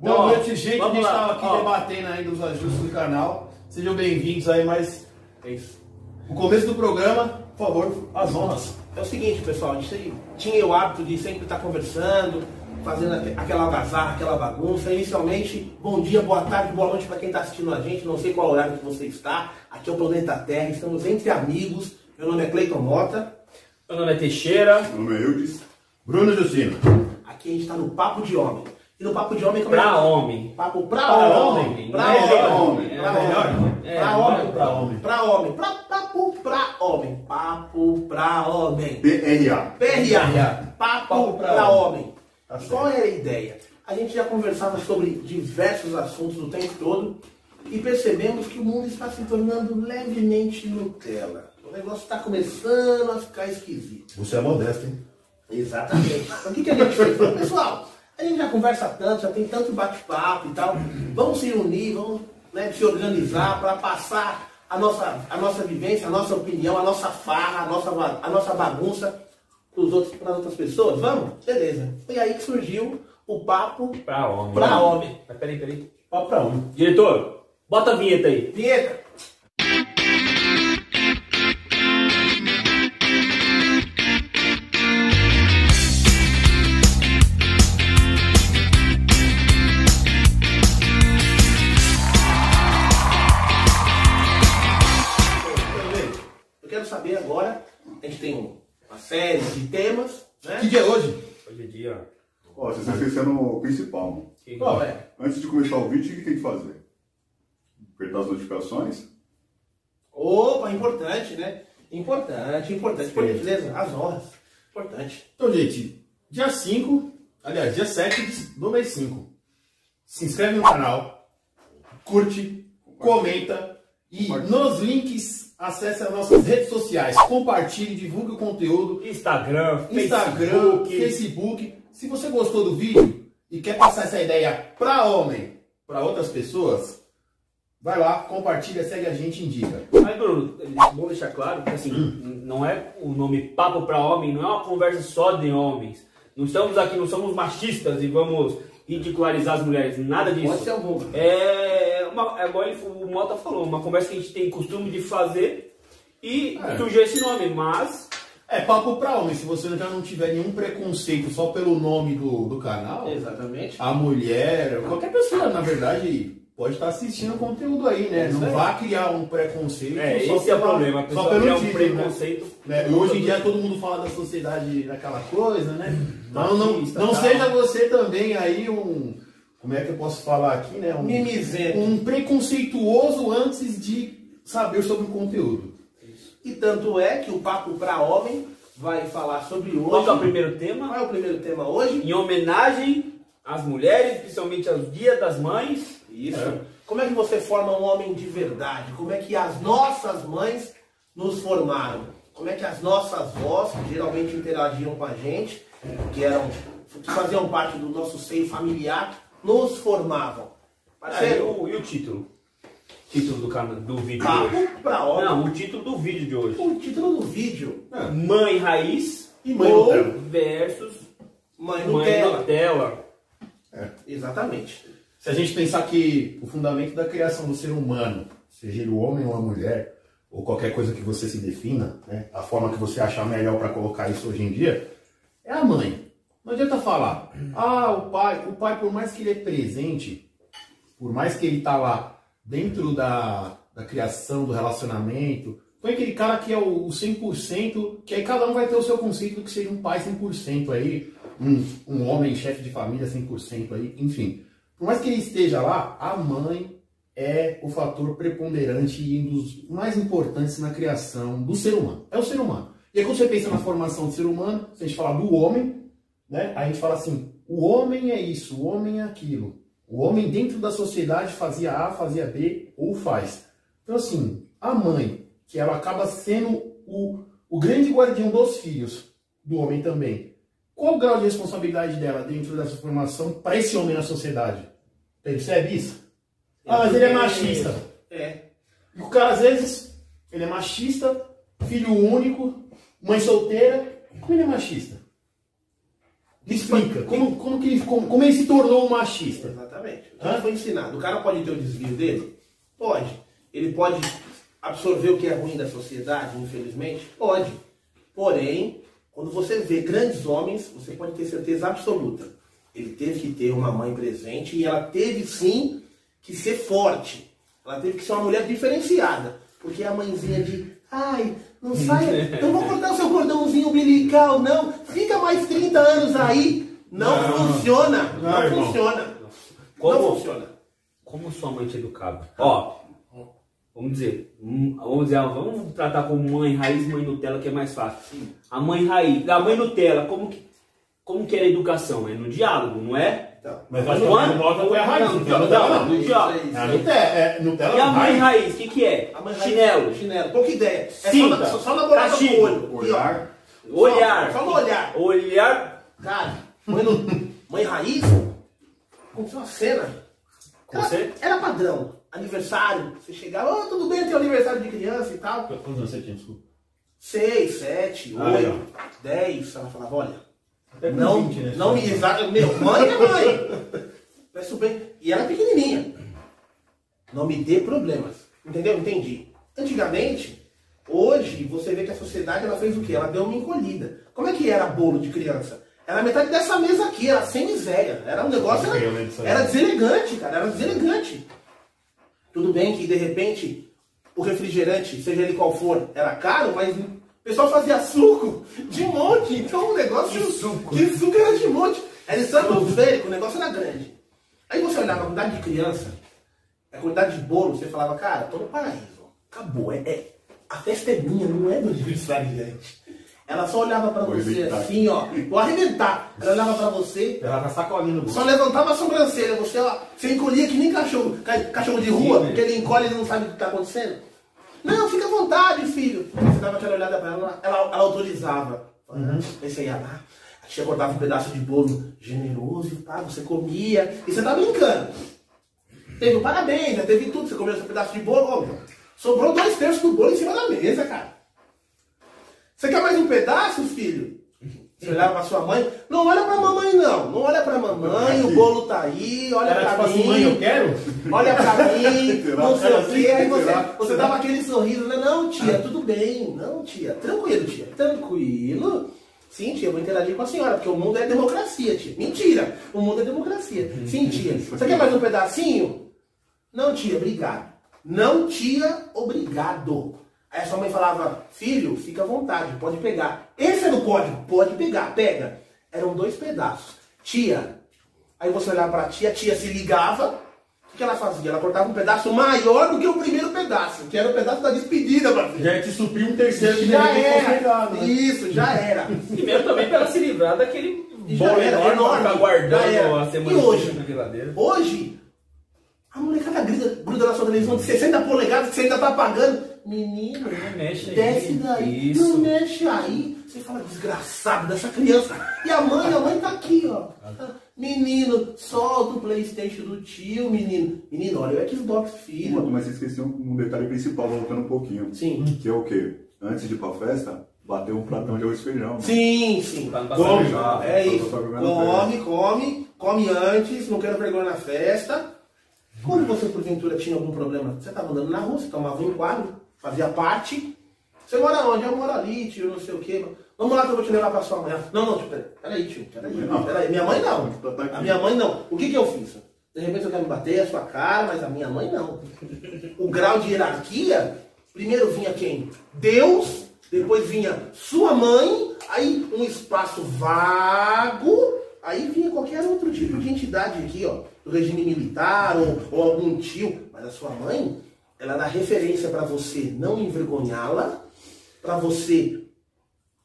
Boa ó, noite, gente. A gente estava aqui ó. debatendo ainda os ajustes do canal. Sejam bem-vindos aí, mas é isso. O começo do programa, por favor, as honras. É o seguinte, pessoal, a gente tinha o hábito de sempre estar conversando, fazendo aque- aquela algazarra, aquela bagunça. Inicialmente, bom dia, boa tarde, boa noite para quem está assistindo a gente. Não sei qual horário que você está. Aqui é o Planeta Terra, estamos entre amigos. Meu nome é Cleiton Mota. Meu nome é Teixeira. Meu nome é Eudes. Bruno Justino. Aqui a gente está no Papo de Homem. E no Papo de Homem, como é Pra que- homem. Papo pra, Pra homem. homem. Pra é homem. pra homem. Pra É homem. melhor. É, Pra não é homem. pra homem. Pra homem. Pra, papo pra homem. Papo pra homem. PRA. PRA. Papo, pra pra homem. homem. Tá qual era a ideia? A gente já conversava sobre diversos assuntos o tempo todo e percebemos que o mundo está se tornando levemente Nutella. O negócio está começando a ficar esquisito. Você é modesto, hein? Exatamente. O que, que a gente fez? Pessoal, a gente já conversa tanto, já tem tanto bate-papo e tal. Vamos se unir, vamos né, se organizar para passar a nossa, a nossa vivência, a nossa opinião, a nossa farra, a nossa, a nossa bagunça para as outras pessoas. Vamos? Beleza. Foi aí que surgiu o papo Pra homem. pra homem. Mas peraí, peraí. Papo pra homem. Diretor, bota a vinheta aí. Vinheta. Tem um- uma série de temas, né? Que dia é hoje? Hoje é dia. Ó, vocês estão esquecendo o principal. mano. que- é? Antes de começar o vídeo, o que tem que fazer? Apertar as notificações. Opa, importante, né? Importante, importante. Por gentileza, as honras. Importante. Então, gente, dia 5, aliás, dia 7 do mês 5. Se inscreve no canal, curte, comenta e nos links acesse as nossas redes sociais, compartilhe, divulgue o conteúdo, Instagram, Instagram, Facebook. Facebook. Se você gostou do vídeo e quer passar essa ideia para homem, para outras pessoas, vai lá, compartilha, segue a gente indica. Mas, Bruno, é bom deixar claro que assim, não é o nome papo pra homem, não é uma conversa só de homens. Não estamos aqui, não somos machistas e vamos ridicularizar as mulheres, nada disso. Pode ser algum. É, uma, é igual ele- o Mota falou, uma conversa que a gente tem costume de fazer e É. surgiu esse nome, mas É papo para homem, se você já não tiver nenhum preconceito só pelo nome do, do canal, Exatamente. a mulher, qualquer pessoa, na verdade, pode estar assistindo o conteúdo aí, né? Não vá criar um preconceito. é, só esse é o problema. A só pelo um título, né? preconceito. Né? Hoje em dia todo mundo fala da sociedade daquela coisa, né? Então não, não seja você também aí um. Como é que eu posso falar aqui, né? Um, Mimizento. um preconceituoso antes de saber sobre o conteúdo. E tanto é que o Papo pra Homem vai falar sobre hoje. Qual é o primeiro tema? Qual é o primeiro tema hoje? Em homenagem às mulheres, principalmente aos Dia das Mães. Isso. É. Como é que você forma um homem de verdade? Como é que as nossas mães nos formaram? Como é que as nossas vós, que geralmente interagiam com a gente, que eram que faziam parte do nosso seio familiar, nos formavam? Ah, e, Parceiro, o, e o título? Título do, canal, do vídeo de hoje. pra homem. Não, o título do vídeo de hoje. O título do vídeo, Mãe Raiz E mãe Nutella. versus Mãe Mãe Nutella. Nutella. Exatamente. Se a gente pensar que o fundamento da criação do ser humano, seja o homem ou a mulher, ou qualquer coisa que você se defina, né, a forma que você achar melhor para colocar isso hoje em dia, é a mãe. Não adianta falar, ah, o pai, o pai, por mais que ele é presente, por mais que ele tá lá dentro da, da criação, do relacionamento, foi aquele cara que é o, o 100%, que aí cada um vai ter o seu conceito do que seria um pai 100% aí, um, um homem chefe de família 100% aí, enfim. Por mais que ele esteja lá, a mãe é o fator preponderante e um dos mais importantes na criação do ser humano. É o ser humano. E aí quando você pensa na formação do ser humano, se a gente falar do homem, né, a gente fala assim, o homem é isso, o homem é aquilo. O homem dentro da sociedade fazia A, fazia B ou faz. Então assim, a mãe, que ela acaba sendo o, o grande guardião dos filhos, do homem também. Qual o grau de responsabilidade dela dentro dessa formação para esse homem na sociedade? Percebe isso? Ah, mas ele é machista. É. E o cara, às vezes, ele é machista, filho único, mãe solteira. Como ele é machista? Explica, como, como, que ele, como, como ele se tornou um machista? Exatamente. O que foi ensinado? O cara pode ter o desvio dele? Pode. Ele pode absorver o que é ruim da sociedade, infelizmente? Pode. Porém, quando você vê grandes homens, você pode ter certeza absoluta. Ele teve que ter uma mãe presente e ela teve sim que ser forte. Ela teve que ser uma mulher diferenciada. Porque a mãezinha de, ai, não saia, não vou cortar o seu cordãozinho umbilical, não. Fica mais 30 anos aí. Não, Não. funciona. Não, Não, funciona. Como? Não funciona. Como sua mãe te educava? Ó, vamos dizer, hum, vamos dizer, vamos tratar como mãe raiz, mãe Nutella, que é mais fácil. A mãe raiz, a mãe Nutella, como que, como que era a educação? É no diálogo, não é? Então, Mas que Não é? a Nutella foi a raiz. Não, Nutella não, não, não, não. Isso É. Nutella, é, Nutella E a mãe raiz. o que que é? A mãe raiz- Chinelo, Chinelo. Pouca ideia. É só, Cinta. só, só na bolada Castigo. do olho. Olhar. olhar. Só, no olhar. Olhar, Cara, mãe, no- mãe raiz, aconteceu uma cena. Com Era, era padrão. Aniversário. Você chegava, oh, tudo bem, tem aniversário de criança e tal. Quantos anos você tinha? Desculpa. Seis, sete, Ah, oito, dez. Ela falava, olha, Até não, 20, né? não me exato. Meu, mãe é mãe. Peço bem. E ela é pequenininha. Não me dê problemas. Entendeu? Entendi. Antigamente, hoje, você vê que a sociedade ela fez o quê? Ela deu uma encolhida. Como é que era bolo de criança? Era metade dessa mesa aqui, era sem miséria. Era um negócio. Era, era deselegante, cara. Era deselegante. Tudo bem que de repente o refrigerante, seja ele qual for, era caro, mas o pessoal fazia suco de monte. Então o negócio. De suco. De suco era de monte. Era estratosférico, o negócio era grande. Aí você olhava a quantidade de criança, a quantidade de bolo, você falava, cara, tô no paraíso. Acabou. É, é- a festa é minha, não é do aniversariante. Ela só olhava pra Vou você arrebentar. assim, ó. Vou arrebentar. Ela olhava pra você, Ela tá sacolinha no bolso. só levantava a sobrancelha, você, ó, você encolhia que nem cachorro, ca- cachorro de rua, Sim, né? porque ele encolhe e não sabe o que está acontecendo. Não, fica à vontade, filho. Você dava aquela olhada pra ela, ela, ela autorizava. Uhum. Aí você ia lá, a tia cortava um pedaço de bolo generoso, pá, você comia, e você tá brincando. Teve o parabéns, já teve tudo, você comeu seu pedaço de bolo, ó, sobrou dois terços do bolo em cima da mesa, cara. Você quer mais um pedaço, filho? Você olhava pra sua mãe, não olha pra mamãe não, não olha pra mamãe, o bolo tá aí, olha Era pra tipo mim, assim, mãe, eu quero? olha pra mim, não sei o quê, assim? aí você, Será? você dava aquele sorriso, né? Não, tia, tudo bem, não, tia, tranquilo, tia, tranquilo. Sim, tia, eu vou interagir com a senhora, porque o mundo é democracia, tia. Mentira, o mundo é democracia. Sim, tia, você quer mais um pedacinho? Não, tia, obrigado. Não, tia, obrigado. Aí a sua mãe falava, filho, fica à vontade, pode pegar. Esse é no código, pode pegar, pega. Eram dois pedaços. Tia, aí você olhava pra tia, a tia se ligava, o que que ela fazia? Ela cortava um pedaço maior do que o primeiro pedaço, que era o pedaço da despedida, parceiro. Já te suprir um terceiro que Já era. melhor, né? Isso, já era. primeiro também para ela se livrar daquele bolo era, enorme, Já guardando era. a semana E hoje? na geladeira. Hoje, a molecada gruda, gruda na sua televisão de 60 polegadas que você ainda tá pagando. Menino, Não mexe aí. desce daí, Isso. não mexe aí. Você fala, desgraçado dessa criança. E a mãe, a mãe tá aqui, ó. Menino, solta o Playstation do tio, menino. Menino, olha o Xbox, Mano, filho. mas você esqueceu um detalhe principal, voltando um pouquinho. Sim. Que é o quê? Antes de ir pra festa, bater um pratão de arroz e feijão. Sim, sim. Pra não passar Come, vergonha. é isso. Come, come, come antes, não quero vergonha na festa. Quando você, porventura, tinha algum problema, você estava andando na rua, você tomava um enquadro, fazia parte. Você mora onde? Eu moro ali, tio, não sei o quê. Vamos lá que eu vou te levar pra sua mãe. Não, não, tio, peraí, peraí, tio, peraí, Não. peraí. Minha mãe não. Tá aqui. A minha mãe não. O que que eu fiz? De repente eu quero me bater a sua cara, mas a minha mãe não. O grau de hierarquia, primeiro vinha quem? Deus, depois vinha sua mãe, aí um espaço vago, aí vinha qualquer outro tipo de entidade aqui, ó, do regime militar ou, ou algum tio. Mas a sua mãe, ela dá referência para você não envergonhá-la, para você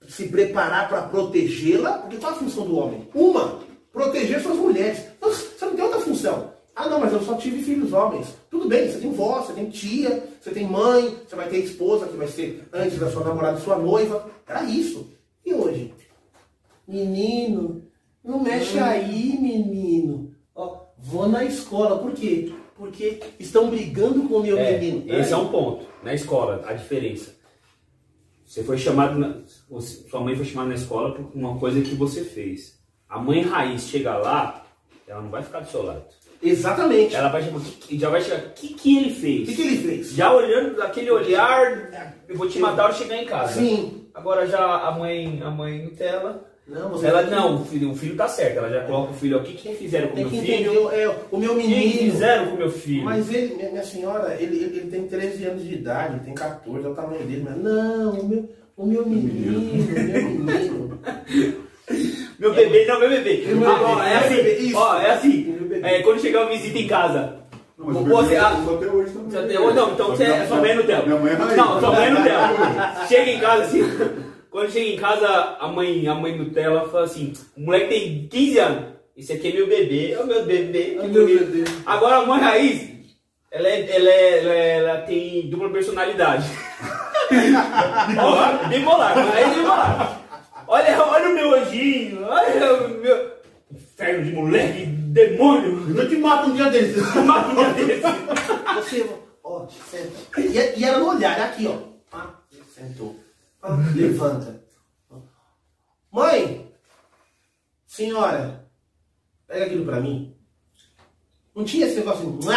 se preparar para protegê-la, porque qual a função do homem? Uma, proteger suas mulheres. Então, Você não tem outra função. Ah, não, mas eu só tive filhos homens. Tudo bem, você tem vó, você tem tia, você tem mãe, você vai ter esposa, que vai ser antes da sua namorada, sua noiva. Era isso. E hoje? Menino, não mexe aí, menino. Ó, vou na escola. Por quê? Porque estão brigando com o meu É, menino. esse é um ponto. Na escola, a diferença. Você foi chamado, na- sua mãe foi chamada na escola por uma coisa que você fez. A mãe raiz chega lá, ela não vai ficar do seu lado. Exatamente. Ela vai "Que- já vai chegar, o que, que ele O fez? que, que ele fez? Já olhando daquele olhar, eu vou te matar ao chegar em casa. Sim. Agora já a mãe, a mãe Nutella, Não, você ela não, o filho, o filho tá certo, ela já coloca o filho aqui, o que fizeram com o tem meu que filho? é, o meu O que menino. fizeram com o meu filho? Mas ele, minha, senhora, ele, ele, ele tem 13 anos de idade, ele tem 14, é o tamanho dele. Mas não, o meu, o meu menino, o meu menino. Meu bebê, não, meu bebê. Meu Ah, ó, bebê, é meu assim, bebê, ó, é assim. É, quando chegar uma visita em casa. Não, mas o Você, ah, uso até hoje também. não, então você é sua mãe é Nutella. Minha mãe é. Não, sua mãe é Nutella. chega em casa assim. Quando chega em casa, a mãe, a mãe Nutella fala assim: o moleque tem 15 anos. Esse aqui é meu bebê, é o meu bebê. É meu bebê. Agora a mãe raiz, ela, é, ela, é, ela, é- ela tem dupla personalidade. bipolar? Mas é bipolar. Olha, olha o meu anjinho, olha o meu. Inferno de moleque, demônio. Eu te mato um dia desses. Mata um dia desse. Você, ó, senta. E, e era no olhar, aqui, ó. Ah, sentou. Levanta. Mãe, senhora, pega aquilo pra mim. Não tinha esse negócio de.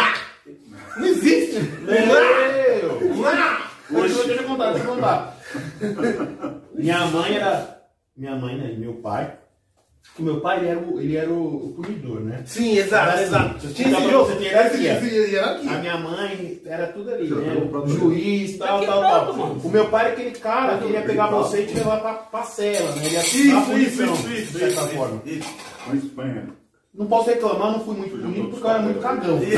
Não existe. Meu! Deixa eu contar, deixa eu contar. Minha mãe era. Minha mãe, né? E meu pai. Que meu pai ele era o, ele era o, o punidor, né? Sim, exato, Era assim, exato. você Tinha tinha esse jogo. você ter hierarquia. A minha mãe era tudo ali, né? O juiz, tal, Tá tal, tal. mano. O meu pai era aquele cara que ia pegar você e te levar pra, pra cela, né? Ele ia te dar punição, de certa forma. Mas Espanha. Não posso reclamar, não fui muito bonito porque eu era muito cagão também.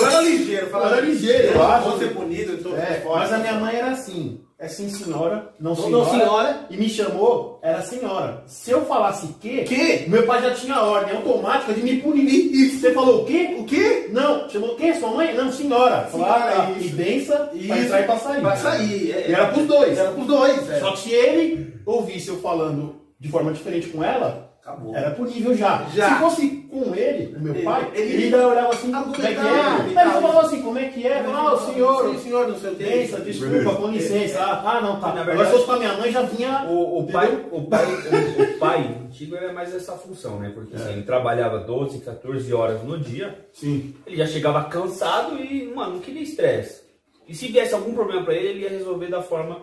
Eu era ligeiro, Eu falava era ligeiro, eu acho. Vou ser punido, eu tô É, forte. mas a minha mãe era assim. É sim, senhora, não senhora. não, senhora. E me chamou, era senhora. Se eu falasse que, Que? meu pai já tinha ordem automática de me punir. E você falou o quê? O quê? Não. Chamou o quê? Sua mãe? Não, senhora. Falou, ah, tá. isso. E bença pra Isso. entrar e pra sair. Pra sair. é. E era pros dois. Era pros dois, é. Só que se ele ouvisse eu falando de forma diferente com ela, Acabou. era punível já. Já. Se fosse com ele, o meu Ele- pai, ele- ele, ainda olhava assim, como é que Argumentava é? e Ele tal. falou assim, como é que é? Ah, o senhor, Sim, senhor, não sei o que. Bença, desculpa, com licença. Ah, não, tá. Na Agora verdade- se fosse com a minha mãe, já vinha. O, o pai, o pai, o, o pai antigo é mais essa função, né? Porque assim, ele trabalhava 12, 14 horas no dia, Sim. ele já chegava cansado e, mano, não queria estresse. E se viesse algum problema pra ele, ele ia resolver da forma.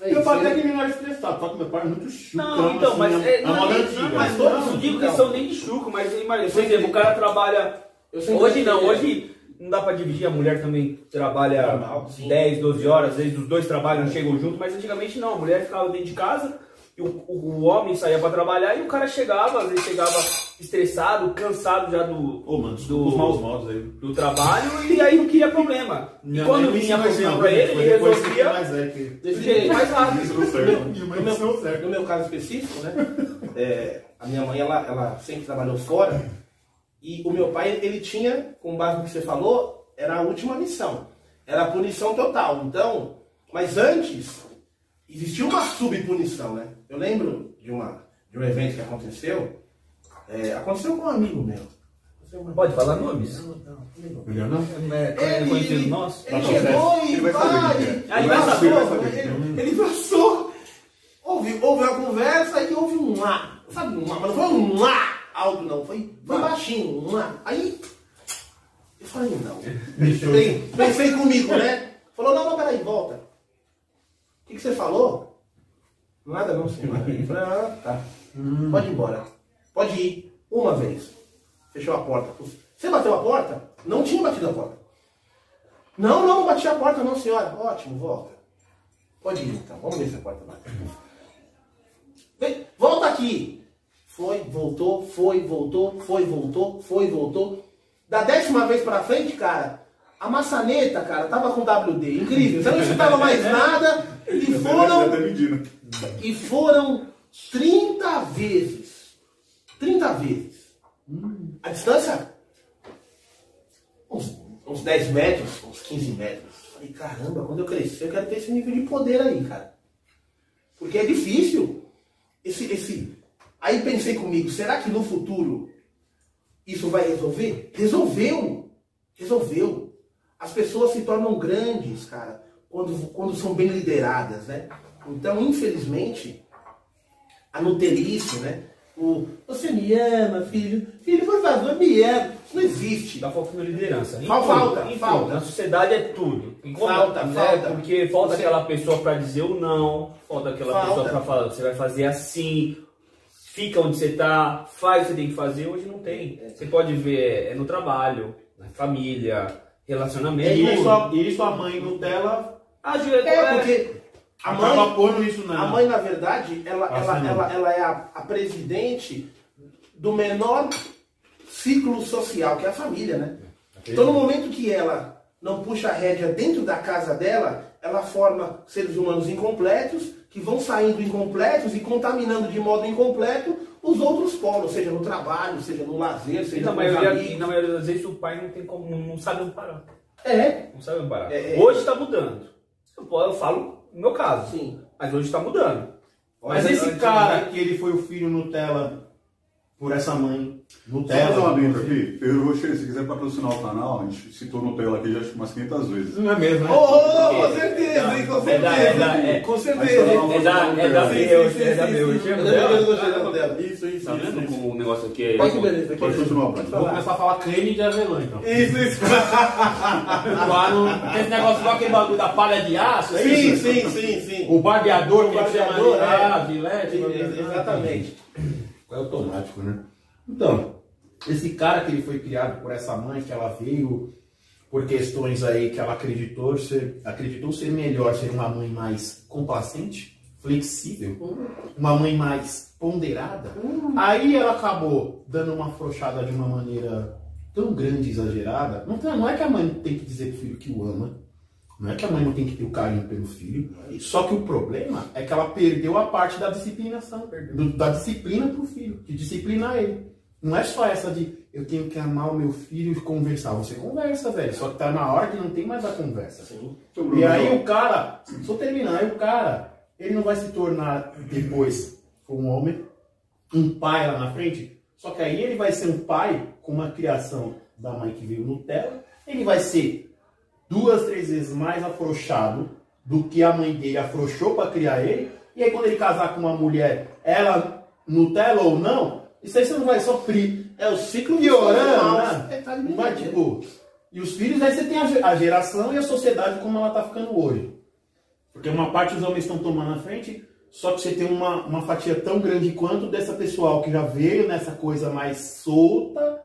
É meu pai até que não era estressado, só que meu pai é muito chucro. Não, então, mas é, a não, moda é, antiga. não, mas Não, todos, não digo então. questão nem de chuco, mas imagina, por exemplo, o cara trabalha. Hoje não, hoje não dá pra dividir, a mulher também trabalha sim. 10, 12 horas, às vezes os dois trabalham, chegam juntos, mas antigamente não, a mulher ficava dentro de casa, e o, o, o homem saía pra trabalhar e o cara chegava, às vezes chegava estressado, cansado já do, Ô, mano, do, os maus modos aí. do trabalho e aí não queria problema. E Minha quando mãe vinha problema pra não, ele, ele depois que resolvia mais velho que- jeito mais rápido. Isso não serve. Minha mãe ensinou certo. No meu caso específico, né? é, a minha mãe, ela, ela sempre trabalhou fora. E o meu pai, ele tinha, com base no que você falou, era a última missão. Era a punição total. Então, mas antes, existia uma subpunição, né? Eu lembro de, uma, de um evento que aconteceu. é, aconteceu com um amigo meu. Pode falar nomes? Não, não, não. Melhor não? É, é nosso? Ele chegou e Ele vai ele, ele passou, ele, ele passou, houve, houve uma conversa e houve um lá, sabe, um lá, mas não foi um lá alto não, foi, foi baixinho, um lá. Aí, eu falei, não, pensei, pensei comigo, né? Falou, não, não, peraí, volta. O que, que você falou? Nada não, senhor. Eu falei, ah, tá, pode ir embora, pode ir, uma vez. Fechou a porta. Você bateu a porta? Não tinha batido a porta. Não, não, não bati a porta não, senhora. Ótimo, volta. Pode ir então, vamos ver se a porta bate. Vem, volta aqui. Foi, voltou, foi, voltou, foi, voltou, foi, voltou. Da décima vez pra frente, cara, a maçaneta, cara, tava com WD. Incrível. Você não escutava mais nada e foram e foram 30 vezes. 30 vezes. A distância? Uns, uns 10 metros, uns 15 metros. Falei, caramba, quando eu crescer, eu quero ter esse nível de poder aí, cara. Porque é difícil. Esse, esse... Aí pensei comigo, será que no futuro isso vai resolver? Resolveu! Resolveu. As pessoas se tornam grandes, cara, quando, quando são bem lideradas, né? Então, infelizmente, a nuterice, né? o você me ama, filho, filho, por favor, me ama. Não existe. Tá faltando liderança. Em Falta, tudo, falta, em falta. Na sociedade é tudo. Como- Falta, né, falta. Porque falta Você- aquela pessoa para dizer o não, falta aquela Falta. pessoa para falar, você vai fazer assim, fica onde você tá, faz o que você tem que fazer. Hoje não tem. Você pode ver é no trabalho, na família, relacionamento. E isso, a- e isso a mãe Nutella A diretora É, porque a mãe, pondo isso na. a mãe, na verdade, ela, ela, ela, ela é a, a presidente do menor ciclo social, que é a família, né? Então, no momento que ela não puxa a rédea dentro da casa dela, ela forma seres humanos incompletos, que vão saindo incompletos e contaminando de modo incompleto os outros polos, seja no trabalho, seja no lazer, E seja na os maioria, e amigos. na maioria das vezes o pai não tem como, não, não sabe onde parar. É, Não sabe onde parar. É, é. Hoje está mudando. Eu, eu falo no meu caso. sim. Mas hoje está mudando. Mas esse cara que ele foi o filho Nutella por essa mãe Só Nutella. fazer uma dentro aqui. Ferreiro Rocher, se quiser patrocinar o canal, a gente citou Nutella aqui já acho umas 500 vezes. Não é mesmo, né? Oh, com certeza, hein, com É certeza. da- é da- é- com certeza. É da, é da é É da dela. minha, é da dela. Isso, isso, Tá isso, vendo isso. como o negócio aqui é... Olha que beleza. Pode continuar, Pode Vou começar a falar creme de avelã, então. Isso, isso. Claro, esse negócio igual aquele bagulho da palha de aço, é Sim, isso? sim, sim, sim. O barbeador O barbeador, é. ah, gilete, Ex- Exatamente. É automático, né? Então, esse cara que ele foi criado por essa mãe, que ela veio por questões aí que ela acreditou ser, acreditou ser melhor ser uma mãe mais complacente, flexível, uma mãe mais ponderada. Aí ela acabou dando uma afrouxada de uma maneira tão grande e exagerada. Não, tem- não é que a mãe tem que dizer pro filho que o ama, não é que a mãe não tem que ter o carinho pelo filho, só que o problema é que ela perdeu a parte da disciplinação, do- da disciplina pro filho, de disciplinar ele. Não é só essa de eu tenho que amar o meu filho e conversar. Você conversa, velho, só que tá na hora que não tem mais a conversa. Então, E aí o cara, se eu terminar, aí o cara, ele não vai se tornar depois um homem, um pai lá na frente, só que aí ele vai ser um pai com uma criação da mãe que veio Nutella, ele vai ser duas, três vezes mais afrouxado do que a mãe dele afrouxou para criar ele, e aí quando ele casar com uma mulher, ela Nutella ou não, isso aí você não vai sofrer. É o ciclo Piorando, né? É, tá Não vai, tipo. E os filhos, aí você tem a ge- a geração e a sociedade como ela tá ficando hoje. Porque uma parte dos homens estão tomando a frente, só que você tem uma, uma fatia tão grande quanto dessa pessoal que já veio nessa coisa mais solta,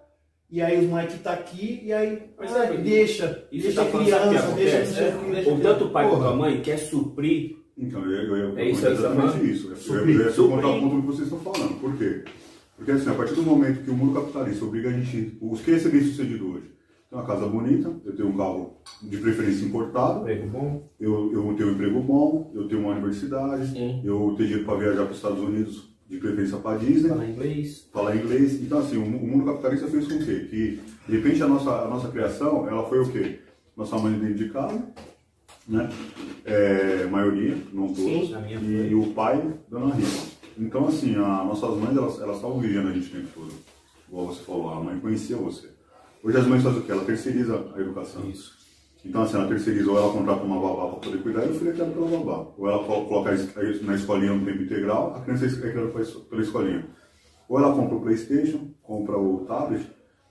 e aí os moleques tá aqui, e aí Mas ah, sabe, deixa, isso deixa tá criança, deixa que, deixa Ou tanto o pai quanto a mãe quer suprir Então, eu, eu, eu, É isso eu tá exatamente isso. Eu, eu, Suprir, eu ia contar suprir. o ponto que vocês estão falando. Por quê? Porque assim, a partir do momento que o mundo capitalista obriga a gente. Os que é bem sucedido hoje? Tenho uma casa bonita, eu tenho um carro de preferência importado, emprego bom. eu, eu tenho um emprego bom, eu tenho uma universidade, Sim. eu tenho dinheiro para viajar para os Estados Unidos, de preferência para Disney. Falar inglês. falar inglês. Então, assim, o o mundo capitalista fez com quê? Que, de repente, a nossa, a nossa criação, ela foi o quê? Nossa mãe dentro de casa, né? É, maioria, não todos. Sim, minha e, o pai dando a rica. Então, assim, as nossas mães, elas elas estavam vigiando a gente o tempo todo. Igual você falou, a mãe conhecia você. Hoje as mães fazem o quê? Ela terceiriza a educação. Isso. Então, assim, ela terceiriza ou ela contrata uma babá para poder cuidar e o filho é criado pela babá. Ou ela colo- coloca na escolinha no tempo integral, a criança é criada pela es- pela escolinha. Ou ela compra o Playstation, compra o tablet,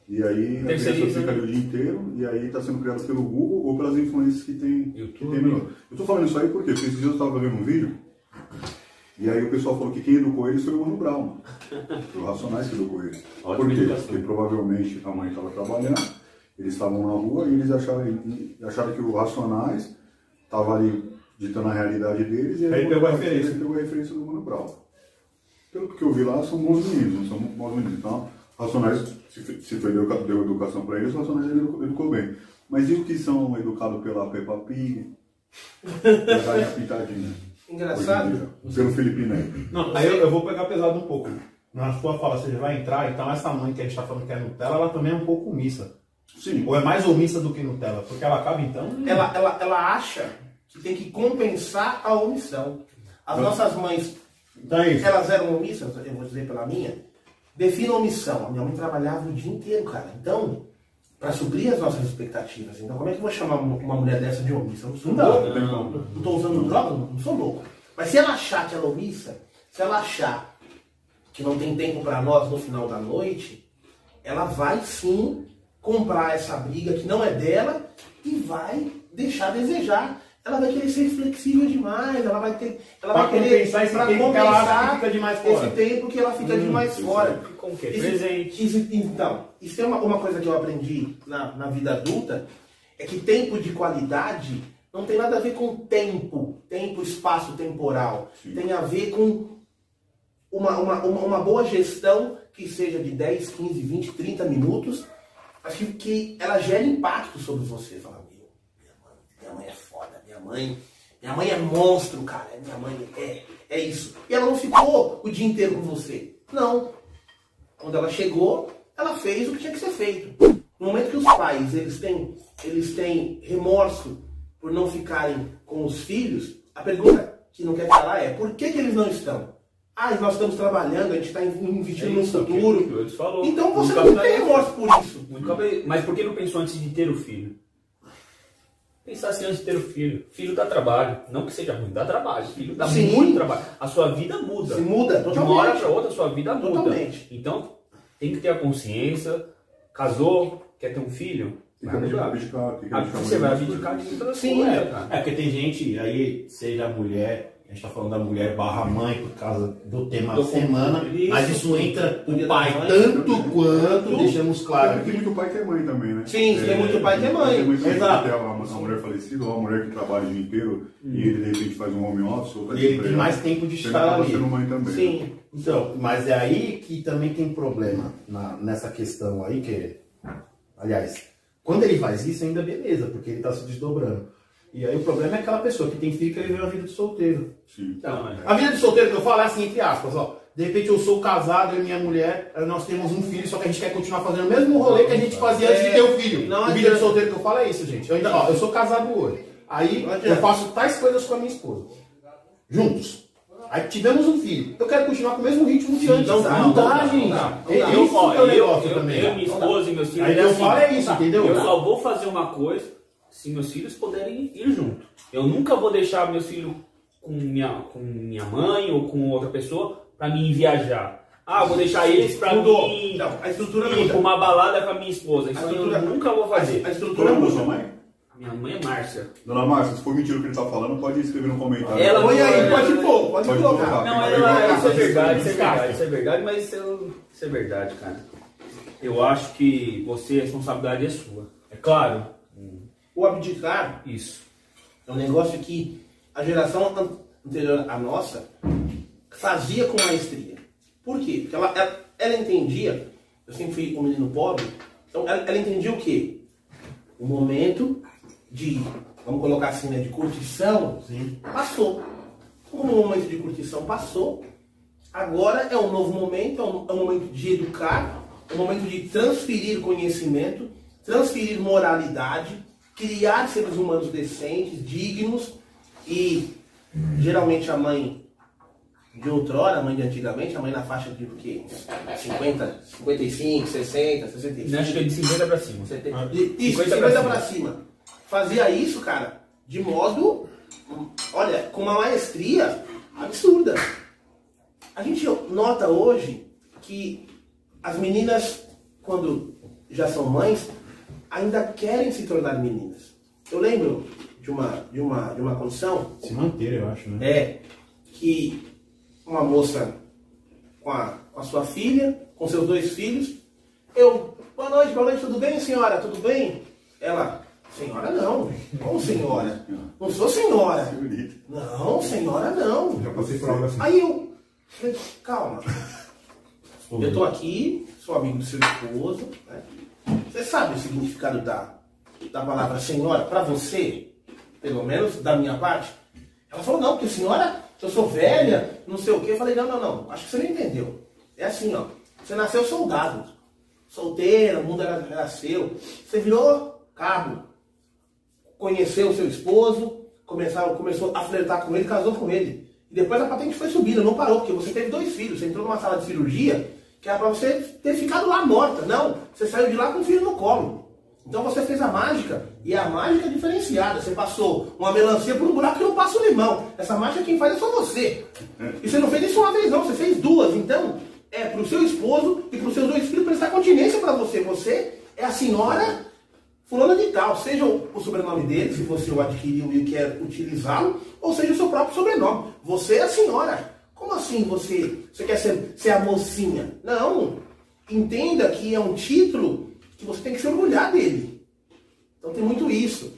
e aí a criança fica né? ali o dia inteiro, e aí está sendo criada pelo Google ou pelas influências que tem, que YouTube. tem no- Eu tô falando isso aí por quê? Porque esses dias eu estava vendo um vídeo, e aí o pessoal falou que quem educou eles foi o Mano Brown. Foi o Racionais que educou eles. Por quê? Porque provavelmente a mãe estava trabalhando, eles estavam na rua e eles acharam, acharam que o Racionais estava ali ditando a realidade deles e Aí o pegou a referência. pegou a referência do Mano Brown. Pelo que eu vi lá, são bons meninos, não são maus meninos. Então, Racionais, se, se foi deu, deu educação para eles, Racionais educou, educou bem. Mas e os que são educados pela Peppa Pig, Pintadinha? Engraçado. Hoje em dia, Pelo Felipe Neto. Não, aí eu, eu vou pegar pesado um pouco. Na sua fala, você já vai entrar, então essa mãe que a gente tá falando que é Nutella, ela também é um pouco omissa. Sim, Ou é mais omissa do que Nutella, porque ela acaba então. Ela, ela, ela acha que tem que compensar a omissão. As nossas mães, Então é elas eram omissas, eu vou dizer pela minha. Defina omissão. A minha mãe trabalhava o dia inteiro, cara. Então, para suprir as nossas expectativas. Então, como é que eu vou chamar uma uma mulher dessa de omissa? Eu não sou Não, louco. não. Não estou usando droga, não, não sou louco. Mas se ela achar que ela é omissa, se ela achar que não tem tempo para nós no final da noite, ela vai sim comprar essa briga que não é dela e vai deixar a desejar. Ela vai querer ser flexível demais, ela vai ter, ela Pra vai querer compensar esse pra tempo que ela acha que compensar fica demais esse fora. tempo que ela fica demais fora. Com o quê? Isso- Presente. isso- então, isso é uma, uma coisa que eu aprendi na, na vida adulta, é que tempo de qualidade não tem nada a ver com tempo, tempo, espaço temporal. Tem a ver com uma, uma, uma, uma boa gestão que seja de 10, 15, 20, 30 minutos, mas que, que ela gere impacto sobre você. Fala, meu, minha mãe, minha mãe é foda, minha mãe, minha mãe é monstro, cara, minha mãe é, é isso. E ela não ficou o dia inteiro com você. Não. Quando ela chegou, ela fez o que tinha que ser feito. No momento que os pais eles têm, eles têm remorso por não ficarem com os filhos, a pergunta que não quer calar é por que, que eles não estão? Ah, nós estamos trabalhando, a gente está investindo no isso, futuro. aquilo que Eles falou. Então você Nunca não tem remorso por isso. nunca Mas por que não pensou antes de ter o filho? Pensar assim antes de ter o filho. Filho dá trabalho. Não que seja ruim, dá trabalho. Filho dá Sim. muito trabalho. A sua vida muda. Se muda De uma hora totalmente. para outra, a sua vida muda. Totalmente. Então, tem que ter a consciência. Casou, quer ter um filho? Vai abdicar, Você vai abdicar de muitas Sim, É, cara. é porque tem gente, aí, seja mulher, a gente tá falando da mulher barra mãe por causa do tema da semana, isso. mas isso entra o pai mãe. tanto quanto, deixamos claro Tem muito pai que é mãe também, né? Sim, tem muito pai que é mãe. Tem muito Exato. tem uma, uma mulher falecida ou uma mulher que trabalha o dia inteiro e ele de repente faz um home office ou tá E ele tem mais tempo de estar ali. sendo mãe também. Sim. Então, mas é aí que também tem problema na- nessa questão aí, que, aliás, quando ele faz isso ainda beleza, porque ele tá se desdobrando. E aí o problema é aquela pessoa que tem filho que viveu a vida de solteiro. Sim. Então, a vida de solteiro que eu falo é assim, entre aspas, ó. De repente eu sou casado, eu e minha mulher, nós temos um filho, só que a gente quer continuar fazendo o mesmo rolê que a gente fazia antes de ter o filho. Não a vida de solteiro que eu falo é isso, gente. Eu, ainda, ó, eu sou casado hoje. Aí eu faço tais coisas com a minha esposa. Juntos. Aí tivemos um filho. Eu quero continuar com o mesmo ritmo de antes. Não dá, não não dá, gente. É é eu- negócio eu, também. Eu, minha esposa e meus filhos. Aí é eu assim, falo é isso, entendeu? Eu só vou fazer uma coisa se meus filhos puderem ir junto. Eu nunca vou deixar meus filhos com minha, com minha mãe ou com outra pessoa pra mim viajar. Ah, vou deixar eles pra Mudou. mim Não, a estrutura ir pra muda. uma balada com a minha esposa. Isso A eu estrutura- nunca vou fazer. A estrutura é muda. sua mãe? Minha mãe é Márcia. Dona Márcia, se for mentira o que ele tá falando, pode escrever no comentário. Ela- Põe aí, Ela- pode pôr, pode Pode colocar. colocar. Não, ela, que isso é ver. verdade, isso é verdade, isso é verdade, mas isso, isso é verdade, cara. Eu acho que você, a responsabilidade é sua. É claro, O abdicar isso. é um negócio que a geração an- anterior à nossa fazia com maestria. Por quê? Porque ela, ela, ela entendia, eu sempre fui um menino pobre, então ela, ela entendia o quê? O momento de, vamos colocar assim, né, de curtição, passou. Como o momento de curtição passou, agora é um novo momento, é um, é um momento de educar, é um momento de transferir conhecimento, transferir moralidade, criar seres humanos decentes, dignos e geralmente a mãe de outrora, a mãe de antigamente, a mãe na faixa de o quê? 50, 55, 60, 65. Acho que é de 50 pra cima. 70. Isso, 50 50, pra pra, cima. cima. Fazia isso, cara, de modo, olha, com uma maestria absurda. A gente nota hoje que as meninas, quando já são mães, ainda querem se tornar meninas. Eu lembro de uma, de uma, de uma condição Se manter, eu acho, né? é que uma moça com a, com a sua filha, com seus dois filhos, eu, boa noite, boa noite, tudo bem, senhora? Tudo bem? Ela, senhora não, como senhora? Não sou senhora. Não, senhora não. Já passei por algo assim. Aí eu, calma, eu tô aqui, sou amigo do seu esposo, né? Você sabe o significado da, da palavra senhora para você? Pelo menos da minha parte? Ela falou, não, porque senhora, eu sou velha, não sei o quê. Eu falei, não, não, não, acho que você não entendeu. É assim, ó, você nasceu soldado, solteira, o mundo era, era seu. Você virou cabo, conheceu o seu esposo, começou, começou a flertar com ele, casou com ele. E depois a patente foi subindo, não parou, porque você teve dois filhos. Você entrou numa sala de cirurgia que era para você ter ficado lá morta. Não, você saiu de lá com o filho no colo. Então você fez a mágica, e a mágica é diferenciada. Você passou uma melancia por um buraco que não passa o limão. Essa mágica quem faz é só você. E você não fez isso uma vez não, você fez duas. Então, é pro seu esposo e pros seus dois filhos prestar continência para você. Você é a senhora fulana de tal, seja o, o sobrenome dele, se você o adquiriu e quer utilizá-lo, ou seja o seu próprio sobrenome. Você é a senhora. Como assim você, você quer ser, ser a mocinha? Não. Entenda que é um título que você tem que se orgulhar dele. Então tem muito isso.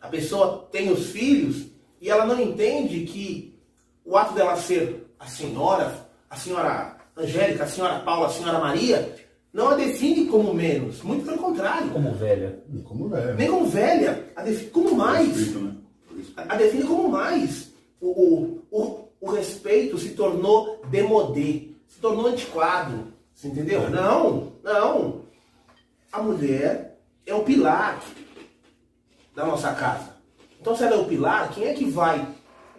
A pessoa tem os filhos e ela não entende que o ato dela ser a senhora, a senhora Angélica, a senhora Paula, a senhora Maria, não a define como menos. Muito pelo contrário. Como velha. Como velho. Nem como velha, a define como mais. Respeito, né? A define como mais. O, o, o, o respeito se tornou demodé, se tornou antiquado. Você entendeu? Não, não. A mulher é o pilar da nossa casa. Então, se ela é o pilar, quem é que vai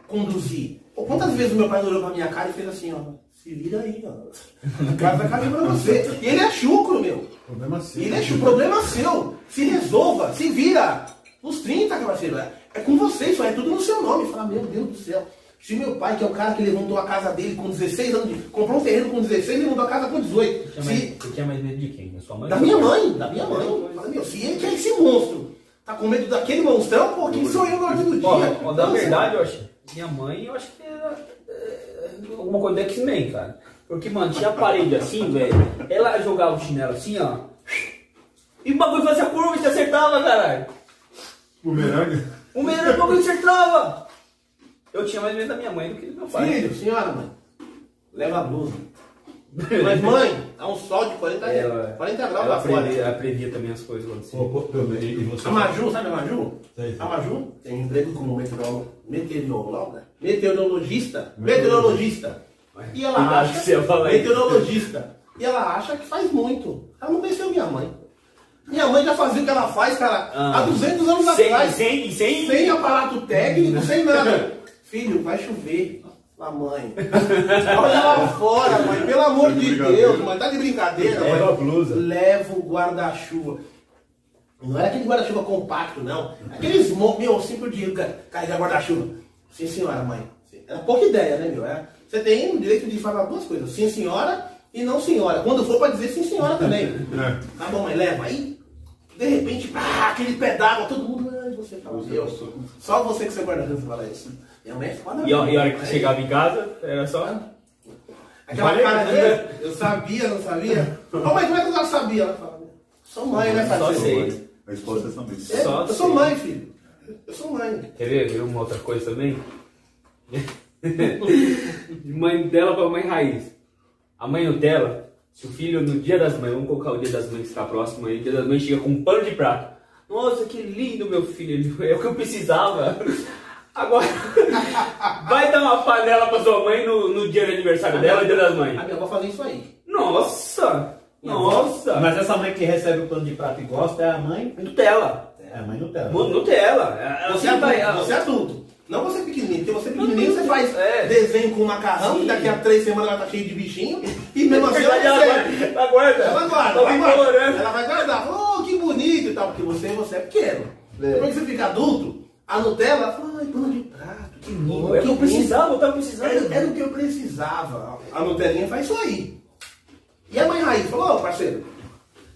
conduzir? Ou quantas vezes o meu pai olhou pra minha cara e fez assim, ó, se vira aí, ó. A casa cabe pra você. E ele é chucro, meu. Problema seu. Ele é chucro, problema seu. Se resolva, se vira. Nos 30, parceiro. É, é com você, isso aí é tudo no seu nome. Fala, meu Deus do céu. Se meu pai, que é o cara que levantou a casa dele com 16 anos, de, comprou um terreno com 16 e levantou a casa com 18. Você tinha, mais, Se, você tinha mais medo de quem? Da sua mãe? da minha mãe, da minha mãe. Fala, meu, se ele que é esse monstro, tá com medo daquele monstrão, pô, quem sou eu no ordem do dia? Ó, ó, da verdade, eu acho. Minha mãe, eu acho que era é, alguma coisa do X-Men, cara. Porque, mano, tinha a parede assim, velho. Ela jogava o chinelo assim, ó. E o bagulho fazia curva e te acertava, caralho. Bumerangue? O melhor bagulho acertava. Eu tinha mais medo da minha mãe do que do meu pai. Filho, senhora, mãe, leva a blusa. Mas, mãe, dá um sol de 40, Ela, 40 graus lá fora. ela previa também as coisas lá de cima. A Maju, sabe a Maju? Sei, sei. A Maju tem emprego como meteorolo- meteoróloga, meteorologista, meteorologista. E ela acha, meteorologista. E ela acha que faz muito. Ela não conheceu minha mãe. Minha mãe já fazia o que ela faz, cara, Ah. há 200 anos Sem, atrás. sem, sem, Sem aparato técnico, sem nada. Filho, vai chover. A mãe. Olha lá fora, mãe. Pelo amor Tá de. Deus, mãe. Tá de brincadeira, mãe. Leva a blusa. Leva o guarda-chuva. Não era aquele guarda-chuva compacto, não. Aqueles, meu, sempre digo, carregar guarda-chuva. Sim, senhora, mãe. Era pouca ideia, né, meu? É, Você tem o direito de falar duas coisas. Sim, senhora e não senhora. Quando for, pode dizer sim, senhora também. É. Tá bom, mãe, leva. Aí, de repente, pá, aquele pé d'água, todo mundo, ai, você fala, meu, só você que você guarda chuva fala isso. Minha mãe é foda. E a, e a hora que chegava em casa, era só. Aquela Valeu, cara né? de, eu sabia, não sabia? Ô mãe, como é que ela sabia? Ela fala, sou mãe, né, Só sei. A esposa é também. É, Só eu sou sei. mãe, filho. Eu sou mãe. Quer ver? Ver uma outra coisa também? De mãe dela pra mãe raiz. A mãe Nutella, se o filho no dia das mães, vamos colocar o dia das mães que está próximo aí, o dia das mães chega com um pano de prato. Nossa, que lindo meu filho, é o que eu precisava. Agora, vai dar uma panela pra sua mãe no, no dia do aniversário dela, dia das mães. A minha avó fazia isso aí. Nossa! Nossa! Mas essa mãe que recebe o pano de prato e gosta é a mãe. Nutella. É a mãe Nutella. Nu- Nutella. Ela Você é sempre vai- adulto, você é adulto. Não você pequenininho, porque você pequenininho você faz É. desenho com macarrão, que daqui a três semanas vai estar cheio de bichinho, e mesmo assim ela ela recebe. guarda. Ela guarda. Ela guarda, Tá ela. Ela vai guardar. Oh, que bonito e tal, porque você, você é pequeno. Depois que você fica adulto, a Nutella fala, ai, pano de prato, que lindo. É o que eu lindo." precisava, eu tava precisando. Era, era o que eu precisava. A Nutelinha faz isso aí. E a mãe Raiz falou, ô parceiro,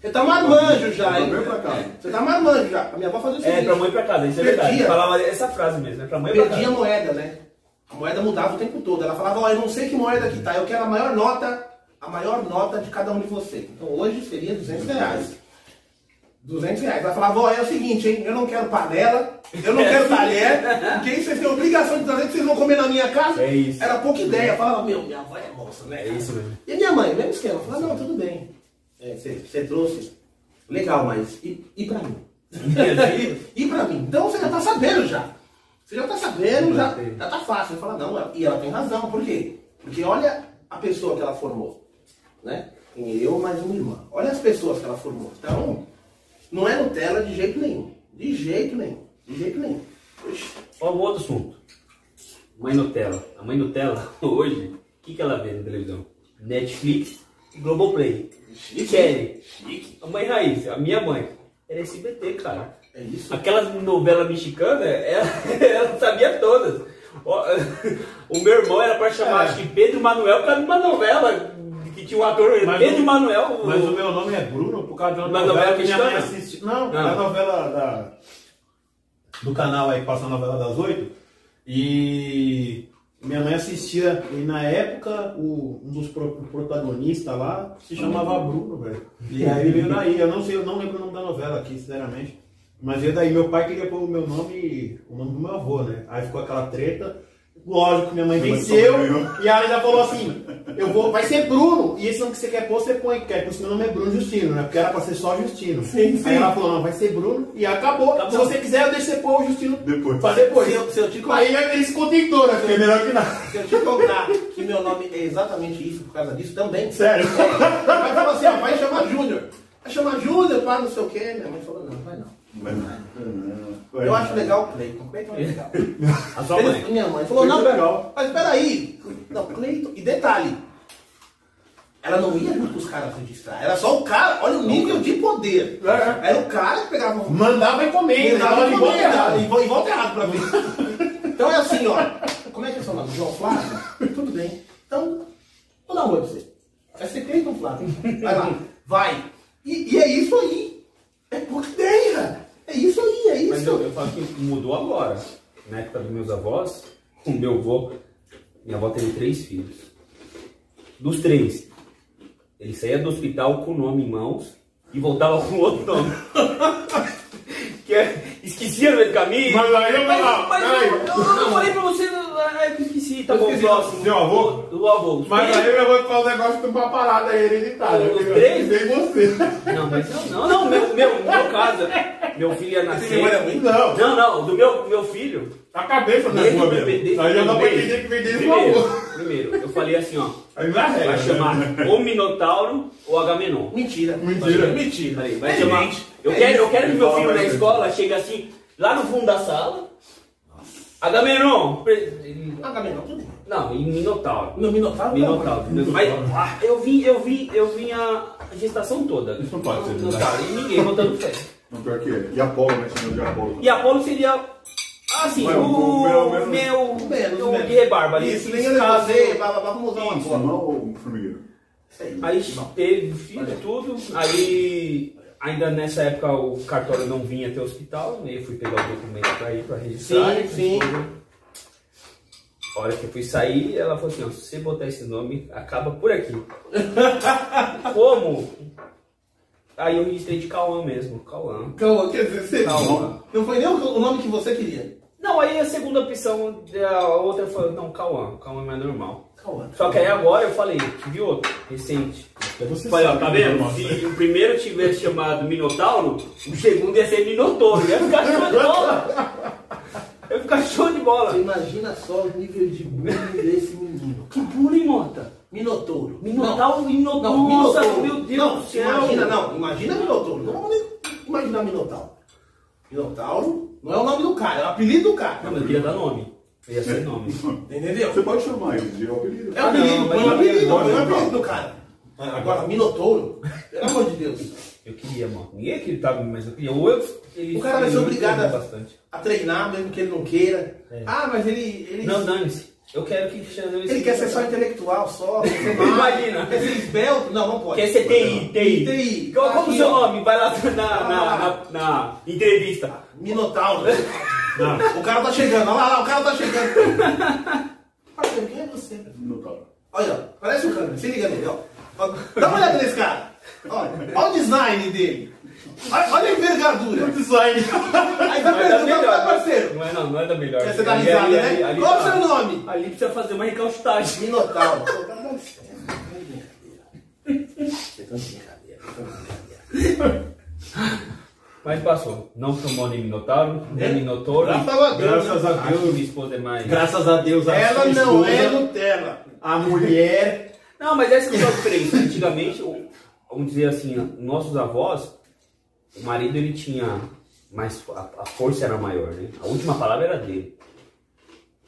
você tá marmanjo já, hein? Pra. Você tá marmanjo já. A minha avó fazia o É, seguinte. pra mãe e pra casa, isso é Perdia. verdade. Falava essa frase mesmo, é pra mãe pra Perdia a casa. moeda, né? A moeda mudava o tempo todo. Ela falava, ó, eu não sei que moeda que tá, eu quero a maior nota, a maior nota de cada um de vocês. Então hoje seria 200 reais. 200 reais. Ela falava, ó, é o seguinte, hein, eu não quero panela, eu não quero talher, porque aí vocês têm obrigação de trazer que vocês vão comer na minha casa. É isso. Era pouca ideia. Falava, meu, minha avó é moça, né? É isso mesmo. E a minha mãe, mesmo esquema, falava, não, tudo bem. É, Você você trouxe, legal, mas e, e pra mim? e, e pra mim? Então você já tá sabendo já. Você já tá sabendo, já, já tá fácil. Você fala, não, e ela tem razão, por quê? Porque olha a pessoa que ela formou, né? Tem eu mais uma irmã. Olha as pessoas que ela formou. Então, não é Nutella de jeito nenhum. De jeito nenhum. De jeito nenhum. Oxi. Ó, um outro assunto. Mãe Nutella. A mãe Nutella, hoje, o que, que ela vê na televisão? Netflix e Globoplay. Chique. Série. Chique. A mãe raiz, a minha mãe, era SBT, cara. É isso. Aquelas novelas mexicanas, ela, ela sabia todas. Ó, O meu irmão era pra chamar É. acho que Pedro Manuel por causa de uma novela tinha o ator Mas Pedro o- Manuel. Mas o meu nome é Bruno por causa de uma Mas novela que minha mãe assiste. Não, Ah. é a novela da, do canal aí que passa a novela das oito. E minha mãe assistia. E na época o, um dos pro- protagonistas lá se chamava Bruno, velho. E aí veio daí. Eu não sei, eu não lembro o nome da novela aqui, sinceramente. Mas veio daí. Meu pai queria pôr o meu nome, o nome do meu avô, né? Aí ficou aquela treta. Lógico, minha mãe Minha mãe venceu. E ela já falou assim: eu vou, vai ser Bruno. E esse nome que você quer pôr, você põe, quer, porque o meu nome é Bruno Justino, né? Porque era pra ser só Justino. Sim, sim. Aí ela falou: não, vai ser Bruno. E acabou. Acabou. Se você quiser, eu deixo você pôr o Justino Depois. pra depois. Se eu, se eu te Aí ele se contentou, né? Porque é melhor que nada. Se eu te contar que meu nome é exatamente isso por causa disso também. Sério. Vai falar assim, ó, vai chamar Júnior. Vai chamar Júnior, pá, não sei o quê. Minha mãe falou, não, vai não. Mas não. Eu acho legal o Cleiton. Cleiton é legal. A sua Ele- mãe. minha mãe falou, não, Cleiton é legal. mas peraí. Não, Cleiton. E detalhe. Ela não ia junto com os caras registrar. Era só o cara, olha o nível de poder. É. Era o cara que pegava um Mandava encomenda. Mandava Mandava de volta errado. E vo- e volta errado pra mim. Então é assim, ó. Como é que é seu nome? João Flávio? Tudo bem. Então, vou dar um oi pra você. Vai ser Cleiton Flávio. Vai lá. Vai. E, e é isso aí. É pouca ideia. É isso aí, é Mas isso. eu, eu falo que mudou agora. Na época dos meus avós, o meu avô, minha avó teve três filhos. Dos três, ele saía do hospital com o nome em mãos e voltava com outro nome. que é, esquecia no meio do caminho. Mas aí eu vou Mas, lá. mas eu, eu, eu falei pra você, é que eu esqueci, tá Eu bom, esqueci, próximo. seu avô? Do, do avô. Mas aí eu vou falar um negócio de uma parada hereditária. Os três? Vem você. Não, mas não, não, não, meu, meu, meu caso, meu filho ia nascer. Não. Não, não, do meu, meu filho, A cabeça é boa o mesmo. Aí já dá pra entender que vem desde o Primeiro, avô. primeiro, eu falei assim, ó. Aí é regra, Vai né? chamar ou Minotauro ou Agamenon. Mentira. Mentira. Mentira. Falei, vai É chamar. gente. Eu É quero, eu isso. quero que meu filho na escola chegue assim, lá no fundo da sala. Agamenon! pre- ele- Ah. Não, e Minotauro. Meu Minotauro? Minotauro. não, Mas ah, eu vi, eu vi, eu vi a gestação toda. Isso não pode ser Minotauro. E ninguém botando fé. Não, pior que é. E Apolo, né? Chamando de Apolo. E Apolo seria. Assim, Ué, o, o meu. meu- meu Menos, o menos. Guerreiro Barba ali. Isso, nesse nem eu caso, fazer, vamos usar uma Isso, não é o formigueiro. Isso aí. Aí Não. teve filho, tudo. Aí, ainda nessa época, o cartório não vinha até o hospital. Aí eu fui pegar o documento pra ir pra registrar. Sim, e sim. depois A hora que eu fui sair, ela falou assim: ó, se você botar esse nome, acaba por aqui. Como? Aí eu registrei de Cauã mesmo, Cauã. Calma, quer dizer, você... Cauã. Não foi nem o nome que você queria. Não, aí a segunda opção, a outra foi, não, Cauã, Cauã é mais normal. Calma. Só que aí agora eu falei, tive outro, recente. Você Falei, ó, tá vendo? nossa. Se o primeiro tivesse chamado Minotauro, o segundo ia ser Minotouro. Ia ficar show de bola. Ia ficar show de bola. Você imagina só o nível de bullying desse menino. Que bullying, Mota. Minotouro. Minotauro, Minotouro. Não, Nossa, Minotouro. meu Deus não, do céu. Imagina, não. Imagina Minotouro. Não vamos nem imaginar Minotauro. Minotauro não é o nome do cara, é o apelido do cara. Não, mas eu queria dar nome. Ia ser nome. Entendeu? Você pode chamar ele de apelido. É o Ah, não, apelido, mas põe o queria- apelido, põe o apelido não. do cara. Agora, Minotouro, pelo amor de Deus. Eu queria, mano. Ninguém acreditava mim, mas eu queria. Ou eu, ele, O cara vai ser obrigado a- bastante. A treinar, mesmo que ele não queira. É. Ah, mas ele. Ele, Não, dane-se. Eu quero que chame ele quer ser só intelectual, só. Imagina. Quer ser esbelto? Não, não pode. Quer ser TI, TI. TI. Qual, como o seu nome? Vai lá na, na, na, na entrevista. Minotauro. O cara tá chegando, olha lá, lá, o cara tá chegando. Parceiro, quem é você? Minotauro. Olha, ó, parece o câmera, se liga nele, ó. Ó, Dá uma olhada nesse cara. Olha, olha o design dele. Olha, olha a envergadura. O design. Aí tá Não é da perguntando, melhor. tá, parceiro? Não é não, não é da melhor. Você dar Ali- risada, ali- né? ali- ali Qual o tá- seu nome? Ali precisa fazer uma recaustagem. Minotauro. Tá licença, tá de brincadeira. Você tá de brincadeira, tá de brincadeira. Mas passou. Não tomou nem Minotauro, nem É? Minotouro. Graças a Deus. Graças a Deus. minha esposa é mais. Graças a Deus, a Ela não é Nutella. A mulher. Não, mas essa é a diferença. Antigamente, vamos dizer assim, nossos avós, o marido ele tinha mais. A, a força era maior, né? A última palavra era dele.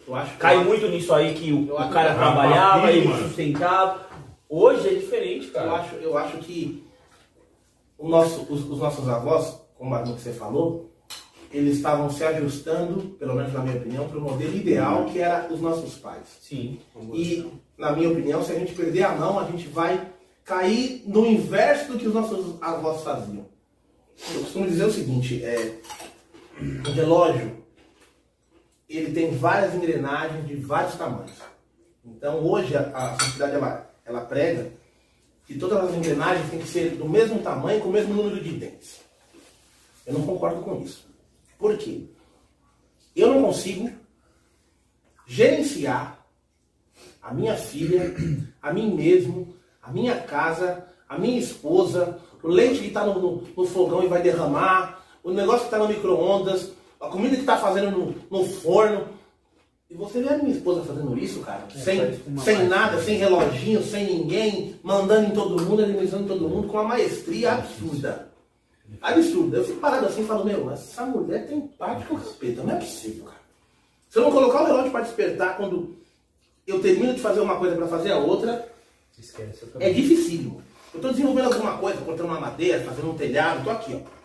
Eu acho Cai muito nisso aí que o, Eu o acho cara trabalhava, Rapidinho, ele mano. sustentava. Hoje é diferente, Eu cara. acho, eu acho que o nosso, os, os nossos avós, como que você falou, eles estavam se ajustando, pelo menos na minha opinião, para o modelo ideal que era os nossos pais. Sim. E, na minha opinião, se a gente perder a mão, a gente vai cair no inverso do que os nossos avós faziam. Eu costumo dizer o seguinte, é, o relógio, ele tem várias engrenagens de vários tamanhos. Então hoje a, a sociedade ela, ela prega que todas as engrenagens têm que ser do mesmo tamanho, com o mesmo número de dentes. Eu não concordo com isso. Por quê? Eu não consigo gerenciar a minha filha, a mim mesmo, a minha casa, a minha esposa, o leite que está no, no, no, fogão e vai derramar, o negócio que está no micro-ondas, a comida que está fazendo no, no, forno. E você vê a minha esposa fazendo isso, cara, é, sem, sem nada, sem reloginho, sem ninguém, mandando em todo mundo, administrando em todo mundo, com uma maestria absurda. Absurda. Eu fico parado assim e falo, meu, essa mulher tem parte com respeito, não é possível, cara. Se eu não colocar o relógio para despertar quando eu termino de fazer uma coisa para fazer a outra, Esquece, é dificílimo. Eu estou desenvolvendo alguma coisa, cortando uma madeira, fazendo um telhado, estou aqui, ó.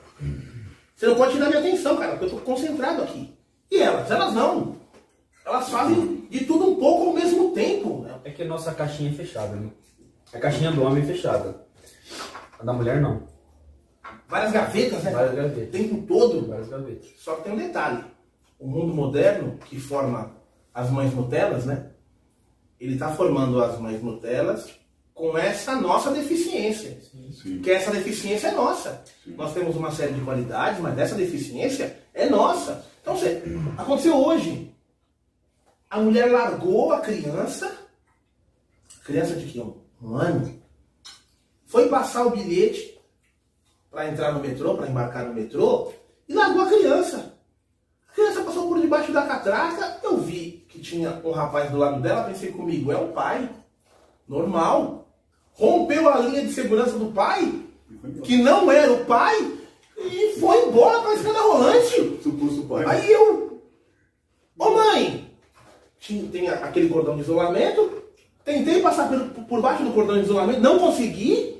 Você não pode tirar minha atenção, cara, porque eu estou concentrado aqui. E elas? Elas não. Elas fazem de tudo um pouco ao mesmo tempo. É que a nossa caixinha é fechada, né? A caixinha do homem é fechada. A da mulher não. Várias gavetas, né? Várias gavetas. O tempo todo. Várias gavetas. Só que tem um detalhe. O mundo moderno, que forma as mães Nutelas, né? Ele está formando as mães Nutelas com essa nossa deficiência. Sim. Que essa deficiência é nossa. Nós temos uma série de qualidades, mas essa deficiência é nossa. Então, você, aconteceu hoje. A mulher largou a criança, criança de que? Um ano, foi passar o bilhete para entrar no metrô, para embarcar no metrô, e largou a criança. A criança passou por debaixo da catraca, eu vi que tinha um rapaz do lado dela, pensei comigo, é o pai. Normal. Rompeu a linha de segurança do pai, que não era o pai, e foi embora para a escada rolante. Suposto pai. Aí eu, ô mãe, tinha, tem aquele cordão de isolamento, tentei passar por, por baixo do cordão de isolamento, não consegui.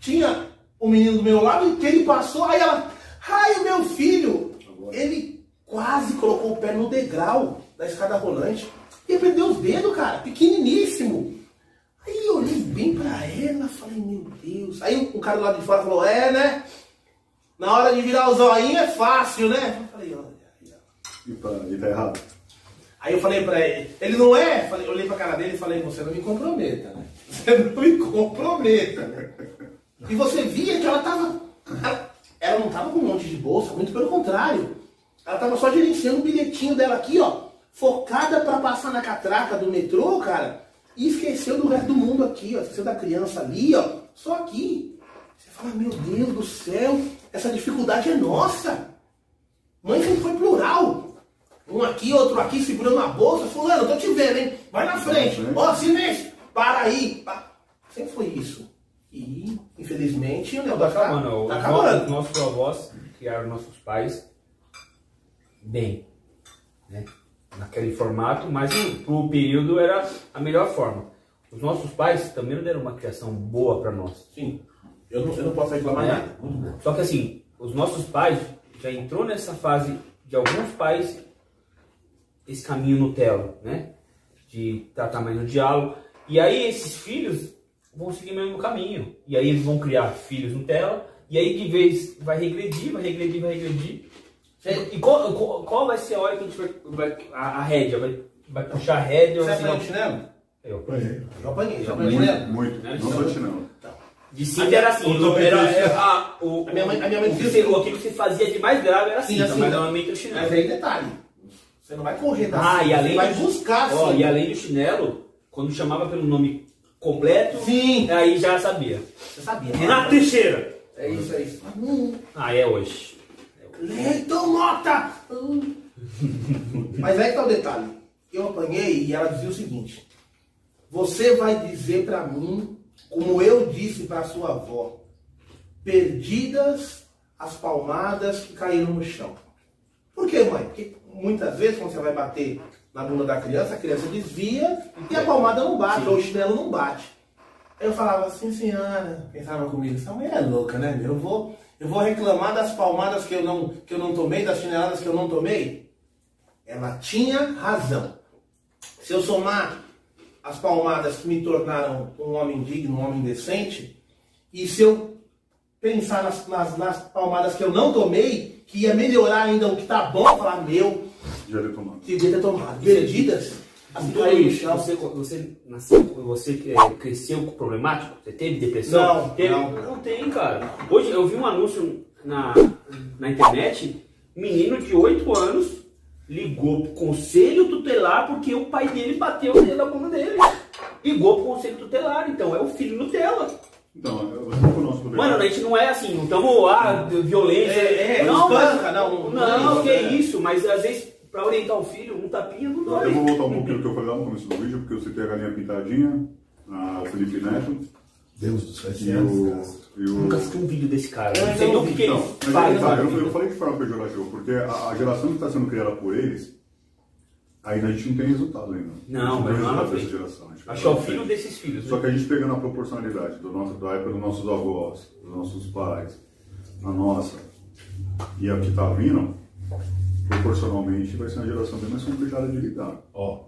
Tinha o menino do meu lado e que ele passou, aí ela, ai meu filho, ele quase colocou o pé no degrau da escada rolante e perdeu os dedos, cara, pequeniníssimo. Bem pra ela, falei, meu Deus. Aí o cara do lado de fora falou, é, né? Na hora de virar o zoinho é fácil, né? Eu falei, olha. E tá, e tá errado. Aí eu falei pra ele, ele não é? Falei, olhei pra cara dele e falei, você não me comprometa, né? Você não me comprometa, né? E você via que ela tava. Ela, ela não tava com um monte de bolsa, muito pelo contrário. Ela tava só gerenciando o bilhetinho dela aqui, ó. Focada pra passar na catraca do metrô, cara. E esqueceu do resto do mundo aqui, ó. Esqueceu da criança ali, ó. Só aqui. Você fala, meu Deus do céu, essa dificuldade é nossa. Mãe sempre foi plural. Um aqui, outro aqui, segurando a bolsa. Fulano, eu tô te vendo, hein? Vai na frente. Ó, silêncio. Para aí. Pa- Sempre foi isso. E, infelizmente, o negócio tá, acabando. tá acabando. nossos, nossos avós criaram nossos pais bem. Né? Naquele formato, mas o- pro período era a melhor forma. Os nossos pais também não deram uma criação boa para nós. Sim. Eu não, eu não posso reclamar né? nada. Muito bom. Só que assim, os nossos pais já entrou nessa fase de alguns pais esse caminho Nutella, né? De tratar mais no diálogo. E aí esses filhos vão seguir o mesmo caminho. E aí eles vão criar filhos Nutella. E aí de vez vai regredir, vai regredir, vai regredir. E qual, qual- qual vai ser a hora que a gente vai. vai- a, a rédea? Vai, vai puxar a rédea? Você Assim, apanhou de chinelo? eu. Apanhei. Eu apanhei. Já apanhei apanhei. chinelo? Muito. Né? Não sou chinelo. De cinta era assim, o era, topete- era- a, o, A minha mãe- a minha mãe o que dizia se- assim- que se fazia de mais grave era cinta, assim, mas né? normalmente o chinelo. Mas aí detalhe. Você não vai correr da Ah, cinta, e além você vai do- buscar Ó, assim. e além do chinelo, quando chamava pelo nome completo, Sim. aí já sabia. Você sabia. né? Renato Teixeira. É isso, é isso. Ah, é hoje. Leiton Mota! Mas aí que tá o detalhe. Eu apanhei e ela dizia o seguinte. Você vai dizer pra mim, como eu disse pra sua avó, perdidas as palmadas que caíram no chão. Por quê, mãe? Porque muitas vezes quando você vai bater na bunda da criança, a criança desvia e a palmada não bate, ou o chinelo não bate. Eu falava assim, senhora, pensava comigo, essa mãe é louca, né? Eu vou, eu vou reclamar das palmadas que eu, não, que eu não tomei, das chineladas que eu não tomei? Ela tinha razão. Se eu somar as palmadas que me tornaram um homem digno, um homem decente, E se eu pensar nas, nas, nas palmadas que eu não tomei, que ia melhorar ainda o que tá bom, falar, meu, Já deu tomado. devia ter tomado. Perdidas, assim, isso, chão. você, você nasceu, você é, cresceu com problemático? Você teve depressão? Não, Teve? não. não tem, cara. Hoje eu vi um anúncio na, na internet, menino de 8 anos ligou pro conselho tutelar porque o pai dele bateu na bunda dele. Ligou pro conselho tutelar, então é o filho Nutella. Então, eu vou para o nosso problema. Mano, a gente não é assim, não estamos, ah, violência. É, é, não, mas, espanca, não, não, não, que é. isso, mas às vezes pra orientar o filho, um tapinha não Eu dói. vou voltar um pouquinho do que eu falei lá no começo do vídeo, porque eu citei a galinha pintadinha, a Felipe Neto Deus do céu, e o. E o... Nunca assisti um vídeo desse cara. Eu Não sei do que, que ele Não, mas faz. tá, eu, eu falei de forma pejorativa, porque a, a geração que está sendo criada por eles, ainda a gente não tem resultado ainda. Não, mas não na tem resultado frente. dessa geração. Acho que é o filho desses filhos. Só né? que a gente pegando a proporcionalidade do nosso, da época dos nossos avós, dos nossos pais, a nossa, e a que está vindo, proporcionalmente vai ser uma geração bem mais complicada de lidar. Ó,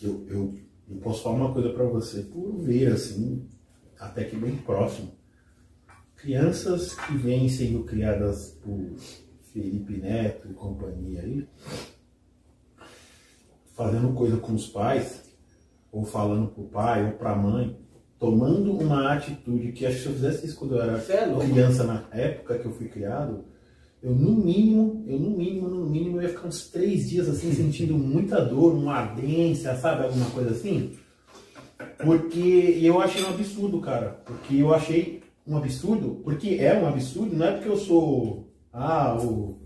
eu, eu, eu posso falar uma coisa pra você, por ver assim, até que bem próximo. Crianças que vêm sendo criadas por Felipe Neto e companhia aí, fazendo coisa com os pais, ou falando pro pai ou pra mãe, tomando uma atitude que acho que se eu fizesse isso quando eu era é criança na época que eu fui criado, eu no mínimo, eu no mínimo, no mínimo, eu ia ficar uns três dias assim, sentindo muita dor, uma ardência, sabe? Alguma coisa assim. Porque eu achei um absurdo, cara. Porque eu achei um absurdo, porque é um absurdo, não é porque eu sou ah, o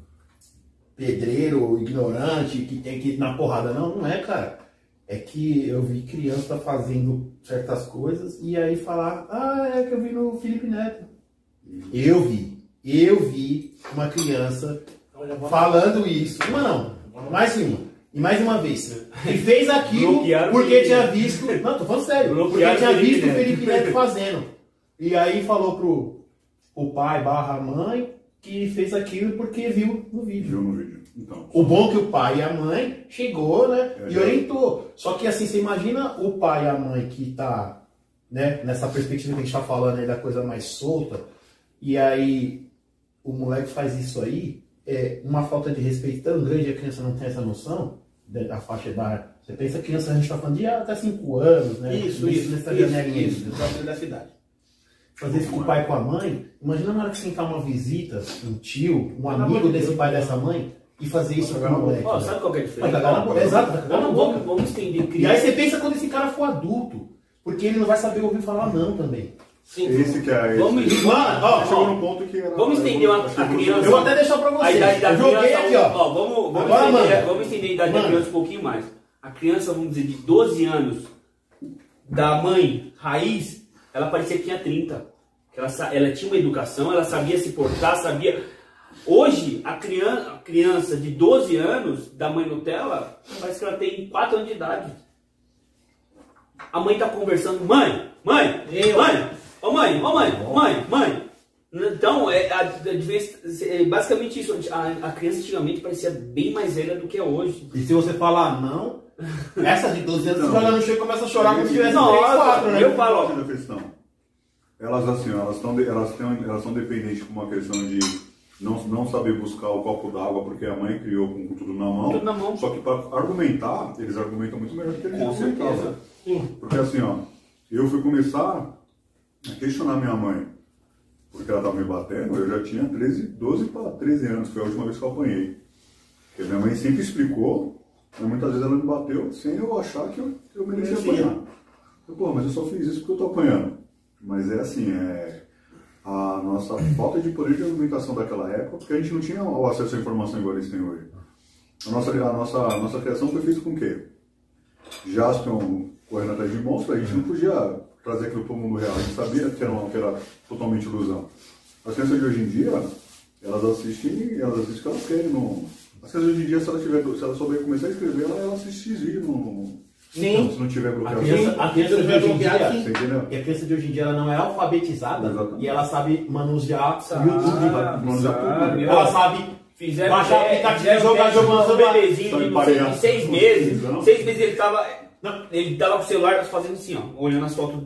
pedreiro ignorante que tem que ir na porrada, não, não é, cara. É que eu vi criança fazendo certas coisas e aí falar, ah, é que eu vi no Felipe Neto. Eu vi, eu vi uma criança falando isso. Uma não, mais uma. E mais uma vez. E fez aquilo Bloquearam porque Felipe tinha Neto. visto. Não, tô falando sério. Porque tinha Felipe visto o. Felipe Neto fazendo. E aí falou pro o pai barra mãe que fez aquilo porque viu no vídeo. Viu no vídeo. Então, O bom é que o pai e a mãe chegou, né? É, e orientou. Só que assim, você imagina o pai e a mãe que tá, né, nessa perspectiva que a gente tá falando aí da coisa mais solta, e aí o moleque faz isso aí, é uma falta de respeito tão grande, a criança não tem essa noção da faixa etária. Você pensa a criança, a gente tá falando de até 5 anos, né? Isso, isso, Nessa isso, janelinha. isso, isso, da cidade. Fazer isso com o pai e com a mãe. Imagina na hora que sentar uma visita, um tio, um amigo de desse pai e dessa mãe, e fazer isso com o moleque. Ó, sabe qual que é a Vai diferença? cagar na boca. Exato, vai cagar na Vamos, boca. vamos, estender E aí criança. você pensa quando esse cara for adulto, porque ele não vai saber ouvir falar não também. Sim. esse que é. Vamos- esse, Mano, ó, chegou ó, no ponto que era. Vamos que a você- criança. eu vou até deixar pra A vocês. idade da joguei criança, aqui, ó. vamos, vamos, Agora, estender, mano. vamos estender a idade Mano. da criança um pouquinho mais. A criança, vamos dizer, de 12 anos, da mãe raiz, ela parecia que tinha 30. Que Ela, ela tinha uma educação, ela sabia se portar, sabia. Hoje, a criança, a criança de 12 anos, da mãe Nutella, parece que ela tem 4 anos de idade. A mãe tá conversando, mãe, mãe, Eu. mãe, ô mãe, ô mãe, mãe, mãe. Então, é, a, é basicamente isso. A, a criança antigamente parecia bem mais velha do que é hoje. E se você falar não, essa de 12 anos, Não. você joga no chão e começa a chorar como se tivesse Nossa, 3, 4, né? eu falo, ó, da questão. Elas assim, elas estão elas têm, elas são dependentes com uma questão de não, não saber buscar o copo d'água porque a mãe criou com tudo na mão. Tudo na mão. Só que para argumentar, eles argumentam muito melhor do que eles Com argumentavam. Porque assim, ó, eu fui começar questionar minha mãe, porque ela estava me batendo, eu já tinha 13, 12 para 13 anos, foi a última vez que eu apanhei. Porque minha mãe sempre explicou, mas muitas vezes ela me bateu sem eu achar que eu, que eu merecia apanhar. Eu, Pô, mas eu só fiz isso porque eu tô apanhando. Mas é assim, é a nossa falta de poder de argumentação daquela época, porque a gente não tinha o acesso à informação igual eles têm hoje. A nossa, a nossa, a nossa criação foi feita com o quê? Jaspion correndo atrás de monstros, a gente não podia trazer aquilo para o mundo real, a gente sabia que era, uma, que era totalmente ilusão. As crianças de hoje em dia, elas assistem, elas assistem o que elas querem. No... As crianças de hoje em dia, se ela, tiver, se ela souber começar a escrever, ela, ela assiste vídeos no... Sim. se não tiver A bloqueado. criança, a criança de hoje em dia, e a criança de hoje em dia ela não é alfabetizada Exatamente. e ela sabe manusear Sabe, o YouTube. sabe, Ela ó. sabe Fizeram baixar aplicativo e jogar jogando celular. bebezinho em não seis meses. Não. Seis meses ele tava. Não. Ele tava com o celular fazendo assim, ó, olhando as fotos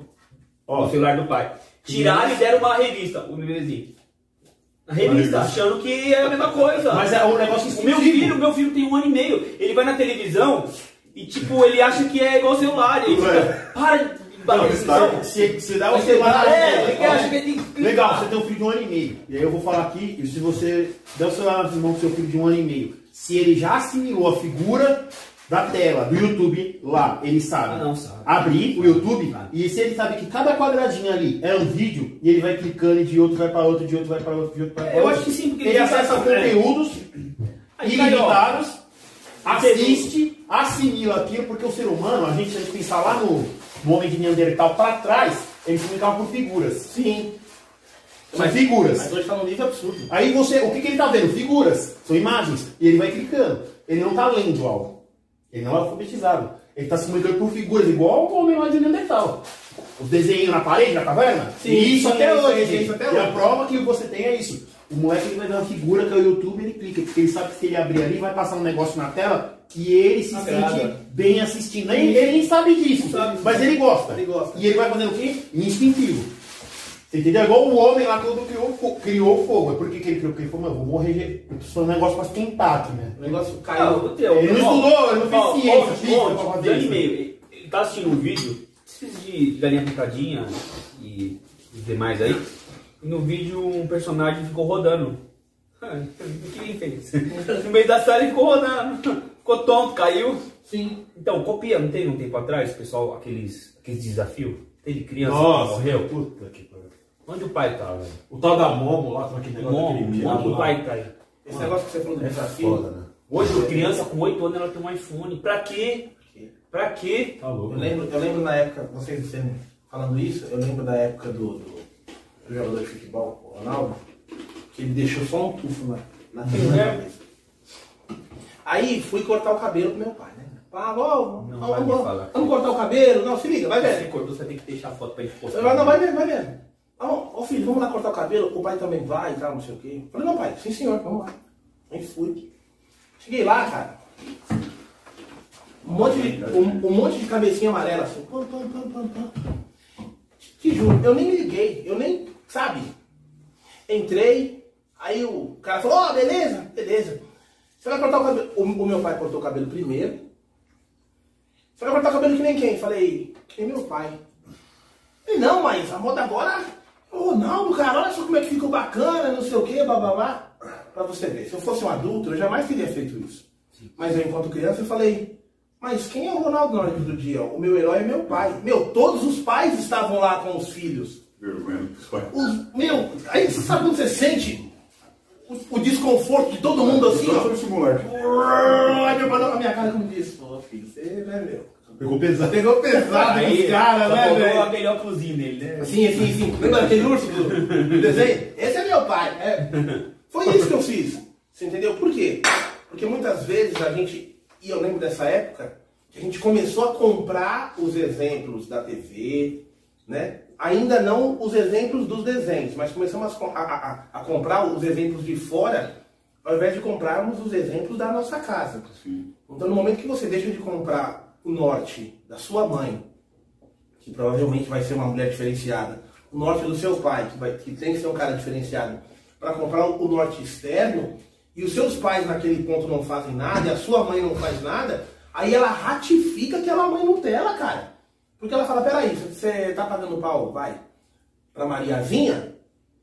Ó. do celular do pai. Tiraram e deram uma revista, o bebezinho. A revista, achando que é a mesma coisa. Mas é um negócio O meu filho, meu filho tem um ano e meio. Ele vai na televisão e, tipo, ele acha que é igual celular. Ele fica, para de está- Se, se dá vai lá, é, né? ele acha que ele tem que. Legal, você tem um filho de um ano e meio. E aí eu vou falar aqui, e se você der o celular nas mãos do seu filho de um ano e meio, se ele já assimilou a figura da tela, do YouTube lá, ele sabe, Ah, não, sabe. abrir o YouTube, Sabe. e se ele sabe que cada quadradinho ali é um vídeo, e ele vai clicando e de outro vai para outro, de outro vai para outro, de outro vai para Eu outro. acho que sim, porque ele ele acessa fica- é. conteúdos ó. ilimitados, assiste, assimila aquilo, porque o ser humano, a gente, se a gente pensar lá no, no homem de Neandertal para trás, ele comunicava por figuras. Sim. São figuras. Mas hoje tá num nível absurdo. Aí você, o que, que ele tá vendo? Figuras, são imagens. E ele vai clicando. Ele não tá lendo algo. Ele não é alfabetizado. Ele tá se comunicando por figuras, igual o homem lá de Neandertal. Os desenhos na parede, na caverna? Sim, e isso até isso, hoje, isso, até E hoje. a prova que você tem é isso. O moleque ele vai ver uma figura que é o YouTube, ele clica, porque ele sabe que se ele abrir ali, vai passar um negócio na tela e ele se Agrada. sente bem assistindo. Nem, ele nem sabe disso, Sabe. mas ele gosta. Ele gosta. E ele vai fazendo o quê? Instintivo. Entendeu? Igual o homem lá quando criou, criou o fogo. Por que, que ele criou? Porque ele falou, mano, eu vou morrer. Eu tô um negócio pra esquentar aqui, né? O negócio caiu. o teu, Ele não ó, estudou, ele não fez ó, ciência, ó, física ó, e isso. meio. Ele tá assistindo um vídeo, esses de galinha pintadinha e os demais aí, e no vídeo um personagem ficou rodando. O que ele fez? No meio da sala ele ficou rodando. Ficou tonto, caiu. Sim. Então, copia, não teve um tempo atrás, pessoal, aqueles, aqueles desafios? Teve criança que morreu? puta que pariu. Onde o pai tá, velho? O tal da Momo lá, com aquele negócio Momo, daquele onde o pai tá aí? Esse negócio que você falou do É desafio. foda, né? Hoje, a criança com 8 anos, ela tem um iPhone. Pra quê? Pra quê? Tá louco. Eu lembro, eu lembro na época, vocês sendo- falando isso, eu lembro da época do, do, do jogador de futebol, o Ronaldo, que ele deixou só um tufo na, na frente da É. cabeça. Aí fui cortar o cabelo com meu pai, né? Falou, Não vamos, vai me vamos, falar. vamos cortar o cabelo. Não, se liga, vai Você ver. cortou, você tem que deixar a foto pra gente postar. Eu falei, não, vai ver, vai ver. Ó, ó, filho, vamos lá cortar o cabelo, o pai também vai e tal, não sei o quê. Falei, não, pai, sim senhor, vamos lá. Aí fui. Cheguei lá, cara. Um monte de, um, um monte de cabecinha amarela assim. Pam. Te juro, eu nem liguei, eu nem, sabe? Entrei, aí o cara falou, ó, beleza, beleza. Você vai cortar o cabelo. O, o meu pai cortou o cabelo primeiro. Você vai cortar o cabelo que nem quem? Falei, que nem meu pai. Falei, não, mas a moda agora o Ronaldo, cara, olha só como é que ficou bacana, não sei o que, bababá. Pra você ver, se eu fosse um adulto, eu jamais teria feito isso. Mas eu, enquanto criança, eu falei, mas quem é o Ronaldo na hora do dia? O meu herói é meu pai. Meu, todos os pais estavam lá com os filhos. Vergonha dos pais. Meu, aí você sabe quando você sente o, o desconforto de todo mundo assim, Só ó. Aí meu pai a minha cara como disse, pô, filho, você, né, meu? Pegou pesado. Pegou pesado Aí, os caras, né, velho? aquele óculosinho dele, né? Sim, sim, sim. Lembra daquele urso do, do desenho? Esse é meu pai. É. Foi isso que eu fiz. Você entendeu? Por quê? Porque muitas vezes a gente, e eu lembro dessa época, que a gente começou a comprar os exemplos da TV, né? Ainda não os exemplos dos desenhos, mas começamos a, a, a- a comprar os exemplos de fora, ao invés de comprarmos os exemplos da nossa casa. Sim. Então, no momento que você deixa de comprar o norte da sua mãe, que provavelmente vai ser uma mulher diferenciada, o norte do seu pai, que, vai, que tem que ser um cara diferenciado, para comprar o norte externo, e os seus pais naquele ponto não fazem nada, e a sua mãe não faz nada, aí ela ratifica aquela mãe Nutella, cara. Porque ela fala, peraí, você tá pagando pau, vai, pra Mariazinha?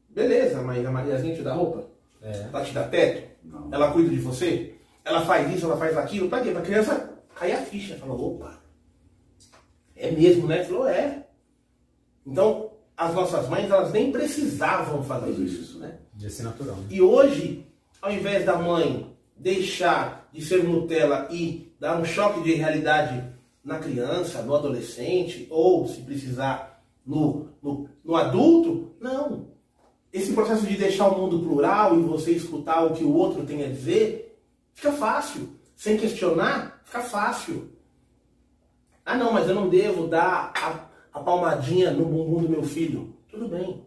Beleza, mas a Mariazinha te dá roupa? É. Ela te dá teto? Não. Ela cuida de você? Ela faz isso, ela faz aquilo? Pra quê? Pra criança cair a ficha. Falou, opa, é mesmo, né? Falou, é. Então, as nossas mães, elas nem precisavam fazer isso, isso. né? Devia ser natural. né? E hoje, ao invés da mãe deixar de ser Nutella e dar um choque de realidade na criança, no adolescente, ou se precisar no, no, no adulto, não. Esse processo de deixar o mundo plural e você escutar o que o outro tem a dizer, fica fácil. Sem questionar, fica fácil. Ah não, mas eu não devo dar a, a palmadinha no bumbum do meu filho. Tudo bem.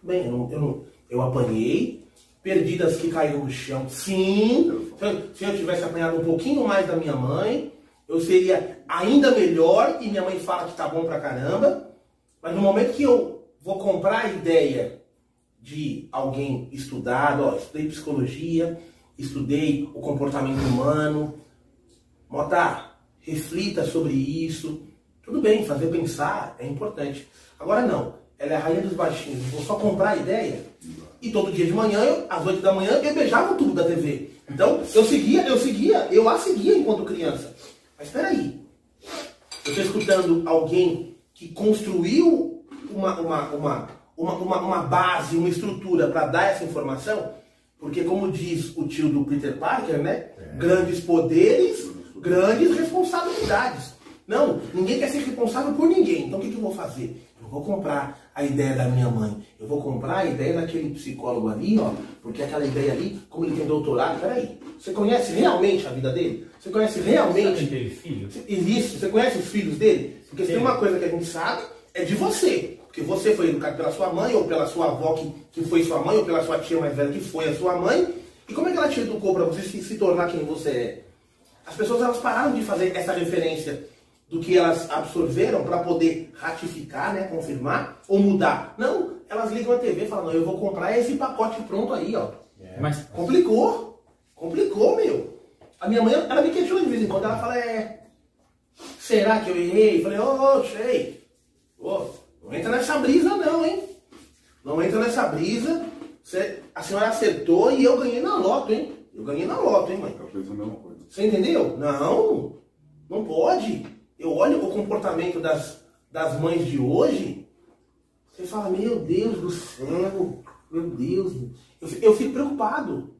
Bem, eu, eu, eu apanhei, perdidas que caíram no chão. Sim, se eu, se eu tivesse apanhado um pouquinho mais da minha mãe, eu seria ainda melhor e minha mãe fala que tá bom pra caramba. Mas no momento que eu vou comprar a ideia de alguém estudado, ó, estudei psicologia, estudei o comportamento humano. Mota, reflita sobre isso. Tudo bem, fazer pensar é importante. Agora não, ela é a rainha dos baixinhos. Vou só comprar a ideia. E todo dia de manhã, eu, às 8 da manhã, eu beijava o tubo da TV. Então, eu seguia, eu seguia, eu a seguia enquanto criança. Mas espera aí. Eu estou escutando alguém que construiu uma, uma, uma, uma, uma, uma base, uma estrutura para dar essa informação, porque como diz o tio do Peter Parker, né? Grandes poderes, grandes responsabilidades. Não, ninguém quer ser responsável por ninguém. Então o que, que eu vou fazer? Eu vou comprar a ideia da minha mãe. Eu vou comprar a ideia daquele psicólogo ali, ó. Porque aquela ideia ali, como ele tem doutorado, peraí. Você conhece realmente a vida dele? Você conhece realmente. Sabe teve filho? Existe. Você conhece os filhos dele? Porque se tem uma coisa que a gente sabe, é de você. Porque você foi educado pela sua mãe, ou pela sua avó que, que foi sua mãe, ou pela sua tia mais velha que foi a sua mãe. E como é que ela te educou para você se, se tornar quem você é? As pessoas elas pararam de fazer essa referência do que elas absorveram para poder ratificar, né, confirmar ou mudar. Não, elas ligam a TV e falam, não, eu vou comprar esse pacote pronto aí, ó. Mas Complicou. Complicou, meu. A minha mãe, ela me questiona de vez em quando, ela fala, é. Será que eu errei? Eu falei, ô, ô, sei. Ô, não entra nessa brisa não, hein? Não entra nessa brisa. Cê- a senhora acertou e eu ganhei na loto, hein? Eu ganhei na loto, hein, mãe? Eu penso a mesma coisa. Você entendeu? Não, não pode. Eu olho o comportamento das, das mães de hoje, você fala, meu Deus do céu, meu Deus. Eu, eu fico preocupado.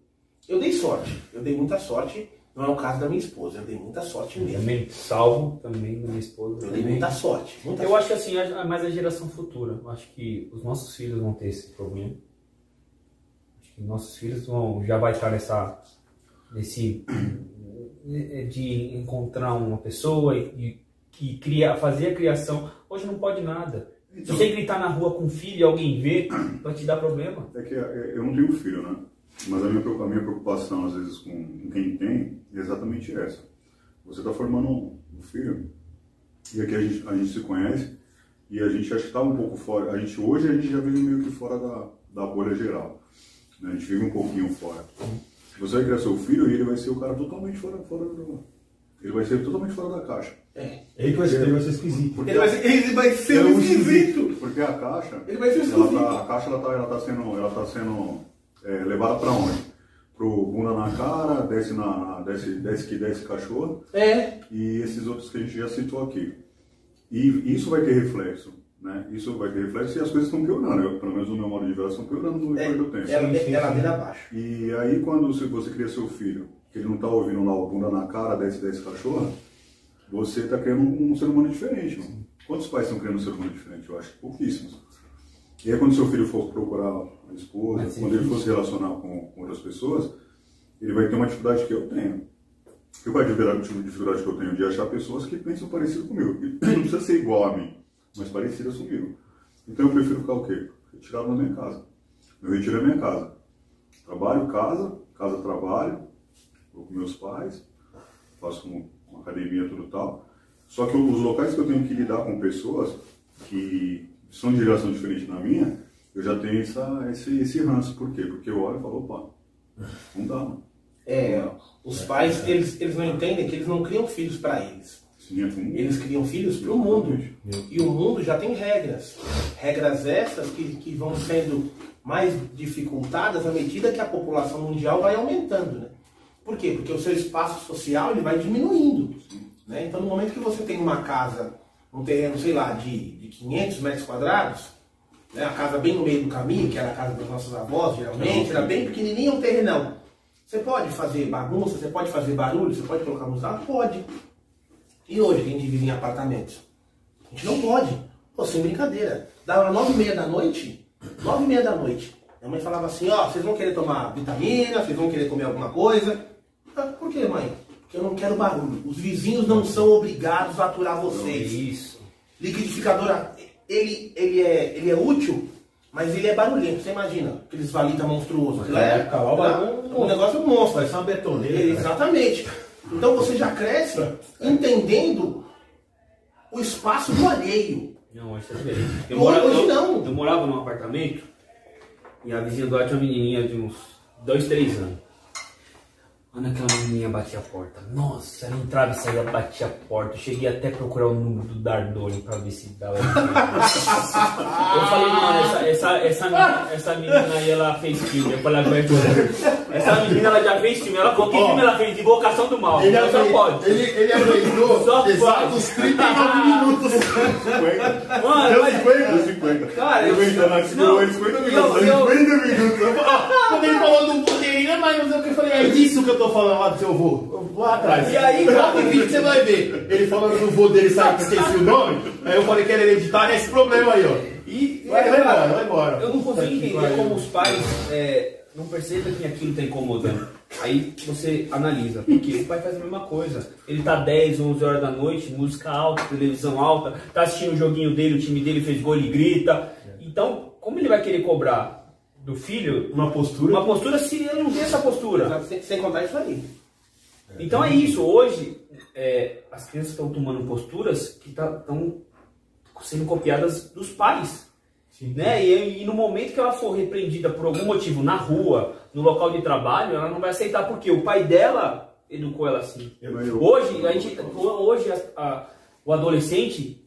Eu dei sorte, eu dei muita sorte. Não é o caso da minha esposa, eu dei muita sorte mesmo. também salvo também da minha esposa. Eu dei também. muita sorte. Muita Eu sorte. acho que assim, é mais a geração futura. Eu acho que os nossos filhos vão ter esse problema. Acho que nossos filhos vão já vai estar nessa nesse eh, de encontrar uma pessoa e, e criar, fazer a criação. Hoje não pode nada. Se Então- você gritar na rua com um filho e alguém vê, vai te dar problema. É que é, eu não tenho filho, né? Mas a minha, a minha preocupação, às vezes, com quem tem, é exatamente essa. Você está formando um, filho, e aqui a gente, a gente se conhece, e a gente acha que está um pouco fora. A gente, hoje a gente já vive meio que fora da, da bolha geral. né? A gente vive um pouquinho fora. Você vai criar seu filho e ele vai ser o cara totalmente fora, fora do. Ele vai ser totalmente fora da caixa. É. Ele que vai ser, ele vai ser esquisito. Ele vai ser, ele vai ser um esquisito. Porque a caixa, Ele vai ser ela esquisito. tá, a caixa ela tá, ela tá sendo, ela tá sendo é, levada para onde? Pro bunda na cara, desce na, desce, desce que desce cachorro É. e esses outros que a gente já citou aqui. E isso vai ter reflexo, né? Isso vai ter reflexo e as coisas estão piorando. Eu, pelo menos no meu modo de ver, estão piorando no É, decorrer do tempo. ela, ela vira abaixo. E aí quando você, cria seu filho, que ele não tá ouvindo lá o bunda na cara, desce, desce cachorro, você tá criando um, um ser humano diferente, mano. Quantos pais estão criando um ser humano diferente? Eu acho que pouquíssimos. E aí quando seu filho for procurar a esposa, Mas quando ele for se relacionar com, com outras pessoas, ele vai ter uma dificuldade que eu tenho. E qual é a dificuldade, tipo de dificuldade que eu tenho? De achar pessoas que pensam parecido comigo. Não precisa ser igual a mim, mas parecidas comigo. Então eu prefiro ficar o quê? Retirado da minha casa. Meu retiro é minha casa. Trabalho, casa, casa, trabalho, vou com meus pais, faço um- uma academia, tudo tal. Só que os locais que eu tenho que lidar com pessoas que são de geração diferente da minha, eu já tenho essa, esse, esse ranço. Por quê? Porque eu olho e falo, opa, não dá, mano. É, os pais, eles, eles não entendem que eles não criam filhos para eles. Sim, é Eles criam filhos para o mundo. E o mundo já tem regras. Regras essas que, que vão sendo mais dificultadas à medida que a população mundial vai aumentando. Né? Por quê? Porque o seu espaço social ele vai diminuindo. Né? Então, no momento que você tem uma casa, um terreno, sei lá, de, de 500 metros quadrados, né? a casa bem no meio do caminho, que era a casa dos nossos avós, geralmente, era bem pequenininho, um terrenão. Você pode fazer bagunça, você pode fazer barulho, você pode colocar música? Pode. E hoje, que a gente vive em apartamentos? A gente não pode. Pô, sem brincadeira. Dava nove e meia da noite, nove e meia da noite. Minha mãe falava assim, ó, vocês vão querer tomar vitamina, vocês vão querer comer alguma coisa. Ah, por que, mãe? Eu não quero barulho. Os vizinhos não são obrigados a aturar vocês. Isso. Liquidificador, ele, ele, é, ele é útil, mas ele é barulhento. Você imagina, aqueles valita monstruosos. Aquilo É, cara, o bagulho- um negócio monstro. Parece uma betoneira. cara. Exatamente. Então você já cresce entendendo o espaço do alheio. Não, hoje diferente. Eu, Hoje- morava, hoje não. eu morava num apartamento e a vizinha do lado tinha uma menininha de uns 2, 3 anos. Quando aquela menininha batia a porta, nossa, ela entrava e saía, batia a porta. Eu cheguei até a procurar o número do Dardone pra ver se dava. eu falei, mano, essa, essa, essa, menina, essa menina aí, ela fez filme. Eu falei, agora essa menina ela já fez filme. Ela, qual que filme ela fez? Invocação do Mal. Ele, só pode. ele, ele aguentou Só exatos 39 minutos. 50. Mano, Deu mas- 50, deu 50. Cara, eu não, ele 50 eu- minutos. eu- 50 minutos. Quando ele falou do poderia, mas não sei o que eu falei, é disso que eu tô falando lá do seu vô. Lá atrás. E aí, o vídeo você vai ver. Ele falando do vô dele, sabe que esqueci o nome? Aí eu falei que era hereditário, é esse problema aí, ó. E, Vai, vai embora, vai embora. Eu não consigo que entender como os pais é, não percebem que aquilo está incomodando. Aí você analisa, porque o pai faz a mesma coisa. Ele tá 10, 11 horas da noite, música alta, televisão alta, tá assistindo o joguinho dele, o time dele fez gol, ele grita. Então, como ele vai querer cobrar do filho Uma postura. uma postura se ele não tem essa postura? Sem, sem contar isso aí. Então é isso, hoje é, as crianças estão tomando posturas que estão sendo copiadas dos pais. Né? E, e no momento que ela for repreendida por algum motivo na rua, no local de trabalho, ela não vai aceitar porque o pai dela educou ela assim. Eu- Hoje, a gente, hoje a- a- o adolescente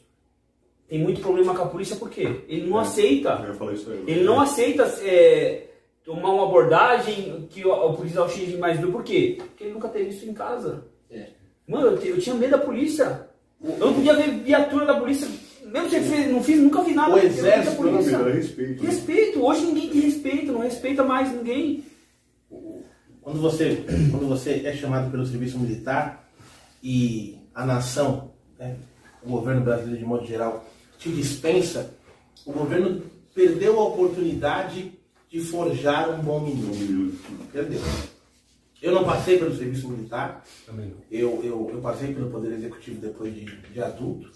tem muito problema com a polícia porque ele não aceita. Eu ia falar isso aí. Ele não aceita é, tomar uma abordagem que o, o policial xingue mais duro. Por quê? Porque ele nunca teve isso em casa. É. Mano, eu, te- eu tinha medo da polícia. Eu não podia ver viatura da polícia. Mesmo se fez, não fiz, nunca vi nada. O exército, Não, polícia. Era respeito. né? Respeito. Hoje ninguém tem respeito, não respeita mais ninguém. Quando você, quando você é chamado pelo serviço militar e a nação, né, o governo brasileiro de modo geral, te dispensa, o governo perdeu a oportunidade de forjar um bom menino. Perdeu. Eu não passei pelo serviço militar, eu, eu, eu passei pelo Poder Executivo depois de, de adulto,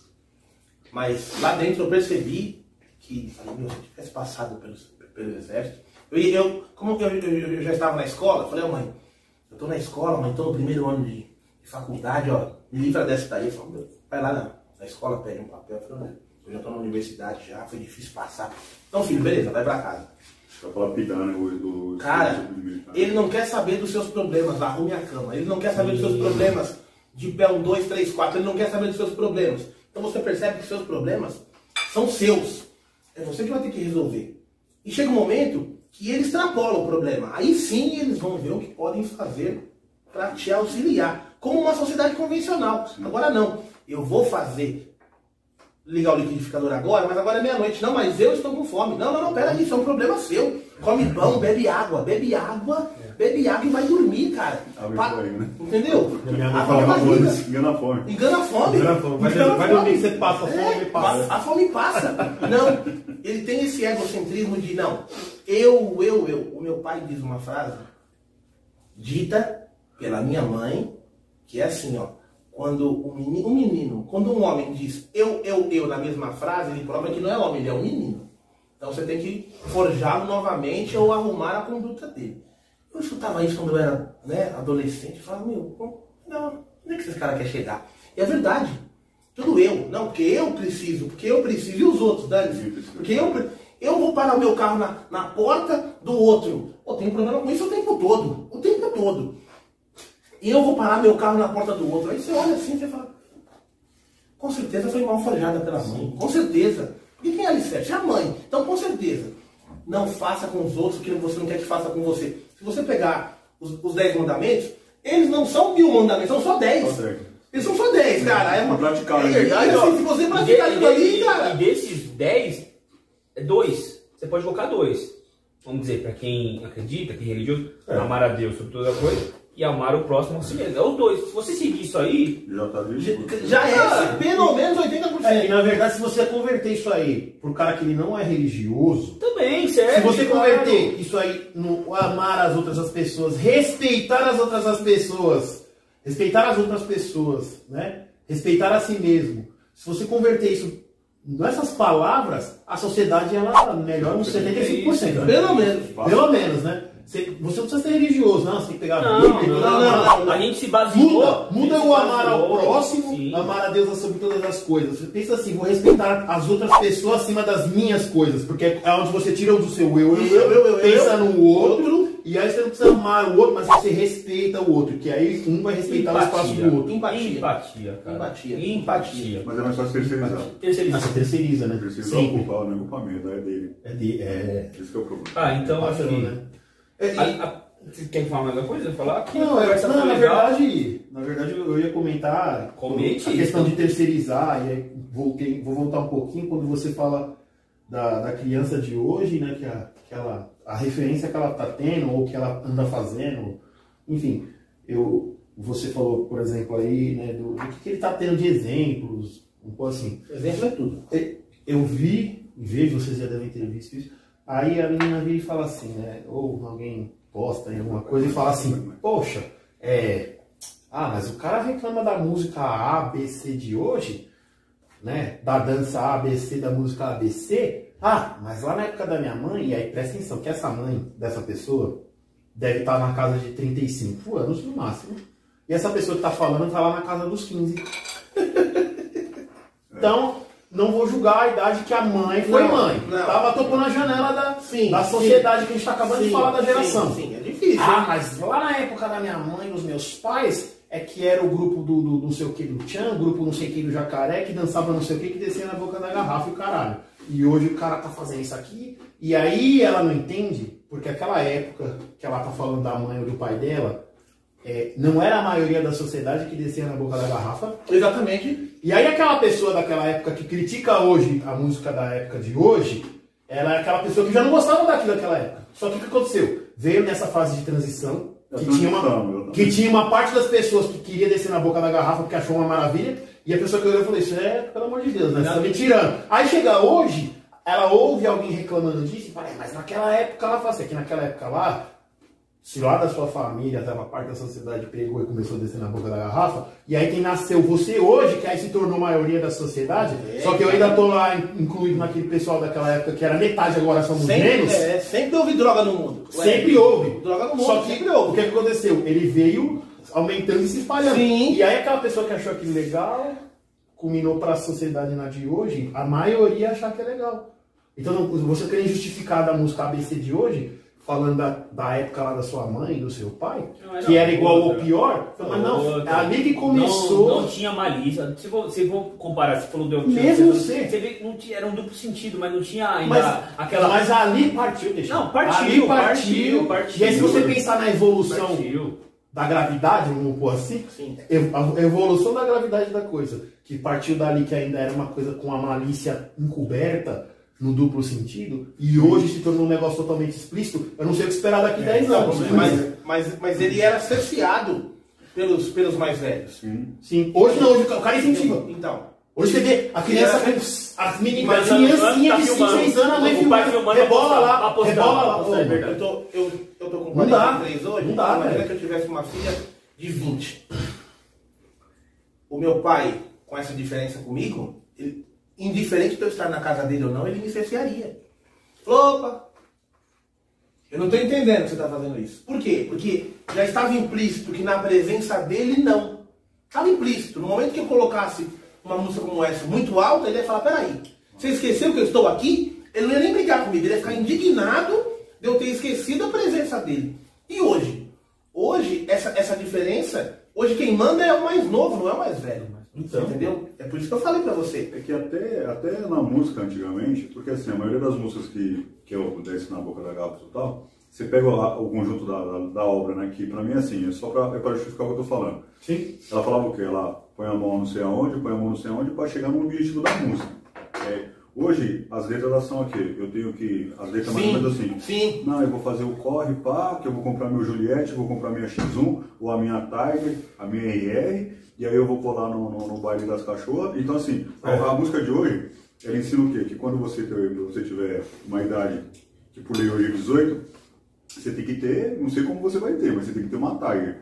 mas lá dentro eu percebi que, falei, se eu tivesse passado pelo, pelo Exército, eu, eu, como eu, eu, eu já estava na escola, eu falei, ô mãe, eu estou na escola, mãe, estou no primeiro ano de, de faculdade, ó, me livra dessa daí. Eu falei, meu, vai lá na, na escola, pede um papel. Eu falei, eu já estou na universidade já, foi difícil passar. Então, filho, beleza, vai pra casa. Pra falar pitando, né? o- Cara, ele não quer saber dos seus problemas, arrume a cama. Ele não quer saber dos seus problemas de pé 1, 2, 3, 4. Ele não quer saber dos seus problemas. Então você percebe que os seus problemas são seus. É você que vai ter que resolver. E chega um momento que ele extrapola o problema. Aí sim eles vão ver o que podem fazer para te auxiliar. Como uma sociedade convencional. Agora não. Eu vou fazer ligar o liquidificador agora, mas agora é meia-noite. Não, mas eu estou com fome. Não, não, não, pera aí, isso é um problema seu. Come pão, bebe água, bebe água, bebe água e vai dormir, cara. Pa- né? Entendeu? A. Engana a fome. Engana a fome. Engana a fome. Vai- Engana a vai fome. dormir, você passa fome, É, ele passa. A fome passa. Não, ele tem esse egocentrismo de não. Eu, eu, eu. O meu pai diz uma frase dita pela minha mãe, que é assim, ó. Quando o menino, um menino, quando um homem diz eu, eu, eu na mesma frase, ele prova que não é homem, ele é um menino. Então você tem que forjá-lo novamente ou arrumar a conduta dele. Eu escutava isso quando eu era né, adolescente, eu falava, meu, não, onde é que esse cara quer chegar? E é verdade. Tudo eu. Não, porque eu preciso, porque eu preciso. E os outros, Dani? Porque eu, eu vou parar o meu carro na, na porta do outro. Pô, tem problema com isso o tempo todo. O tempo todo. E eu vou parar meu carro na porta do outro. Aí você olha assim e você fala, com certeza foi mal forjada pela mãe. Com certeza. Porque quem é alicerce? É a mãe. Então, com certeza. Não faça com os outros o que você não quer que faça com você. Se você pegar os, os dez mandamentos, eles não são mil mandamentos, são só dez. Só dez. Eles são só dez, cara. É uma Pra praticar, É né? verdade, E, ó, assim, se você praticar aquilo ali, cara. E desses 10, é dois. Você pode colocar dois. Vamos dizer, para quem acredita, quem é religioso, É. amar a Deus sobre toda coisa e amar o próximo a si mesmo. É os dois. Se você seguir isso aí, Já tá vivo. Já é Ah. pelo menos 80%. É, e na verdade, se você converter isso aí pro cara que ele não é religioso, também serve. se você claro. converter isso aí no amar as outras as pessoas, respeitar as outras as pessoas, respeitar as outras pessoas, né? Respeitar a si mesmo. Se você converter isso nessas palavras, a sociedade ela melhora uns 75%. né? Pelo menos. Pelo menos, né? Você, você não precisa ser religioso, não. Você tem que pegar a Não, Bíblia, não, não, não, não, não. A gente se baseou. Muda, muda o amar ao próximo, sim. amar a Deus sobre todas as coisas. Você pensa assim, vou respeitar as outras pessoas acima das minhas coisas, porque é onde você tira do seu eu, eu, Eu, eu, eu, pensa eu. no outro, e aí você não precisa amar o outro, mas você respeita o outro, que aí um vai respeitar o espaço do outro. Empatia. Empatia, cara. Empatia. Empatia. Mas é mais fácil terceirizar. Ah, Terceirizar. você terceiriza, né? Terceirizar o Sempre. culpado, não é culpa minha, é dele. É, de, é, Esse que é o problema. Ah, então acho patrão, que. né? É, quer falar mais alguma coisa? Falar aqui? Não, é, não, na legal. verdade, na verdade eu ia comentar Comente a questão isso. de terceirizar, e aí voltei, vou voltar um pouquinho quando você fala da, da criança de hoje, né, que, a, que ela, a referência que ela está tendo ou que ela anda fazendo, enfim, eu, você falou, por exemplo, aí, né, do, do que, que ele está tendo de exemplos, um pouco assim. Exemplo é tudo. Eu vi, vejo, vocês já devem ter visto isso, aí a menina vira e fala assim, né? Ou alguém posta em alguma coisa e fala assim, poxa, é. Ah, mas o cara reclama da música A, B, C de hoje, né? Da dança A, B, C, da música A, B, C. Ah, mas lá na época da minha mãe, e aí presta atenção, que essa mãe dessa pessoa deve estar na casa de 35 anos no máximo. E essa pessoa que tá falando tá lá na casa dos 15. Então, não vou julgar a idade que a mãe foi Não, mãe. não. Tava tocando a janela da, Sim, da sim. sociedade que a gente tá acabando de Sim, falar da geração. Sim, sim, é difícil. Ah, hein? mas lá na época da minha mãe, dos meus pais, é que era o grupo do, do não sei o que do Tchan, o grupo não sei o que do Jacaré, que dançava não sei o que, que descia na boca da garrafa e o caralho. E hoje o cara tá fazendo isso aqui, e aí ela não entende, porque aquela época que ela tá falando da mãe ou do pai dela, é, não era a maioria da sociedade que descia na boca da garrafa, Exatamente. E aí aquela pessoa daquela época que critica hoje a música da época de hoje, ela é aquela pessoa que já não gostava daquilo daquela época. Só que o que aconteceu? Veio nessa fase de transição, É que, tinha uma, que tinha uma parte das pessoas que queria descer na boca da garrafa porque achou uma maravilha, e a pessoa que olhou falou, isso é, pelo amor de Deus, né? Você tá me tirando. Aí chega hoje, ela ouve alguém reclamando disso e fala, é, mas naquela época ela fala assim, que naquela época lá, se lá da sua família, até uma parte da sociedade pegou e começou a descer na boca da garrafa, e aí quem nasceu você hoje, que aí se tornou maioria da sociedade, É, só que eu ainda tô lá in- incluído naquele pessoal daquela época que era metade, agora somos Sempre, menos, é, sempre houve droga no mundo. sempre houve. Droga no mundo, Só que sempre o houve. que que aconteceu? Ele veio aumentando e se espalhando. Sim. E aí aquela pessoa que achou aquilo legal, culminou para a sociedade na de hoje, a maioria achar que é legal. Então você querer justificar da música ABC de hoje, falando da, da época lá da sua mãe, do seu pai, Não, era que era igual ou outra. pior, mas não, Outra. ali que começou. Não, não tinha malícia. Se for, se for comparar, se falou do El Chan, Mesmo você, você vê que não tinha, era um duplo sentido, mas não tinha ainda Mas, aquela. mas ali partiu, deixa. Não, partiu, ali partiu, partiu. E aí se você pensar na evolução Partiu. da gravidade, vamos pôr assim, Sim. a evolução da gravidade da coisa, que partiu dali que ainda era uma coisa com a malícia encoberta, no duplo sentido, e hoje se tornou um negócio totalmente explícito, eu não sei o que esperar daqui 10 anos. Mas, mas, mas, mas ele era cerceado pelos, pelos mais velhos. Sim. Sim, hoje não, hoje o cara incentiva. Então, Hoje você vê a criança com as meninas, Mas as tá criancinhas de filmando, tá 5, 6 anos, a mãe filmando. O pai filmando, filmando, rebola lá, rebola lá. pô, é eu tô, eu, eu tô com Não dá. 43 hoje, Não dá, imagina velho. que eu tivesse uma filha de 20. O meu pai, com essa diferença comigo, ele- indiferente de eu estar na casa dele ou não, ele me cercearia. Opa, eu não estou entendendo que você está fazendo isso. Por quê? Porque já estava implícito que na presença dele, não. Estava implícito. No momento que eu colocasse uma música como essa muito alta, ele ia falar, peraí, você esqueceu que eu estou aqui? Ele não ia nem brigar comigo, ele ia ficar indignado de eu ter esquecido a presença dele. E hoje? Hoje, essa, essa diferença, hoje quem manda é o mais novo, não é o mais velho. Então. Entendeu? É por isso que eu falei pra você. É que até, até na música antigamente, porque assim, a maioria das músicas que, que eu desce na boca da garrafa e tal, você pega o, o conjunto da, da, da obra, né? Que pra mim assim, é só pra, é pra justificar o que eu tô falando. Sim. Ela falava o quê? Ela põe a mão não sei aonde, põe a mão não sei aonde para chegar no objetivo da música. É, hoje, as letras elas são aqui. Eu tenho que. As letras mais ou menos assim. sim. Não, eu vou fazer o corre, pá, que eu vou comprar meu Juliette, vou comprar minha X1, ou a minha Tiger, a minha RR, e aí eu vou colar no, no, no baile das cachorras. Então, assim, a, a música de hoje, ela ensina o quê? Que quando você, ter- você tiver uma idade que por lei hoje é 18, você tem que ter, não sei como você vai ter, mas você tem que ter uma Tiger.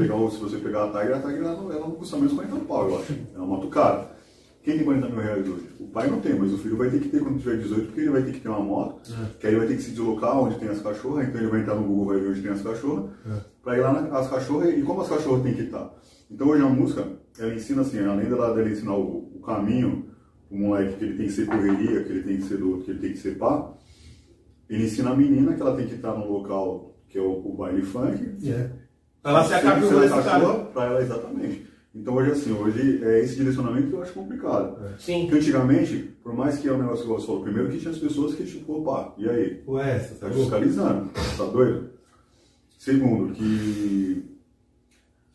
Pegar, o- se você pegar a Tiger, a Tiger ela, não- ela não custa menos 40 pau, eu acho. É uma moto cara. Quem tem 40 mil reais hoje? O pai não tem, mas o filho vai ter que ter quando tiver 18, porque ele vai ter que ter uma moto, que aí ele vai ter que se deslocar onde tem as cachorras, então ele vai entrar no Google, vai ver onde tem as cachorras, pra ir lá nas cachorras e como as cachorras tem que estar. Então hoje a música, ela ensina assim, além dela, dela ensinar o, o caminho, o moleque que ele tem que ser correria, que ele tem que ser do que ele tem que ser pá, ele ensina a menina que ela tem que estar no local que é o, o baile funk. É. Pra ela ser a ser desse cara. Pra ela, exatamente. Então hoje assim, hoje é esse direcionamento que eu acho complicado. Sim. Porque antigamente, por mais que é um negócio que você falou, primeiro que tinha as pessoas que tipo, opa, e aí? Ué, você Tá fiscalizando, tá doido? Segundo, que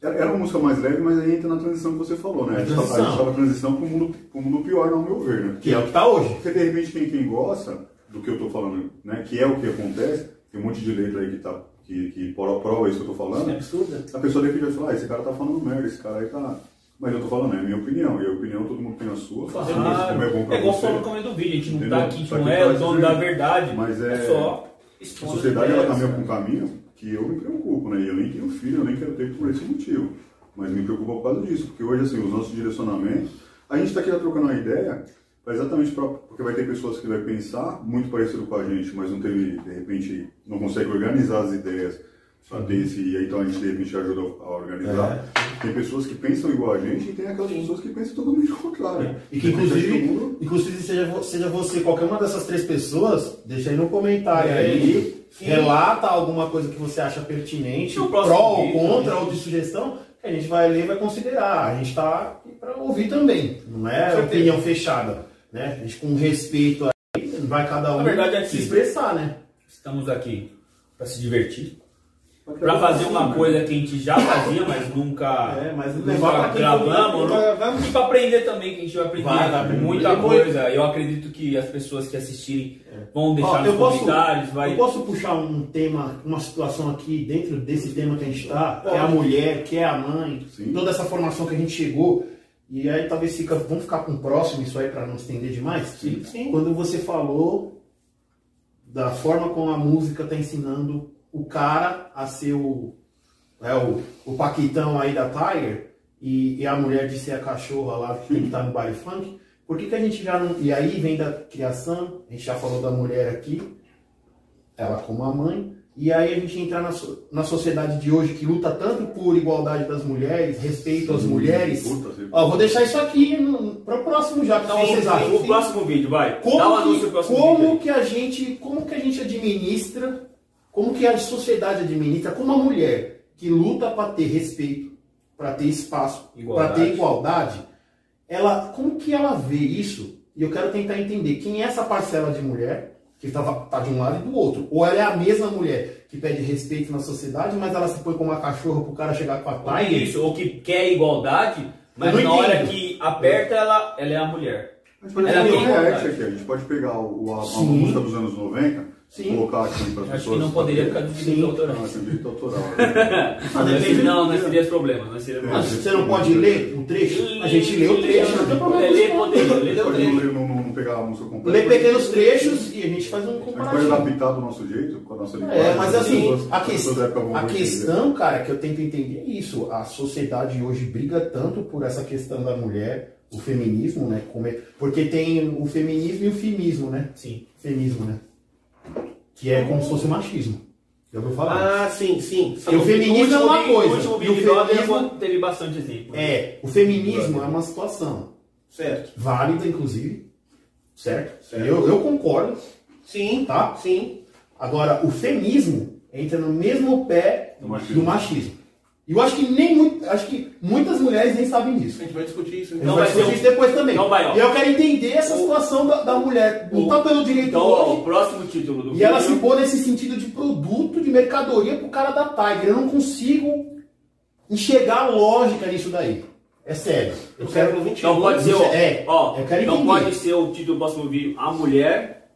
era era uma música mais leve, mas aí entra na transição que você falou, né? A gente tava- a Transição. transição pro mundo, pro mundo pior, ao meu ver, né? Que é o que tá hoje. Porque de repente quem, quem gosta do que eu tô falando, né? Que é o que acontece, tem um monte de letra aí que, tá, que, que prova isso que eu tô falando. É absurdo. A pessoa de repente vai falar, ah, esse cara tá falando merda, esse cara aí tá. Mas eu tô falando, é a minha opinião. E a opinião todo mundo tem a sua. Claro. como é bom pra É igual você. falando no começo do vídeo, a gente não Entendeu? tá aqui, a gente não é o dono da verdade. Mas é- só A sociedade ela caminha por um caminho que eu me preocupo, né? E eu nem tenho filho, eu nem quero ter por esse motivo. Mas me preocupa por causa disso, porque hoje, assim, os nossos direcionamentos. A gente está aqui trocando uma ideia, exatamente pra, porque vai ter pessoas que vai pensar muito parecido com a gente, mas não teve, de repente, não consegue organizar as ideias. Pra ter esse, e aí então a gente de repente ajuda a organizar. Tem pessoas que pensam igual a gente e tem aquelas pessoas que pensam totalmente o contrário. E que inclusive, mundo- inclusive seja, seja você, qualquer uma dessas três pessoas, deixa aí no comentário É, aí, sim. relata alguma coisa que você acha pertinente, pró ou contra, né? ou de sugestão, que a gente vai ler e vai considerar. A gente tá aqui para ouvir também, não é opinião fechada, né? A gente com respeito aí, vai cada um verdade, é se expressar, né? Estamos aqui para se divertir, para fazer assim, uma coisa que a gente já fazia, mas nunca, É, mas nunca levar pra quem gravamos, for- não- Vamos. e para aprender também, que a gente vai aprender Vai, vai aprender muita coisa. Eu acredito que as pessoas que assistirem vão deixar Ó, nos posso- comentários, vai... Eu posso puxar um tema, uma situação aqui dentro desse tema que a gente está, que é a mulher, que é a mãe, Sim. toda essa formação que a gente chegou. E aí talvez fica, vamos ficar com o próximo isso aí para não estender demais. Sim, sim. Quando você falou da forma como a música está ensinando o cara a ser o, é, o, o paquitão aí da Tiger e, e a mulher de ser a cachorra lá que tem que estar no baile funk, por que, que a gente já não. E aí vem da criação, a gente já falou da mulher aqui, ela como a mãe, e aí a gente entra na, so- na sociedade de hoje que luta tanto por igualdade das mulheres, respeito às mulheres. Puta, Ó, vou deixar isso aqui para o próximo já, que Então, vocês acham. o próximo vídeo, vai. Como, Dá um que, como vídeo. que a gente, como que a gente administra, como que a sociedade administra, como a mulher que luta para ter respeito, para ter espaço, para ter igualdade, ela, como que ela vê isso? E eu quero tentar entender quem é essa parcela de mulher que tá, tá de um lado e do outro, ou ela é a mesma mulher que pede respeito na sociedade, mas ela se põe como uma cachorra pro cara chegar com a Tiger. isso, ou que quer igualdade, mas na não hora que aperta, ela, ela é a mulher. Mas, por Ela exemplo, o aqui, a gente pode pegar o, a, a música dos anos 90, Sim. colocar aqui para as Acho pessoas. que não poderia ficar do direito Sim. autoral. Não, tem direito autoral. Depende- Não, não seria esse problema. Não seria Ah, você não pode ler um trecho? A gente lê o trecho, não tem problema. É, lê, poderia, lê Pode o trecho. ler- não, não, não pegar a música completa. Lê pequenos trechos e a gente faz um A gente pode comparativo. adaptar do nosso jeito, com a nossa linguagem. É, mas as assim, a, as que- pessoas da época vão a questão, cara, que eu tento entender é isso. A sociedade hoje briga tanto por essa questão da mulher, o feminismo, né? como é- porque tem o feminismo e o fimismo, né? Sim. Feminismo, né? Que é como se fosse o machismo. Já ouviu falar? Ah, sim, sim. E o feminismo é uma coisa, O último e o Big Brother feminismo- teve bastante exemplo. É, o feminismo é uma situação Certo. válida, inclusive, certo? Certo. Eu, eu concordo, Sim, tá? sim. Agora, o feminismo entra no mesmo pé Do machismo. do machismo. E eu acho que nem muito, acho que muitas mulheres nem sabem A disso. gente vai discutir isso. A gente Então vai discutir isso depois também. Então vai, ó. e eu quero entender essa situação da, da mulher lutar pelo direito Então, ó, o hoje próximo título do e ela se pôr nesse sentido de produto, de mercadoria pro cara da Tiger. Eu não consigo enxergar lógica nisso daí. É sério. Eu No quero. XXI. Então pode ser, ó, É, ó, eu quero então pode ser o título do próximo vídeo, a mulher,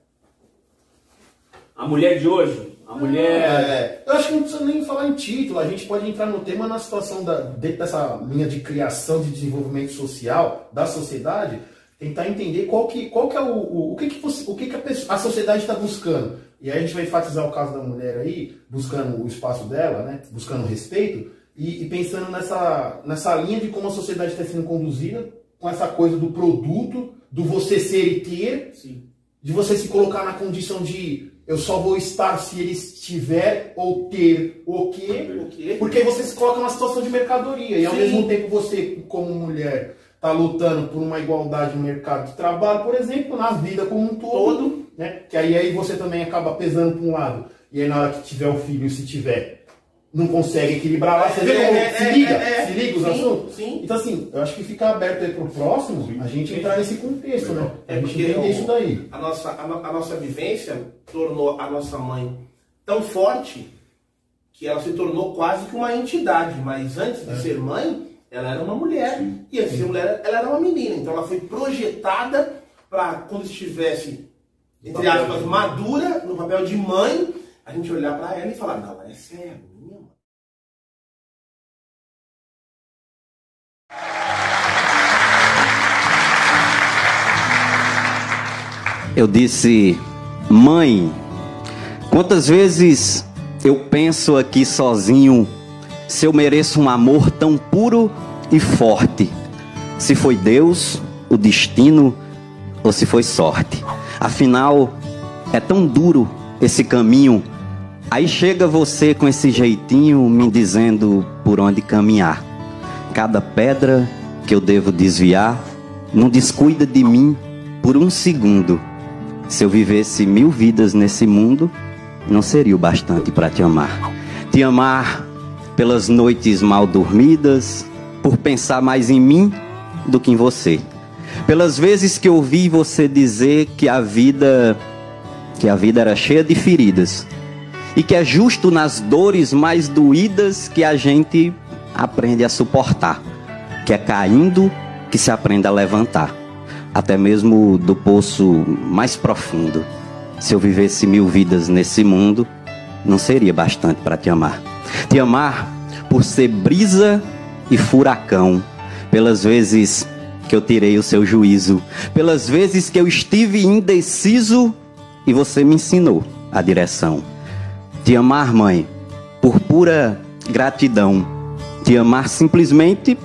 a mulher de hoje, a mulher, É, eu acho que não precisa nem falar em título, a gente pode entrar no tema na situação da, dentro dessa linha de criação de desenvolvimento social da sociedade, tentar entender qual que, qual que é o, o, o que, que, você, o que, que a, pessoa- a sociedade está buscando. E aí a gente vai enfatizar o caso da mulher aí, buscando o espaço dela, né? buscando respeito, e, e pensando nessa, nessa linha de como a sociedade está sendo conduzida com essa coisa do produto, do você ser e ter, Sim. de você se colocar na condição de eu só vou estar se ele estiver ou ter o quê. Porque você se coloca numa situação de mercadoria e ao Sim. mesmo tempo você, como mulher, está lutando por uma igualdade no mercado de trabalho, por exemplo, na vida como um todo, Todo. né? Que aí, aí você também acaba pesando para um lado. E aí na hora que tiver o filho, se tiver, não consegue equilibrar lá, você vê É, como é, se é, liga, é, é. se liga os Sim, assuntos? sim. Então assim, eu acho que fica aberto aí pro próximo, a gente entrar nesse contexto, né? A É gente porque entender isso daí. A nossa, a, no- a nossa vivência tornou a nossa mãe tão forte que ela se tornou quase que uma entidade. Mas antes É. de ser mãe, ela era uma mulher. E antes de ser mulher, ela era uma menina. Então ela foi projetada para quando estivesse, entre aspas, madura, no papel de mãe, a gente olhar para ela e falar, não, essa é Eu disse, mãe, quantas vezes eu penso aqui sozinho se eu mereço um amor tão puro e forte? Se foi Deus, o destino ou se foi sorte? Afinal, é tão duro esse caminho. Aí chega você com esse jeitinho me dizendo por onde caminhar. Cada pedra que eu devo desviar, não descuida de mim por um segundo. Se eu vivesse mil vidas nesse mundo, não seria o bastante para te amar. Te amar pelas noites mal dormidas, por pensar mais em mim do que em você. Pelas vezes que ouvi você dizer que a vida que a vida era cheia de feridas e que é justo nas dores mais doídas que a gente aprende a suportar, que é caindo que se aprende a levantar até mesmo do poço mais profundo. Se eu vivesse mil vidas nesse mundo, não seria bastante para te amar. Te amar por ser brisa e furacão, pelas vezes que eu tirei o seu juízo, pelas vezes que eu estive indeciso e você me ensinou a direção. Te amar, mãe, por pura gratidão. Te amar simplesmente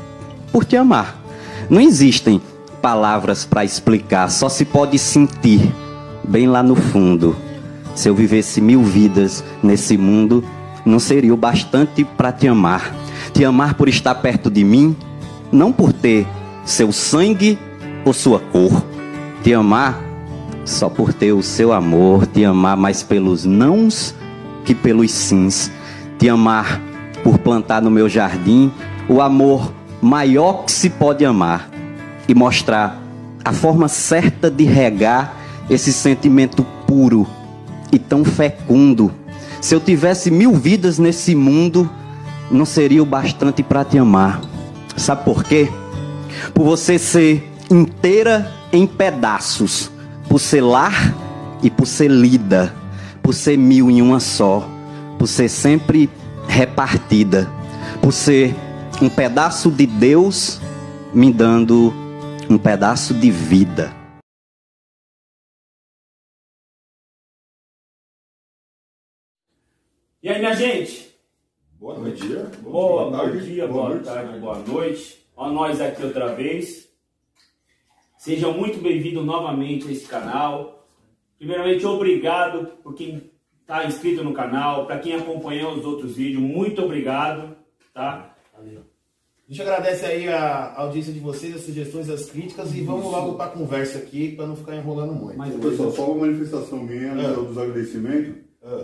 por te amar. Não existem palavras para explicar, só se pode sentir bem lá no fundo. Se eu vivesse mil vidas nesse mundo, não seria o bastante para te amar. Te amar por estar perto de mim, não por ter seu sangue ou sua cor. Te amar só por ter o seu amor, te amar mais pelos nãos que pelos sims. Te amar por plantar no meu jardim o amor maior que se pode amar e mostrar a forma certa de regar esse sentimento puro e tão fecundo. Se eu tivesse mil vidas nesse mundo, não seria o bastante para te amar. Sabe por quê? Por você ser inteira em pedaços, por ser lar e por ser lida, por ser mil em uma só, por ser sempre repartida, por ser um pedaço de Deus me dando um pedaço de vida. E aí, minha gente? Boa noite. Dia, Boa, bom dia, boa tarde, boa noite. Ó, nós aqui outra vez. Sejam muito bem-vindos novamente a esse canal. Primeiramente, obrigado por quem está inscrito no canal, para quem acompanhou os outros vídeos, muito obrigado, tá? A gente agradece aí a audiência de vocês, as sugestões, as críticas e vamos logo para a conversa aqui para não ficar enrolando muito. Mais Pessoal, só uma manifestação minha Ah. né, dos agradecimentos.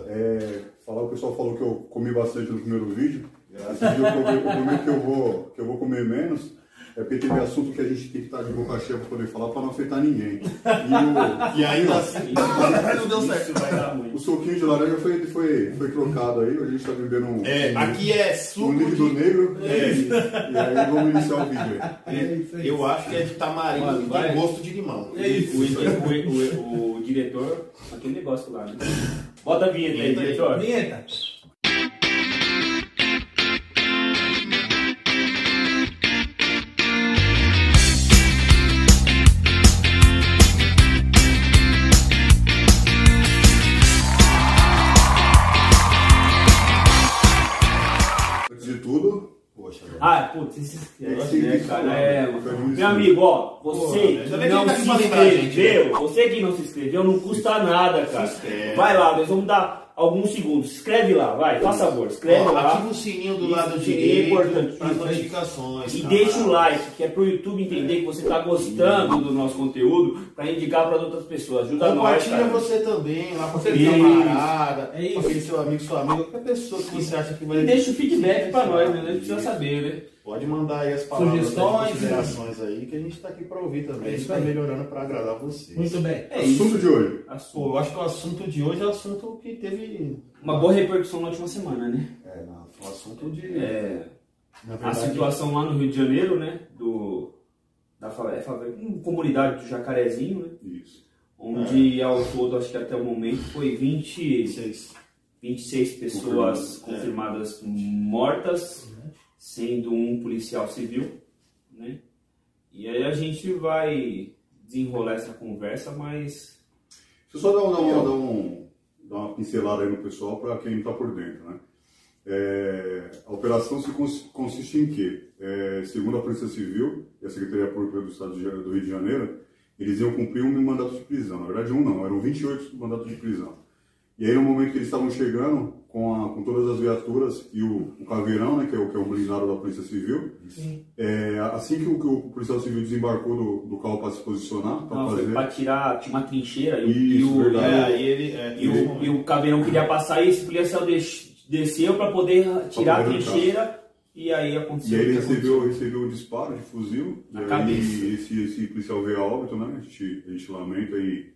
É, falar, o pessoal falou que eu comi bastante no primeiro vídeo. Esse vídeo eu, prometo- eu prometo que eu, vou, que eu vou comer menos. É porque teve assunto que a gente tem que estar de boca cheia para poder falar para não afetar ninguém. E, o, E ainda assim, não deu certo. Isso vai dar muito. o suquinho de laranja foi, foi, foi trocado aí. A gente está bebendo um, É, um, aqui é um suco líquido de... negro. É. E, e aí vamos iniciar o vídeo aí. É, eu acho que é de tamarindo Mano, vai. tem gosto de limão. O, o- o- o diretor, aquele negócio lá, né? Bota a vinheta aí, Vinheta aí. diretor. Vinheta. Putz, se inscreve, né, cara? É, muito Meu amigo, ó, Pô, você que bem que não tá se gente, inscreveu, você que não se inscreveu, não custa nada, cara. inscreve. Vai lá, nós vamos dar alguns segundos. Escreve lá, vai, faz favor, escreve Ó, lá. Ativa o sininho do Isso, lado é direito importante. para as notificações. E tá? deixa o like, que é pro YouTube entender que você tá gostando do nosso conteúdo, pra indicar para outras pessoas. Ajuda nós, Compartilha você também, lá com aquele camarada, É com aquele seu amigo, sua amiga, qualquer pessoa que você acha que vai. E deixa o feedback pra nós, né? A gente precisa saber, né? Pode mandar aí as palavras, Sugestões. as considerações aí, que a gente tá aqui pra ouvir também. É a gente isso tá aí. melhorando pra agradar vocês. Muito bem. É Assunto isso. de hoje. Pô, eu acho que o assunto de hoje é o assunto que teve. Uma boa repercussão na última semana, né? É, não, foi um assunto de. É, na a situação lá no Rio de Janeiro, né? Do, da favela, é favela, comunidade do Jacarezinho, né? Isso. Onde ao todo, acho que até o momento, foi 20, Vocês. 26 pessoas Confirmadas, é. confirmadas mortas, sendo um policial civil, né? E aí a gente vai desenrolar essa conversa, mas Deixa eu só dar, um- uma, dar, um, dar uma pincelada aí no pessoal para quem está por dentro, né? É, a operação se cons- consiste em quê? É, segundo a Polícia Civil e a Secretaria Pública do Estado de do Rio de Janeiro, eles iam cumprir um mandato de prisão. Na verdade, um não, eram 28 mandatos de prisão. E aí, no momento que eles estavam chegando, com, a- com todas as viaturas e o, o caveirão, né, que é o, que é o blindado da Polícia Civil, é, assim que o, que o policial civil desembarcou do, do carro para se posicionar, para fazer... pra tirar, tinha uma trincheira e, o- e. É, ele. É, e, o, e o caveirão queria passar e esse policial des- desceu para poder tirar a poder entrar. trincheira e aí E aconteceu. aí ele recebeu, recebeu um disparo de fuzil. Na e cabeça. Esse, esse policial veio a óbito, né? A gente, a gente lamenta e,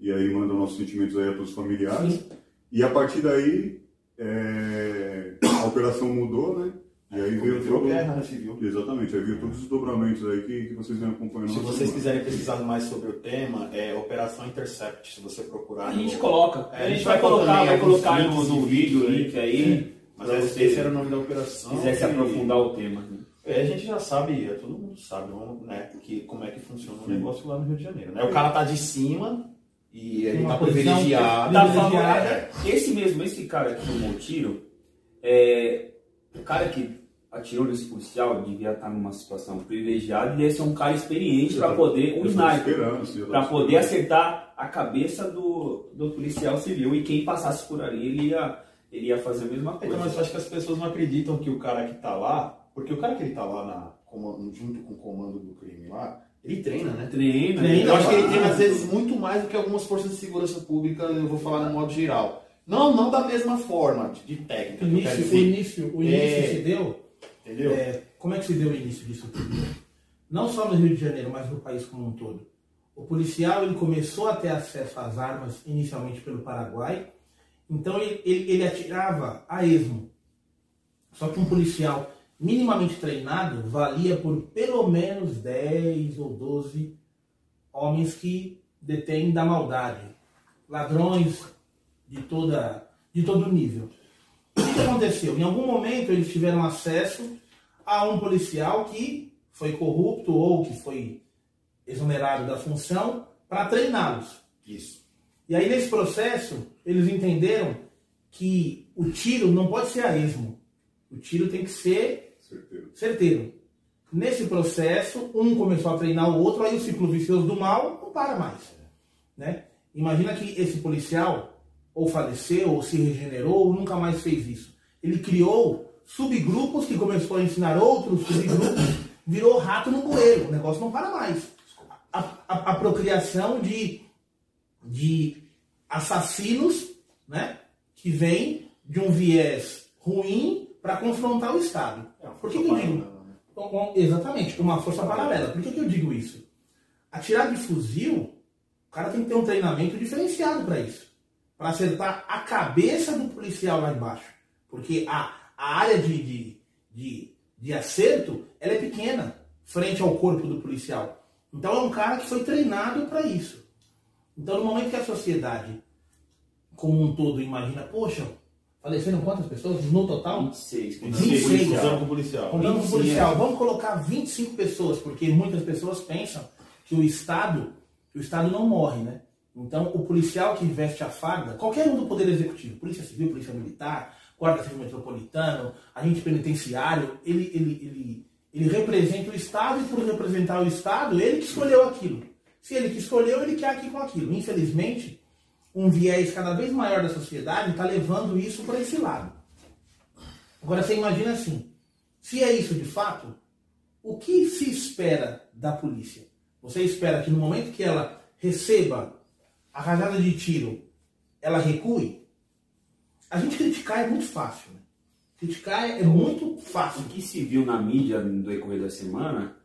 e aí manda nossos sentimentos aí a todos os familiares. E a partir daí, é, a operação mudou, né? E aí veio todo... guerra, né, civil? Exatamente, aí veio todos os desdobramentos aí que, que vocês vêm acompanhando. Se vocês semana. quiserem pesquisar mais sobre o tema, é Operação Intercept. Se você procurar. A no- gente coloca. É, a gente vai colocar, vai colocar no, no vídeo link aí. Mas pra esse, esse era o nome da operação. quiser se e- aprofundar o tema. É, a gente já sabe, é, todo mundo sabe né, que, como é que funciona o negócio lá no Rio de Janeiro. Né? O cara tá de cima e ele tá posição privilegiado. Tá privilegiado. é, esse mesmo, esse cara que tomou o tiro, é, o cara que atirou nesse policial devia estar numa situação privilegiada e devia ser um cara experiente para poder, um sniper, para poder acertar a cabeça do, do policial civil e quem passasse por ali ele ia, ele ia fazer a mesma Então, coisa. mas eu acho que as pessoas não acreditam que o cara que tá lá, porque o cara que ele tá lá na, junto com o comando do crime lá, ele treina, né? Treina, Treina, Eu acho que ele treina às vezes muito mais do que algumas forças de segurança pública, eu vou falar no modo geral. Não, não da mesma forma de, de técnica. O início, o início, o início É. se deu. Entendeu? é, como é que se deu o início disso tudo? Não só no Rio de Janeiro, mas no país como um todo. O policial ele começou a ter acesso às armas inicialmente pelo Paraguai, então ele, ele, ele atirava a esmo. Só que um policial minimamente treinado valia por pelo menos 10 ou 12 homens que detêm da maldade, ladrões de toda de todo nível. O que aconteceu? Em algum momento eles tiveram acesso a um policial que foi corrupto ou que foi exonerado da função para treiná-los. Isso. E aí nesse processo eles entenderam que o tiro não pode ser a esmo. O tiro tem que ser Certeza. certeiro. Nesse processo, um começou a treinar o outro, aí o ciclo vicioso do mal não para mais. Né? Imagina que esse policial ou faleceu, ou se regenerou, ou nunca mais fez isso. Ele criou subgrupos que começou a ensinar outros subgrupos, virou rato no bueiro. O negócio não para mais. A, a- a procriação de, de assassinos né, que vem de um viés ruim para confrontar o Estado. É Por que, que eu digo? paralela, né? Exatamente, uma força paralela. Por que, que eu digo isso? Atirar de fuzil, o cara tem que ter um treinamento diferenciado para isso. Para acertar a cabeça do policial lá embaixo. Porque a, a área de, de, de, de acerto ela é pequena frente ao corpo do policial. Então é um cara que foi treinado para isso. Então no momento que a sociedade como um todo imagina, poxa, faleceram quantas pessoas no total? 26. 26. Usando com o policial. Contando com o 25, policial, vamos colocar 25 pessoas, porque muitas pessoas pensam que o Estado, que o Estado não morre, né? Então, o policial que veste a farda, qualquer um do Poder Executivo, Polícia Civil, Polícia Militar, guarda civil metropolitano, agente penitenciário, ele, ele, ele, ele representa o Estado e por representar o Estado, ele que escolheu aquilo. Se ele que escolheu, ele quer aqui com aquilo. Infelizmente, um viés cada vez maior da sociedade está levando isso para esse lado. Agora você imagina assim, se é isso de fato, o que se espera da polícia? Você espera que no momento que ela receba a rajada de tiro, ela recue? A gente criticar é muito fácil. Né? Criticar é muito fácil. O que se viu na mídia no decorrer da semana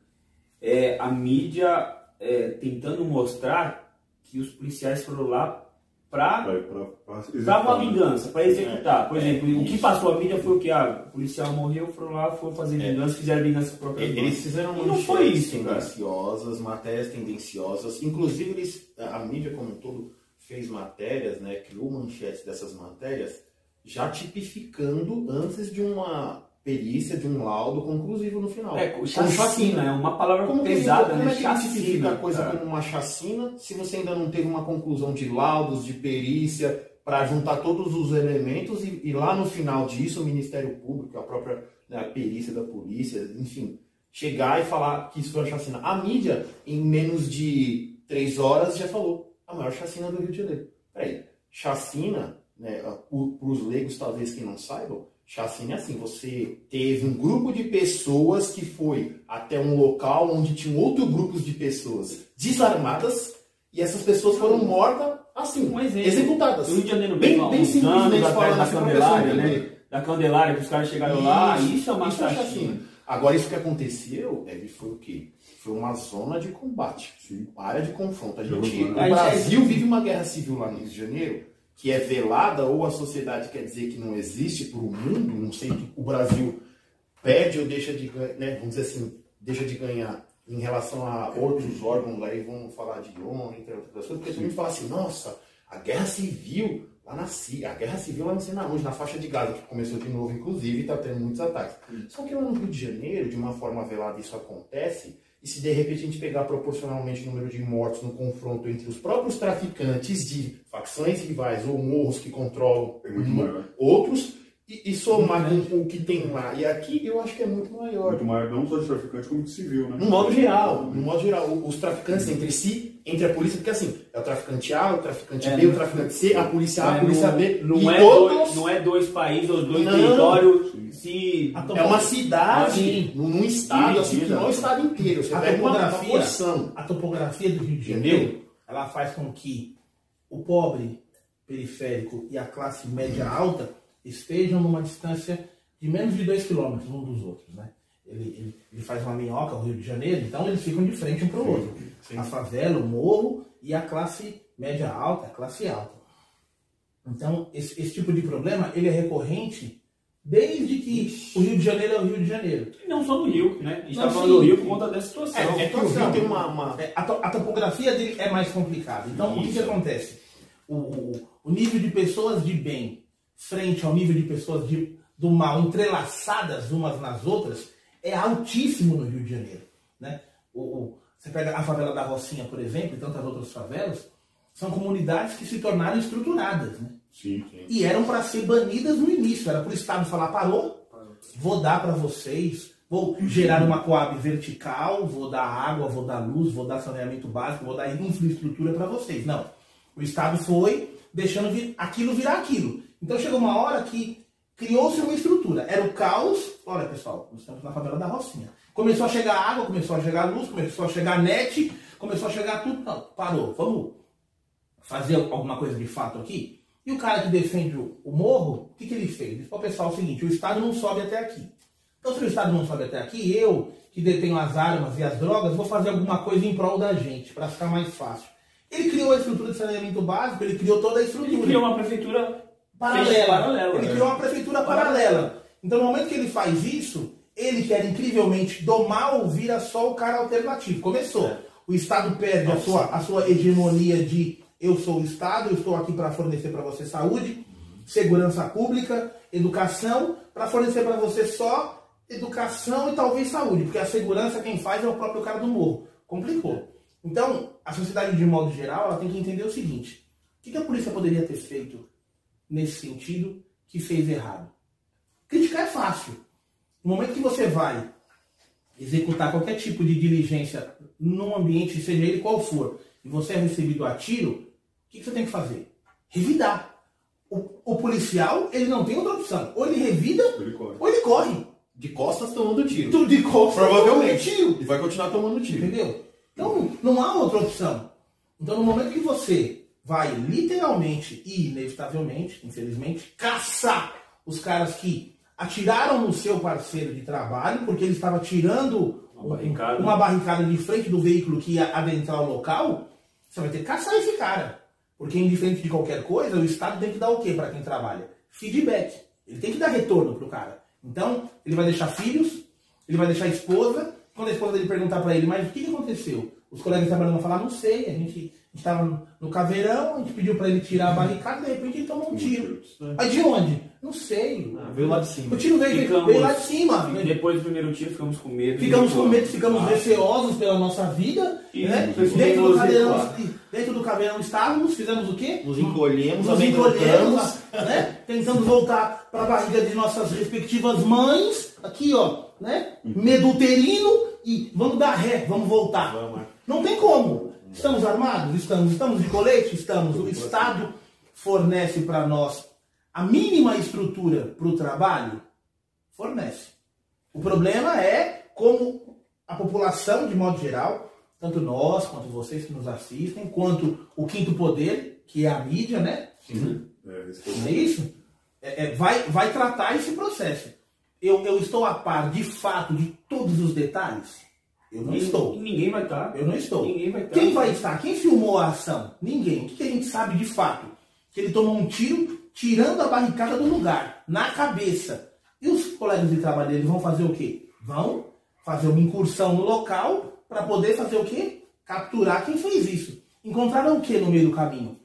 é a mídia é, tentando mostrar que os policiais foram lá para uma né? vingança, para executar. Por exemplo, o que passou a mídia foi o que? Ah, o policial morreu, foram lá, foram fazer vingança, fizeram vingança própria. Eles fizeram E não foi manchetes isso, cara. tendenciosas, matérias tendenciosas. Inclusive, eles, a mídia como um todo fez matérias, né, criou manchetes dessas matérias, já tipificando antes de uma perícia, de um laudo conclusivo no final. É, Como chacina, é uma palavra Como pesada, como né? é que Chacina. a coisa como uma chacina se você ainda não teve uma conclusão de laudos, de perícia, para juntar todos os elementos e, e lá no final disso o Ministério Público, a própria né, perícia da polícia, enfim, chegar e falar que isso foi uma chacina. A mídia, em menos de três horas, já falou a maior chacina do Rio de Janeiro. Peraí, chacina, né, para os leigos talvez que não saibam, chacina é assim, você teve um grupo de pessoas que foi até um local onde tinha outro grupo de pessoas desarmadas e essas pessoas foram mortas assim, Um exemplo. executadas. No Rio de Janeiro, Bem- bem uns simplesmente falando da assim, Candelária, né? Da Candelária, que os caras chegaram lá, isso é uma isso é chacina. Agora, isso que aconteceu, ele foi o quê? Foi uma zona de combate, uma área de confronto. A gente, o Brasil vive uma guerra civil lá no Rio de Janeiro, que é velada, ou a sociedade quer dizer que não existe para o mundo, não sei que o Brasil perde ou deixa de ganhar, né, vamos dizer assim, deixa de ganhar em relação a outros órgãos, aí vamos falar de ONU, entre outras coisas, porque todo mundo fala assim, nossa, a guerra civil lá na Síria, a guerra civil lá não sei na onde, na faixa de Gaza, que começou de novo, inclusive, e está tendo muitos ataques. Só que lá no Rio de Janeiro, de uma forma velada, isso acontece, e se de repente a gente pegar proporcionalmente o número de mortos no confronto entre os próprios traficantes de facções rivais ou morros que controlam É outros, e, e somar com o que tem lá e aqui, eu acho que é muito maior. Muito maior, não só de traficante, como de civil, né? No modo geral, no modo geral, os traficantes entre si, entre a polícia, porque assim, é o traficante A, o traficante É, B, o traficante C, a polícia A, a É, polícia não, B, não, e é todos... dois, não é dois países ou dois Não. territórios se. A É uma cidade, Sim. num, estado, assim, que não é o estado inteiro. Você A pega uma, uma topografia, porção. a topografia do Rio de Entendeu? Janeiro, ela faz com que o pobre periférico e a classe média alta estejam numa distância de menos de 2 km um dos outros, né? Ele, ele, ele faz uma minhoca ao Rio de Janeiro, então eles ficam de frente um para o outro. A favela, o morro e a classe média alta, a classe alta. Então, esse, esse tipo de problema, ele é recorrente desde que o Rio de Janeiro é o Rio de Janeiro. E não só no Rio, né? A gente Não, tá falando sim. do Rio por conta dessa situação. É, é que o Rio tem uma... uma- É, a, to- a topografia dele é mais complicada. Então, o que, que acontece? O, o- o nível de pessoas de bem frente ao nível de pessoas de, do mal entrelaçadas umas nas outras é altíssimo no Rio de Janeiro. Né? O, o- você pega a favela da Rocinha, por exemplo, e tantas outras favelas, são comunidades que se tornaram estruturadas. Né? Sim, sim. E eram para ser banidas no início. Era para o Estado falar: parou, vou dar para vocês, vou gerar uma coab vertical, vou dar água, vou dar luz, vou dar saneamento básico, vou dar infraestrutura para vocês. Não. O Estado foi deixando aquilo virar aquilo. Então chegou uma hora que criou-se uma estrutura. Era o caos. Olha, pessoal, estamos na favela da Rocinha. Começou a chegar água, começou a chegar luz, começou a chegar net, começou a chegar tudo. Não, parou. Vamos fazer alguma coisa de fato aqui? E o cara que defende o, morro, o que, que ele fez? Disse para o pessoal o seguinte: o Estado não sobe até aqui. Então, se o Estado não sobe até aqui, eu, que detenho as armas e as drogas, vou fazer alguma coisa em prol da gente, para ficar mais fácil. Ele criou a estrutura de saneamento básico, ele criou toda a estrutura Ele criou uma prefeitura paralela. ele criou uma prefeitura paralela. Então, no momento que ele faz isso, ele que era incrivelmente do mal, vira só o cara alternativo. Começou. O Estado perde a sua, a sua hegemonia de eu sou o Estado, eu estou aqui para fornecer para você saúde, segurança pública, educação, para fornecer para você só educação e talvez saúde, porque a segurança quem faz é o próprio cara do morro. Complicou. Então, a sociedade de modo geral, ela tem que entender o seguinte: o que a polícia poderia ter feito nesse sentido que fez errado? Criticar é fácil. No momento que você vai executar qualquer tipo de diligência num ambiente, seja ele qual for, e você é recebido a tiro, o que, você tem que fazer? Revidar. O, o policial, ele não tem outra opção. Ou ele revida, Ele corre. ou ele corre. De costas tomando tiro. Tudo de costas. Provavelmente. tiro. E vai continuar tomando tiro. Entendeu? Então, não há outra opção. Então, no momento que você vai literalmente e inevitavelmente, infelizmente, caçar os caras que atiraram no seu parceiro de trabalho, porque ele estava tirando Uma barricada. uma barricada de frente do veículo que ia adentrar o local, você vai ter que caçar esse cara. Porque, indiferente de qualquer coisa, o Estado tem que dar o quê para quem trabalha? Feedback. Ele tem que dar retorno pro cara. Então, ele vai deixar filhos, ele vai deixar esposa. Quando a esposa dele perguntar para ele, mas o que que aconteceu? Os colegas trabalhando vão falar, não sei, a gente estava no caveirão, a gente pediu para ele tirar a barricada, de repente ele tomou um tiro. Aí de onde? Não sei. Ah, veio lá de cima. O tiro veio, Ficamos- veio lá de cima. E Depois do primeiro tiro, ficamos com medo. Ficamos com medo, ficamos Ah, receosos pela nossa vida. E né? Dentro, do caveirão, dentro do caveirão estávamos, fizemos o quê? Nos encolhemos, Nos encolhemos, né? tentando voltar para a barriga de nossas respectivas mães. Aqui, ó, né? Medo uterino e vamos dar ré, vamos voltar. Vamos. Não tem como. Estamos armados? Estamos. Estamos de colete? Estamos. O Estado fornece para nós a mínima estrutura para o trabalho? Fornece. O problema é como a população, de modo geral, tanto nós, quanto vocês que nos assistem, quanto o quinto poder, que é a mídia, né? É, esse foi Não é isso? É, é, vai, vai tratar esse processo. Eu, eu estou a par, de fato, de todos os detalhes? Eu não E- estou. Ninguém vai estar. Eu não estou. Ninguém vai estar. Quem vai estar? Quem filmou a ação? Ninguém. O que, que a gente sabe de fato? Que ele tomou um tiro tirando a barricada do lugar, na cabeça. E os colegas de trabalho dele vão fazer o quê? Vão fazer uma incursão no local para poder fazer o quê? Capturar quem fez isso. Encontraram o que no meio do caminho?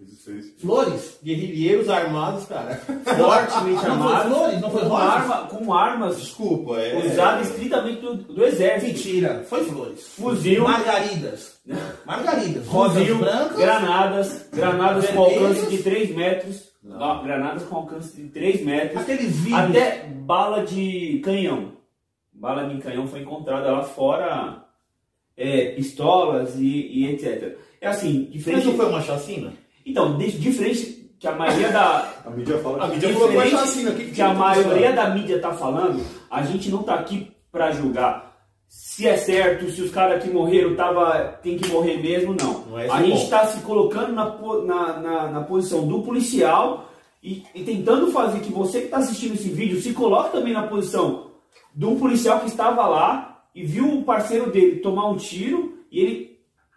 Flores? Guerrilheiros armados, cara. Fortemente Não foi armados. flores? Não foi com, rosas? arma, com armas Desculpa, é. usadas estritamente do, do exército. Mentira, foi flores. Fuzil. Margaridas. Margaridas. Rosas Fuzil, brancas. granadas, granadas com alcance de 3 metros. Ah, granadas com alcance de 3 metros. Aqueles vídeos. Até bala de canhão. Bala de canhão foi encontrada lá fora, é, pistolas e, e etc. É assim, Mas diferente. não foi uma chacina? Então, de, diferente que a maioria da. A mídia fala A que mídia falou que foi diferente chacina. O que, que a maioria da mídia tá falando, a gente não tá aqui pra julgar se é certo, se os caras que morreram tava, tem que morrer mesmo, não. Não é a gente ponto. tá se colocando na, na, na, na posição do policial e, e tentando fazer que você que tá assistindo esse vídeo se coloque também na posição de um policial que estava lá e viu o parceiro dele tomar um tiro e ele,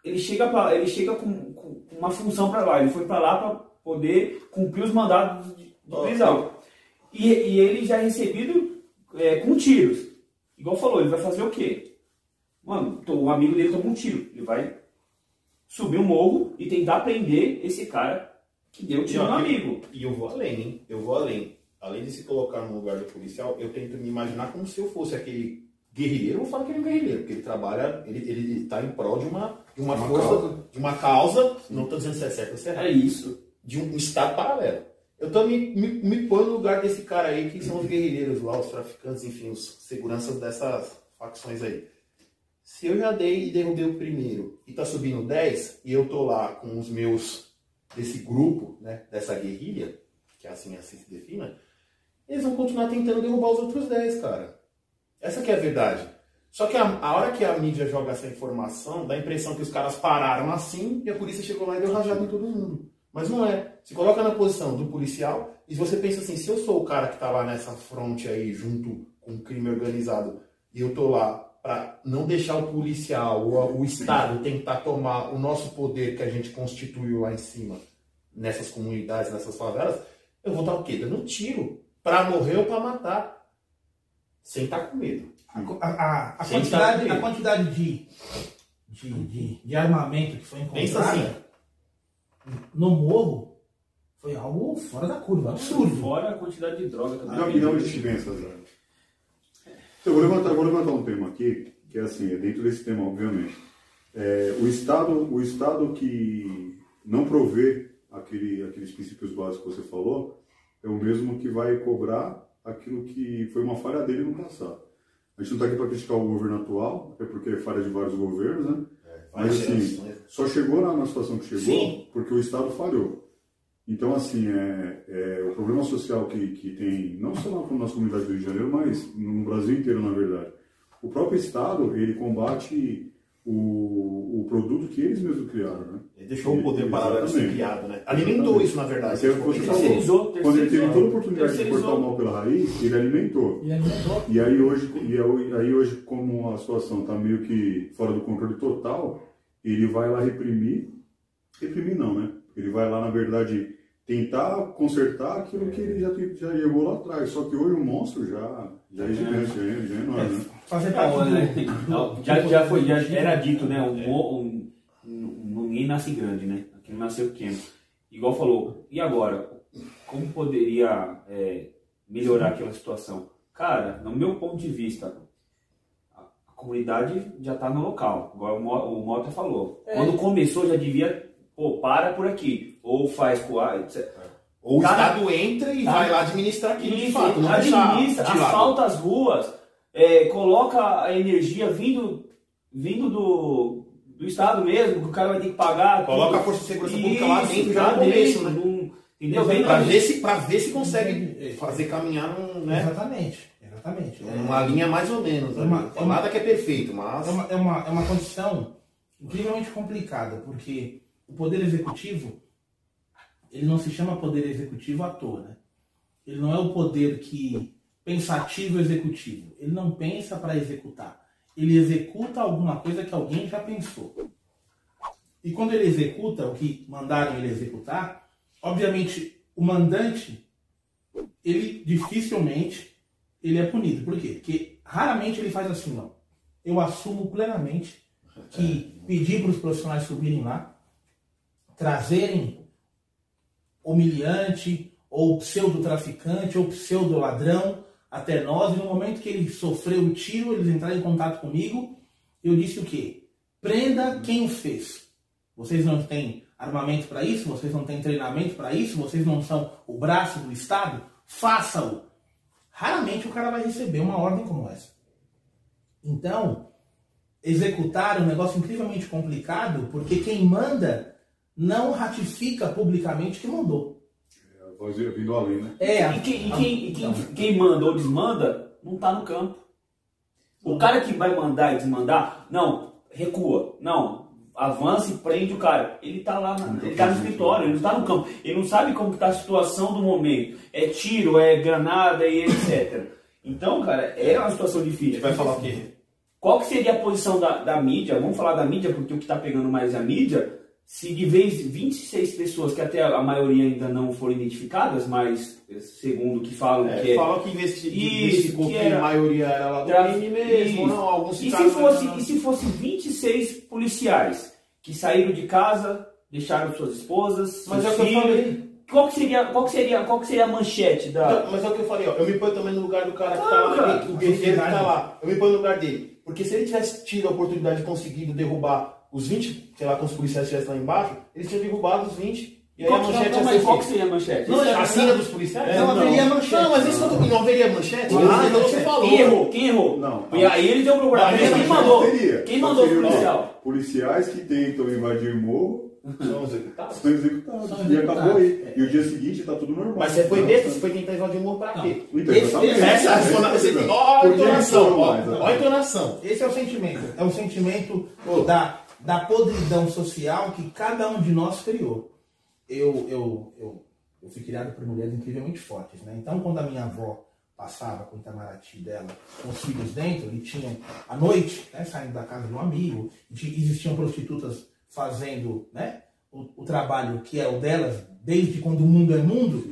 ele chega, pra, ele chega com, com uma função para lá. Ele foi para lá para poder cumprir os mandados Ó, prisão. E, e ele já é recebido é, com tiros. Igual falou, ele vai fazer o quê? Mano, to- o amigo dele tomou um tiro. Ele vai subir um morro e tentar prender esse cara que deu tiro no amigo. E eu vou além, hein? Eu vou além. Além de se colocar no lugar do policial, eu tento me imaginar como se eu fosse aquele guerrilheiro. Eu não falo que ele é um guerrilheiro, porque ele trabalha, ele, ele tá em prol de uma, de uma, Uma força, causa. de uma causa. Não estou dizendo se é certo ou se é errado. É isso. de um estado paralelo. Eu tô me, me, me pondo no lugar desse cara aí, que são os guerrilheiros lá, os traficantes, enfim, os seguranças dessas facções aí. Se eu já dei e derrubei o primeiro e tá subindo 10, e eu tô lá com os meus, desse grupo, né, dessa guerrilha, que é assim, assim se defina, eles vão continuar tentando derrubar os outros 10, cara. Essa que é a verdade. Só que a, a hora que a mídia joga essa informação, dá a impressão que os caras pararam assim e a polícia chegou lá e deu rajada em todo mundo. Mas não é. Se coloca na posição do policial e você pensa assim, se eu sou o cara que tá lá nessa fronte aí junto com o crime organizado e eu tô lá para não deixar o policial ou o Estado tentar tomar o nosso poder que a gente constituiu lá em cima, nessas comunidades, nessas favelas, eu vou estar o quê? Dando tiro. Pra morrer ou pra matar. Sem estar com medo. A, a- a Sem quantidade, saber. a quantidade de, de, de, de armamento que foi encontrada assim. no morro foi algo fora da curva, absurdo. Fora a quantidade de droga também. Não, e não existe vença, Zé. Eu vou levantar, vou levantar um tema aqui, que é assim, é dentro desse tema, obviamente. É, o, Estado, o Estado que não provê aquele, aqueles princípios básicos que você falou, é o mesmo que vai cobrar aquilo que foi uma falha dele no passado. A gente não está aqui para criticar o governo atual, até porque é falha de vários governos, né? Mas assim, só chegou na, na situação que chegou Sim. porque o Estado falhou. Então, assim, é, é, o problema social que, que tem, não só na nossa comunidade do Rio de Janeiro, mas no Brasil inteiro, na verdade. O próprio Estado, ele combate o, o produto que eles mesmos criaram, né? Ele deixou o poder paralelo ser criado, né? Alimentou isso, na verdade. Até o que você falou. Terceirizou, Quando ele teve toda a oportunidade de cortar o mal pela raiz, ele alimentou. E alimentou. E aí hoje, e aí aí hoje como a situação está meio que fora do controle total, ele vai lá reprimir, reprimir não, né? Ele vai lá, na verdade, tentar consertar aquilo que ele já, já levou lá atrás. Só que hoje o monstro já, já é gigante, já é, já é enorme, né? Fazer Não, parte né? do, já, já foi, já era dito, né? Um, mo- um, um- ninguém nasce grande, né? Aqui não nasceu pequeno. Igual falou, e agora? Como poderia é, melhorar aquela situação? Cara, no meu ponto de vista, a, comunidade já está no local. Igual o, Mo- o Mota falou. É. Quando começou, já devia, pô, para por aqui. Ou faz com a. etc. Ou o Cara, Estado entra e tá. vai lá administrar aquilo de fato. Não administra, asfalta as ruas, é, coloca a energia vindo, vindo do, do Estado mesmo, que o cara vai ter que pagar. Coloca tudo. a Força de Segurança Pública lá Isso, dentro, já no começo, né? num- entendeu? Vem Pra ver, se, pra ver se consegue fazer caminhar num, né, Exatamente, exatamente. É numa linha mais ou menos. É uma- é uma- Nada que é perfeito, mas. É uma, é, uma, é uma condição incrivelmente complicada, porque o poder executivo, ele não se chama poder executivo à toa, né? Ele não é o poder que pensativo executivo. Ele não pensa para executar. Ele executa alguma coisa que alguém já pensou. E quando ele executa o que mandaram ele executar, obviamente o mandante, ele dificilmente ele é punido. Por quê? Porque raramente ele faz assim, não. Eu assumo plenamente que pedir para os profissionais subirem lá, trazerem humilhante, ou pseudo-traficante, ou pseudo-ladrão até nós, e no momento que ele sofreu o tiro, eles entraram em contato comigo, eu disse o quê? Prenda quem o fez. Vocês não têm armamento para isso, vocês não têm treinamento para isso, vocês não são o braço do Estado, faça-o. Raramente o cara vai receber uma ordem como essa. Então, executar é um negócio incrivelmente complicado, porque quem manda não ratifica publicamente que mandou. A voz vindo além, né? É, E quem, e quem, e quem, então, quem manda ou desmanda não tá no campo. O cara que vai mandar e desmandar, não, recua, não, avança e prende o cara. Ele tá lá, na- ele tá no escritório, ele não tá no campo. Ele não sabe como que tá a situação do momento. É tiro, é granada e etc. Então, cara, é uma situação difícil. Ele vai falar o quê? Qual que seria a posição da, da mídia? Vamos falar da mídia, porque o que está pegando mais é a mídia. Se de vez 26 pessoas, que até a maioria ainda não foram identificadas, mas segundo o que falam É, que é. que investi- Isso, investigaou que que, era- a maioria era lá do Tra- crime mesmo, Isso. não, alguns e, se fosse, e se fosse 26 policiais que saíram de casa, deixaram suas esposas, Mas seus é o que eu falei. Qual que seria, qual que seria, qual que seria a manchete da. Não, mas é o que eu falei, ó. Eu me ponho também no lugar do cara que tá lá, o guerreiro que tá lá. Eu me ponho no lugar dele. Porque se ele tivesse tido a oportunidade de conseguido derrubar os 20, sei lá, quantos policiais estivessem lá embaixo, eles tinham derrubado os 20. E aí qual, a manchete não, ia mas ser qual que seria a manchete? Não, é é- chacina dos policiais? Não, haveria manchete. Não, mas isso tô... Não haveria manchete? Não, ah, não, então não, você não. falou. Quem errou? Quem errou? Não. E aí eles deu procurar. Não, Quem, não mandou? Quem mandou o policial? Policiais que tentam invadir morro São executados. são executados. São E acabou aí. E o dia seguinte tá tudo normal. Mas você foi Não, besta, tá- você foi tentar invadir o morro pra quê? Então, exatamente. esse- Essa é a a Porque entonação, Ó a entonação. Esse é o sentimento. É o sentimento da, da podridão social que cada um de nós criou. Eu, eu, eu, eu fui criado por mulheres incrivelmente fortes. Né? Então, quando a minha avó passava com o Itamaraty dela, com os filhos dentro, e tinham, à noite, né, saindo da casa de um amigo, e ti- existiam prostitutas fazendo né, o, o trabalho que é o delas, desde quando o mundo é mundo,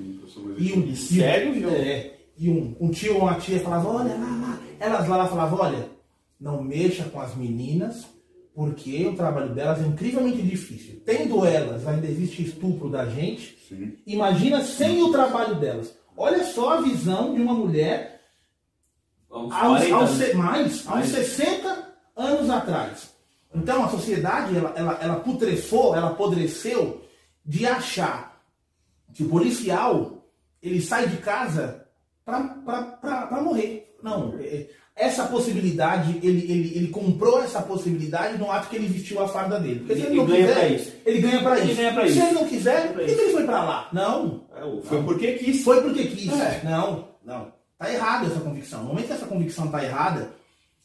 e um, Sério? É, e um, um tio ou uma tia falava, olha lá, lá. Elas lá, lá falavam, olha, não mexa com as meninas, porque o trabalho delas é incrivelmente difícil. Tendo elas, ainda existe estupro da gente. Sim. Imagina sem o trabalho delas. Olha só a visão de uma mulher Uns aos, 40 aos se- mais, aos Mais. 60 anos atrás. Então a sociedade ela, ela, ela putrefou, ela apodreceu de achar que o policial ele sai de casa para morrer. Não, é, essa possibilidade, ele, ele, ele comprou essa possibilidade no ato que ele vestiu a farda dele. Porque se ele, Ele não ganha quiser, isso. ele ganha Ele isso. ganha se isso. ele não quiser, Ganha por que ele foi pra lá? Não, Foi porque quis. foi porque quis. É. Não, não. Tá errado essa convicção. No momento que essa convicção tá errada,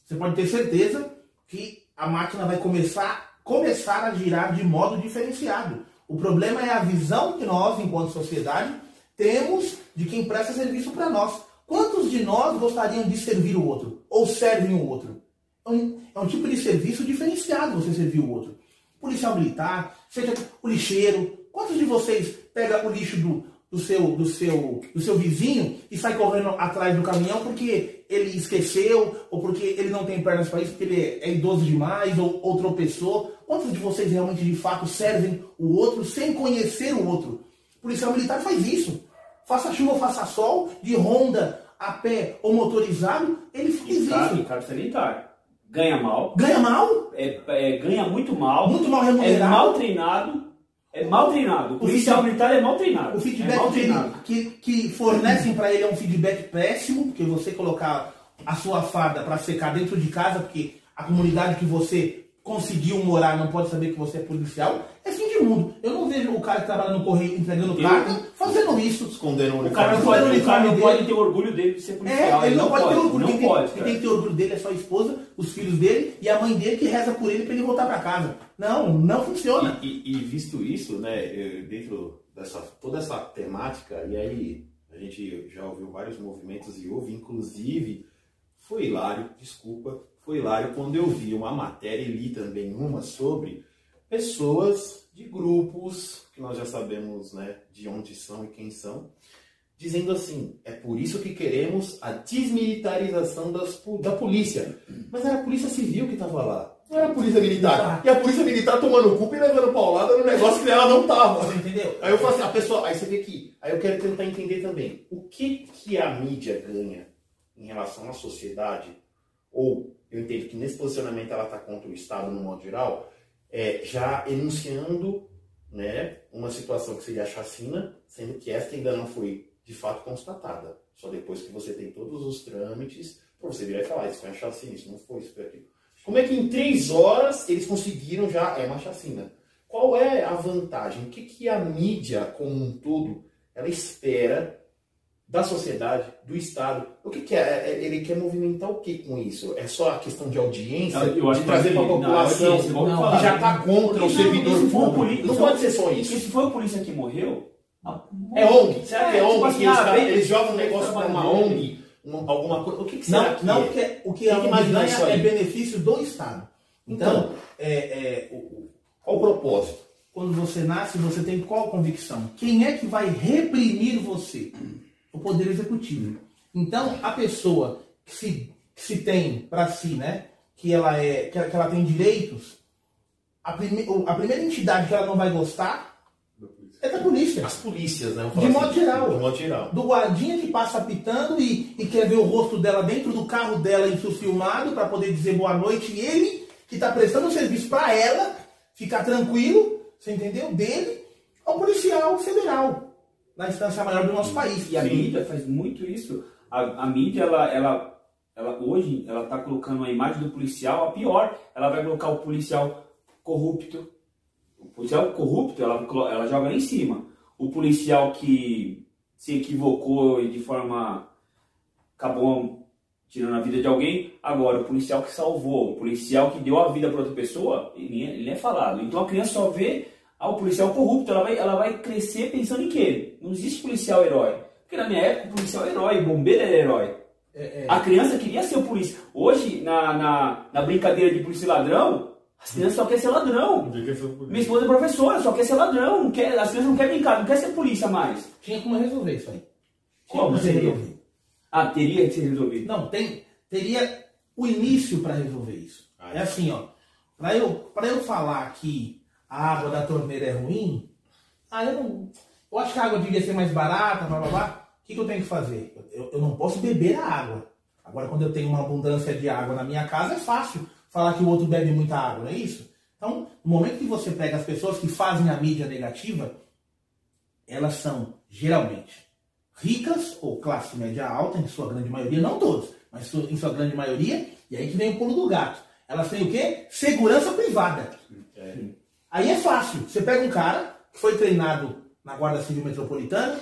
você pode ter certeza que a máquina vai começar, começar a girar de modo diferenciado. O problema é a visão que nós, enquanto sociedade, temos de quem presta serviço para nós. Quantos de nós gostariam de servir o outro? Ou servem o outro? É um, é um tipo de serviço diferenciado você servir o outro. Policial militar, seja o lixeiro. Quantos de vocês pega o lixo do, do, seu, do, seu, do seu vizinho e sai correndo atrás do caminhão porque ele esqueceu, ou porque ele não tem pernas para isso, porque ele é idoso demais, ou, ou tropeçou? Quantos de vocês realmente de fato servem o outro sem conhecer o outro? Policial militar faz isso. Faça chuva ou faça sol, de Honda, a pé ou motorizado, ele faz E isso. e cara sanitário. Ganha mal, Ganha mal, é, é, ganha muito mal, muito mal é remunerado. mal treinado, é mal treinado. O policial feed- militar é mal treinado. O é feedback mal que, ele- treinado. que, que fornecem para ele é um feedback péssimo, porque você colocar a sua farda para secar dentro de casa, porque a comunidade que você conseguiu morar não pode saber que você é policial, é fim de mundo. Eu não vejo o cara que trabalha no correio entregando Eu- carta fazendo isso. Escondendo o O cara não uniforme. pode, o cara não pode ter orgulho dele de ser policial. É, ele não, pode, ter orgulho. Não quem, tem- pode, quem cara. tem que ter orgulho dele é só a esposa, os filhos dele e a mãe dele que reza por ele para ele voltar para casa. Não, não funciona. E, e- e visto isso, né, dentro dessa toda essa temática, e aí a gente já ouviu vários movimentos e houve, inclusive, foi hilário, desculpa, foi hilário quando eu vi uma matéria e li também uma sobre pessoas de grupos, que nós já sabemos né, de onde são e quem são, dizendo assim, é por isso que queremos a desmilitarização das, da polícia. Mas era a polícia civil que estava lá. Não era a polícia militar. E a polícia militar tomando culpa e levando paulada no negócio que ela não tava. Você entendeu? Aí eu falo assim, a pessoa, aí você vê que, aí eu quero tentar entender também, o que que a mídia ganha em relação à sociedade, ou eu entendo que nesse posicionamento ela está contra o Estado no modo geral, é, já enunciando né, uma situação que seria chacina, sendo que esta ainda não foi de fato constatada. Só depois que você tem todos os trâmites para você virar e falar, isso foi uma chacina, isso não foi, isso foi aquilo. Como é que em três horas eles conseguiram já, é uma chacina. Qual é a vantagem? O que, que a mídia como um todo ela espera da sociedade, do Estado? O que, que é? É- Ele quer movimentar o que com isso? É só a questão de audiência? Eu acho de que trazer para a não, população eu que já está contra o Não, servidor público? Não pode ser só isso. se foi o polícia que morreu, ah, É ONG? Será que é tipo ONG? assim, que eles, ah, eles jogam um negócio para uma. ONG? uma- alguma coisa? O que, que será Não, que não é? o que Tem a que ONG ganha é benefício do Estado. Então, Então. é, é, Qual o propósito? quando você nasce, você tem qual convicção? Quem é que vai reprimir você? O Poder Executivo. Então, a pessoa que se, que se tem para si, né, que ela, é, que ela, que ela tem direitos, a, prime, a primeira entidade que ela não vai gostar é da polícia. As polícias, né? De modo geral. De modo geral. do guardinha que passa pitando e, e quer ver o rosto dela dentro do carro dela isso filmado para poder dizer boa noite. E ele, que está prestando serviço para ela, ficar tranquilo, você entendeu? Dele ao policial federal, na instância maior do nosso país. E a mídia faz muito isso. A, a mídia, ela, ela, ela hoje, ela tá colocando a imagem do policial a pior. Ela vai colocar o policial corrupto. O policial corrupto, ela, ela joga em cima. O policial que se equivocou e de forma acabou tirando a vida de alguém. Agora, o policial que salvou, o policial que deu a vida para outra pessoa, ele é, ele é falado. Então a criança só vê ah, o policial corrupto, ela vai, ela vai crescer pensando em quê? Não existe policial herói. Porque na minha época o policial é herói, o bombeiro era herói. A criança queria ser o polícia. Hoje, na, na, na brincadeira de polícia e ladrão, as crianças só querem ser ladrão. Minha esposa é professora, só quer ser ladrão. Não quer, as crianças não querem brincar, não quer ser polícia mais. Tinha como resolver isso aí. Tinha Como ser seria? Ah, teria que ser resolvido. Não, tem, teria o início para resolver isso. Ah, é é. assim, ó. Para eu, pra eu falar que a água da torneira é ruim, ah, eu não. Eu acho que a água devia ser mais barata, blá blá blá. O que, que eu tenho que fazer? Eu, eu não posso beber a água. Agora, quando eu tenho uma abundância de água na minha casa, é fácil falar que o outro bebe muita água, não é isso? Então, no momento que você pega as pessoas que fazem a mídia negativa, elas são, geralmente, ricas ou classe média alta, em sua grande maioria, não todos, mas em sua grande maioria, e aí que vem o pulo do gato. Elas têm o quê? Segurança privada. Aí é fácil. Você pega um cara que foi treinado na Guarda Civil Metropolitana,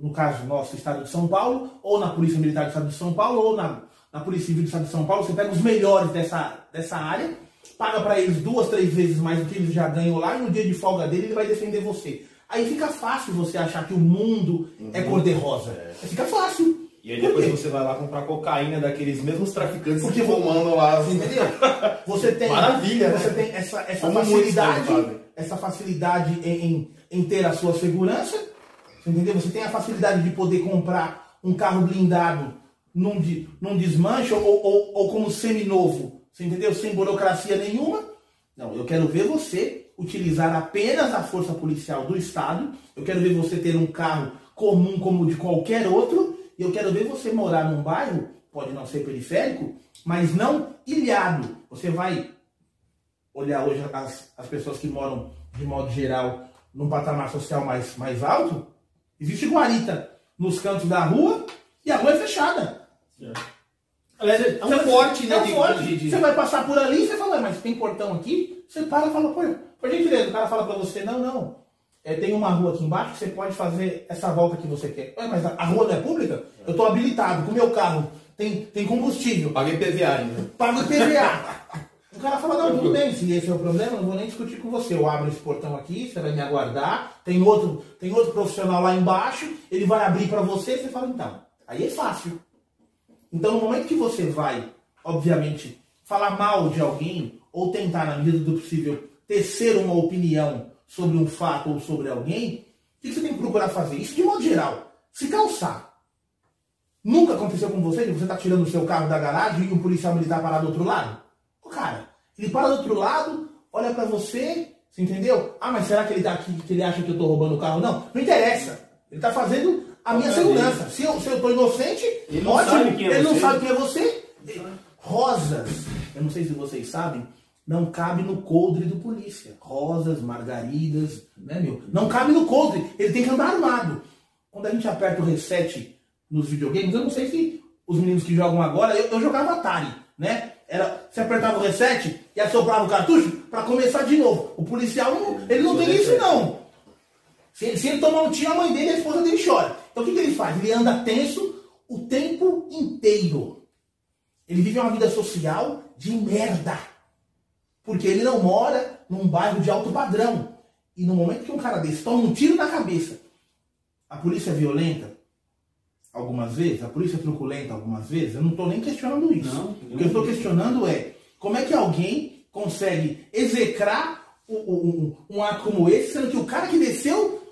no caso nosso estado de São Paulo, ou na Polícia Militar do estado de São Paulo, ou na, na Polícia Civil do estado de São Paulo, você pega os melhores dessa, dessa área, paga para eles duas, três vezes mais do que eles já ganham lá, e no dia de folga dele ele vai defender você. Aí fica fácil você achar que o mundo é cor-de-rosa. Fica fácil. E aí depois você vai lá comprar cocaína daqueles mesmos traficantes Porque que vão mandam lá. Você entendeu? Você tem, Maravilha, né? você tem essa, essa Como facilidade, essa facilidade em, em, em ter a sua segurança, entendeu? Você tem a facilidade de poder comprar um carro blindado num, num desmanche ou, ou, ou como seminovo, você entendeu? Sem burocracia nenhuma. Não, eu quero ver você utilizar apenas a força policial do Estado, eu quero ver você ter um carro comum como de qualquer outro, e eu quero ver você morar num bairro, pode não ser periférico, mas não ilhado. Você vai olhar hoje as, as pessoas que moram, de modo geral, num patamar social mais, mais alto, existe guarita nos cantos da rua e a rua é fechada. Aliás, é um forte, né? É um forte. de- de- Você vai passar por ali e você fala, "Ué, mas tem portão aqui? Você para e fala, pô, por gentileza, o cara fala pra você, não, não. É, tem uma rua aqui embaixo que você pode fazer essa volta que você quer. Ué, mas a, a rua não é pública? Eu tô habilitado com o meu carro. Tem, tem combustível. Paguei PVA ainda. Pago IPVA. O cara fala, não, tudo bem, se esse é o problema, não vou nem discutir com você. Eu abro esse portão aqui, você vai me aguardar, tem outro, tem outro profissional lá embaixo, ele vai abrir para você, você fala, então, aí é fácil. Então, no momento que você vai, obviamente, falar mal de alguém, ou tentar, na medida do possível, tecer uma opinião sobre um fato ou sobre alguém, o que você tem que procurar fazer? Isso de modo geral. Se calçar. Nunca aconteceu com você de você estar tirando o seu carro da garagem e um policial militar parar do outro lado? Cara, ele para do outro lado, olha pra você, você entendeu? Ah, mas será que ele tá aqui, que ele acha que eu tô roubando o carro? Não, não interessa. Ele tá fazendo a minha segurança. Se eu, se eu tô inocente, Ele não ótimo. sabe quem é ele não você. sabe quem é você. Rosas, eu não sei se vocês sabem, não cabe no coldre do polícia. Rosas, margaridas, né, meu? Não cabe no coldre. Ele tem que andar armado. Quando a gente aperta o reset nos videogames, eu não sei se os meninos que jogam agora, eu, eu jogava Atari, né? Era, você apertava o reset e assoprava o cartucho para começar de novo. O policial, não, ele não tem isso não. Se ele, se ele tomar um tiro, a mãe dele a esposa dele chora. Então o que, que ele faz? Ele anda tenso o tempo inteiro. Ele vive uma vida social de merda. Porque ele não mora num bairro de alto padrão. E no momento que um cara desse toma um tiro na cabeça, a polícia é violenta algumas vezes, a polícia truculenta algumas vezes, eu não estou nem questionando isso. Não, o que eu estou questionando é como é que alguém consegue execrar um, um, um ato como esse, sendo que o cara que desceu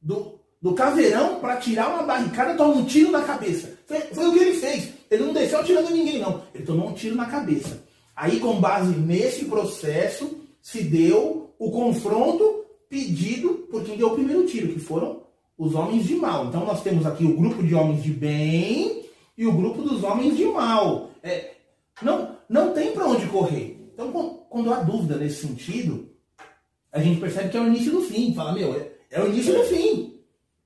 do, do caveirão para tirar uma barricada toma um tiro na cabeça. Foi, foi o que ele fez. Ele não desceu atirando em ninguém, não. Ele tomou um tiro na cabeça. Aí, com base nesse processo, se deu o confronto pedido por quem deu o primeiro tiro, que foram os homens de mal. Então, nós temos aqui o grupo de homens de bem e o grupo dos homens de mal. É, não, não tem para onde correr. Então, quando- há dúvida nesse sentido, a gente percebe que é o início do fim. Fala, meu, é, é o início do fim.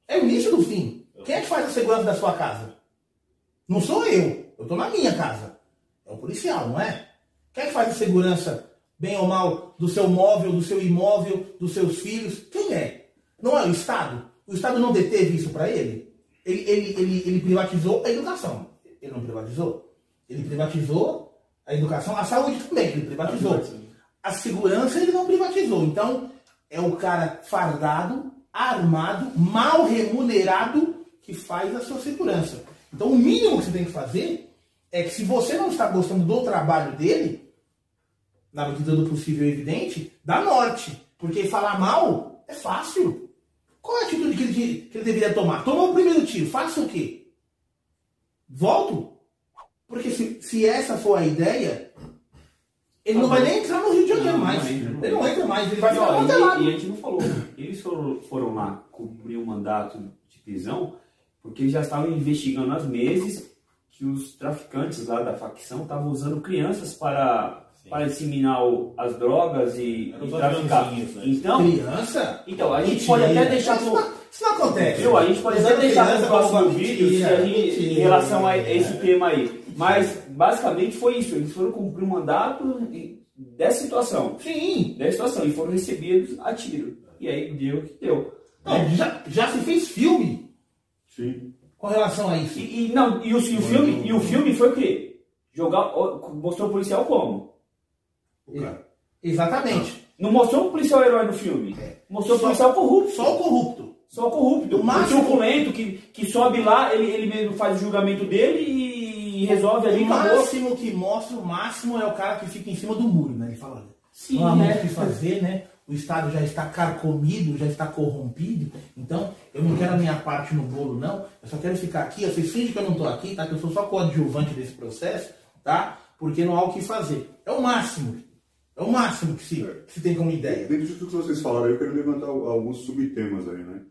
É o início do fim. Quem é que faz a segurança da sua casa? Não sou eu. Eu estou na minha casa. É o policial, não é? Quem é que faz a segurança, bem ou mal, do seu móvel, do seu imóvel, dos seus filhos? Quem é? Não é o Estado? O Estado não deteve isso para ele? Ele, ele, ele, ele privatizou a educação. Ele não privatizou? Ele privatizou a educação, a saúde também, ele privatizou. A segurança ele não privatizou. Então, é o cara fardado, armado, mal remunerado que faz a sua segurança. Então, o mínimo que você tem que fazer é que se você não está gostando do trabalho dele, na medida do possível e evidente, dá norte. Porque falar mal é fácil. Qual é a atitude que ele, que ele deveria tomar? Tomou o primeiro tiro, faça o quê? Volto? Porque se, se essa for a ideia, ele não vai nem entrar no Rio de Janeiro Não, mais. não entra, não. Ele não entra mais, ele vai ficar ó, e- e a gente não falou. Eles foram, foram lá cumprir o mandato de prisão porque eles já estavam investigando há meses que os traficantes lá da facção estavam usando crianças para para disseminar o- as drogas e, e os traficar. né? Então, Criança? então, a gente Mentira. pode até deixar Isso pro, não, isso não acontece. Viu? A gente pode até deixar no próximo vídeo se mentira, a gente, em mentira. relação a esse tema aí. Mas basicamente foi isso. Eles foram cumprir um mandato e- dessa situação. Sim. Dessa situação. E foram recebidos a tiro. E aí deu o que deu. Não, já, já se fez filme Sim. com relação a isso. E, e não, e o, e o filme, e o filme foi o quê? Jogar, o- mostrou o policial como? Exatamente. Não mostrou o policial herói no filme. Mostrou o Só- policial corrupto. Só o corrupto. Só o corrupto. O O máximo- truculento que, que sobe lá, ele, ele mesmo faz o julgamento dele e resolve ali O acabou. máximo que mostra, o máximo é o cara que fica em cima do muro, né? Ele fala, Sim, não há muito é. o que fazer, né? O Estado já está carcomido, já está corrompido, então eu não quero a minha parte no bolo, não. Eu só quero ficar aqui, vocês fingem que eu não estou aqui, tá? Que eu sou só coadjuvante desse processo, tá? Porque não há o que fazer. É o máximo. É o máximo que se, que se tem como ideia. Dentro de tudo que vocês falaram, eu quero levantar alguns subtemas aí, né?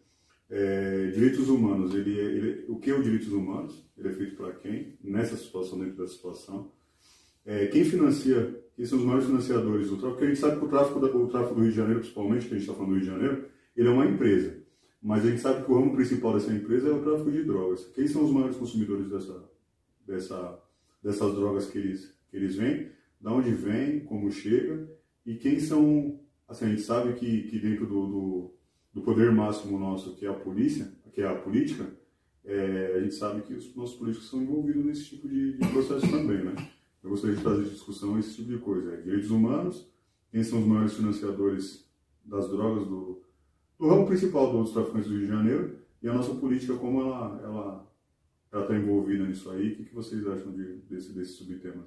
É, direitos humanos, ele, é- ele- o que é o direitos humanos? Ele é feito para quem? Nessa situação, dentro dessa situação. É, quem financia, quem são os maiores financiadores do tráfico? Porque a gente sabe que o tráfico, da- o tráfico do Rio de Janeiro, principalmente, que a gente está falando do Rio de Janeiro, ele é uma empresa. Mas a gente sabe que o ramo principal dessa empresa é o tráfico de drogas. Quem são os maiores consumidores dessa, dessa, dessas drogas que eles, que eles vêm? Da onde vem, como chega e quem são. Assim, a gente sabe que, que dentro do, do, do poder máximo nosso, que é a polícia, que é a política, é, a gente sabe que os nossos políticos são envolvidos nesse tipo de, de processo também, né? Eu gostaria de trazer discussão esse tipo de coisa. É, direitos humanos, quem são os maiores financiadores das drogas do, do ramo principal dos traficantes do Rio de Janeiro e a nossa política, como ela ela ela está envolvida nisso aí. O que, que vocês acham de, desse, desses subtemas?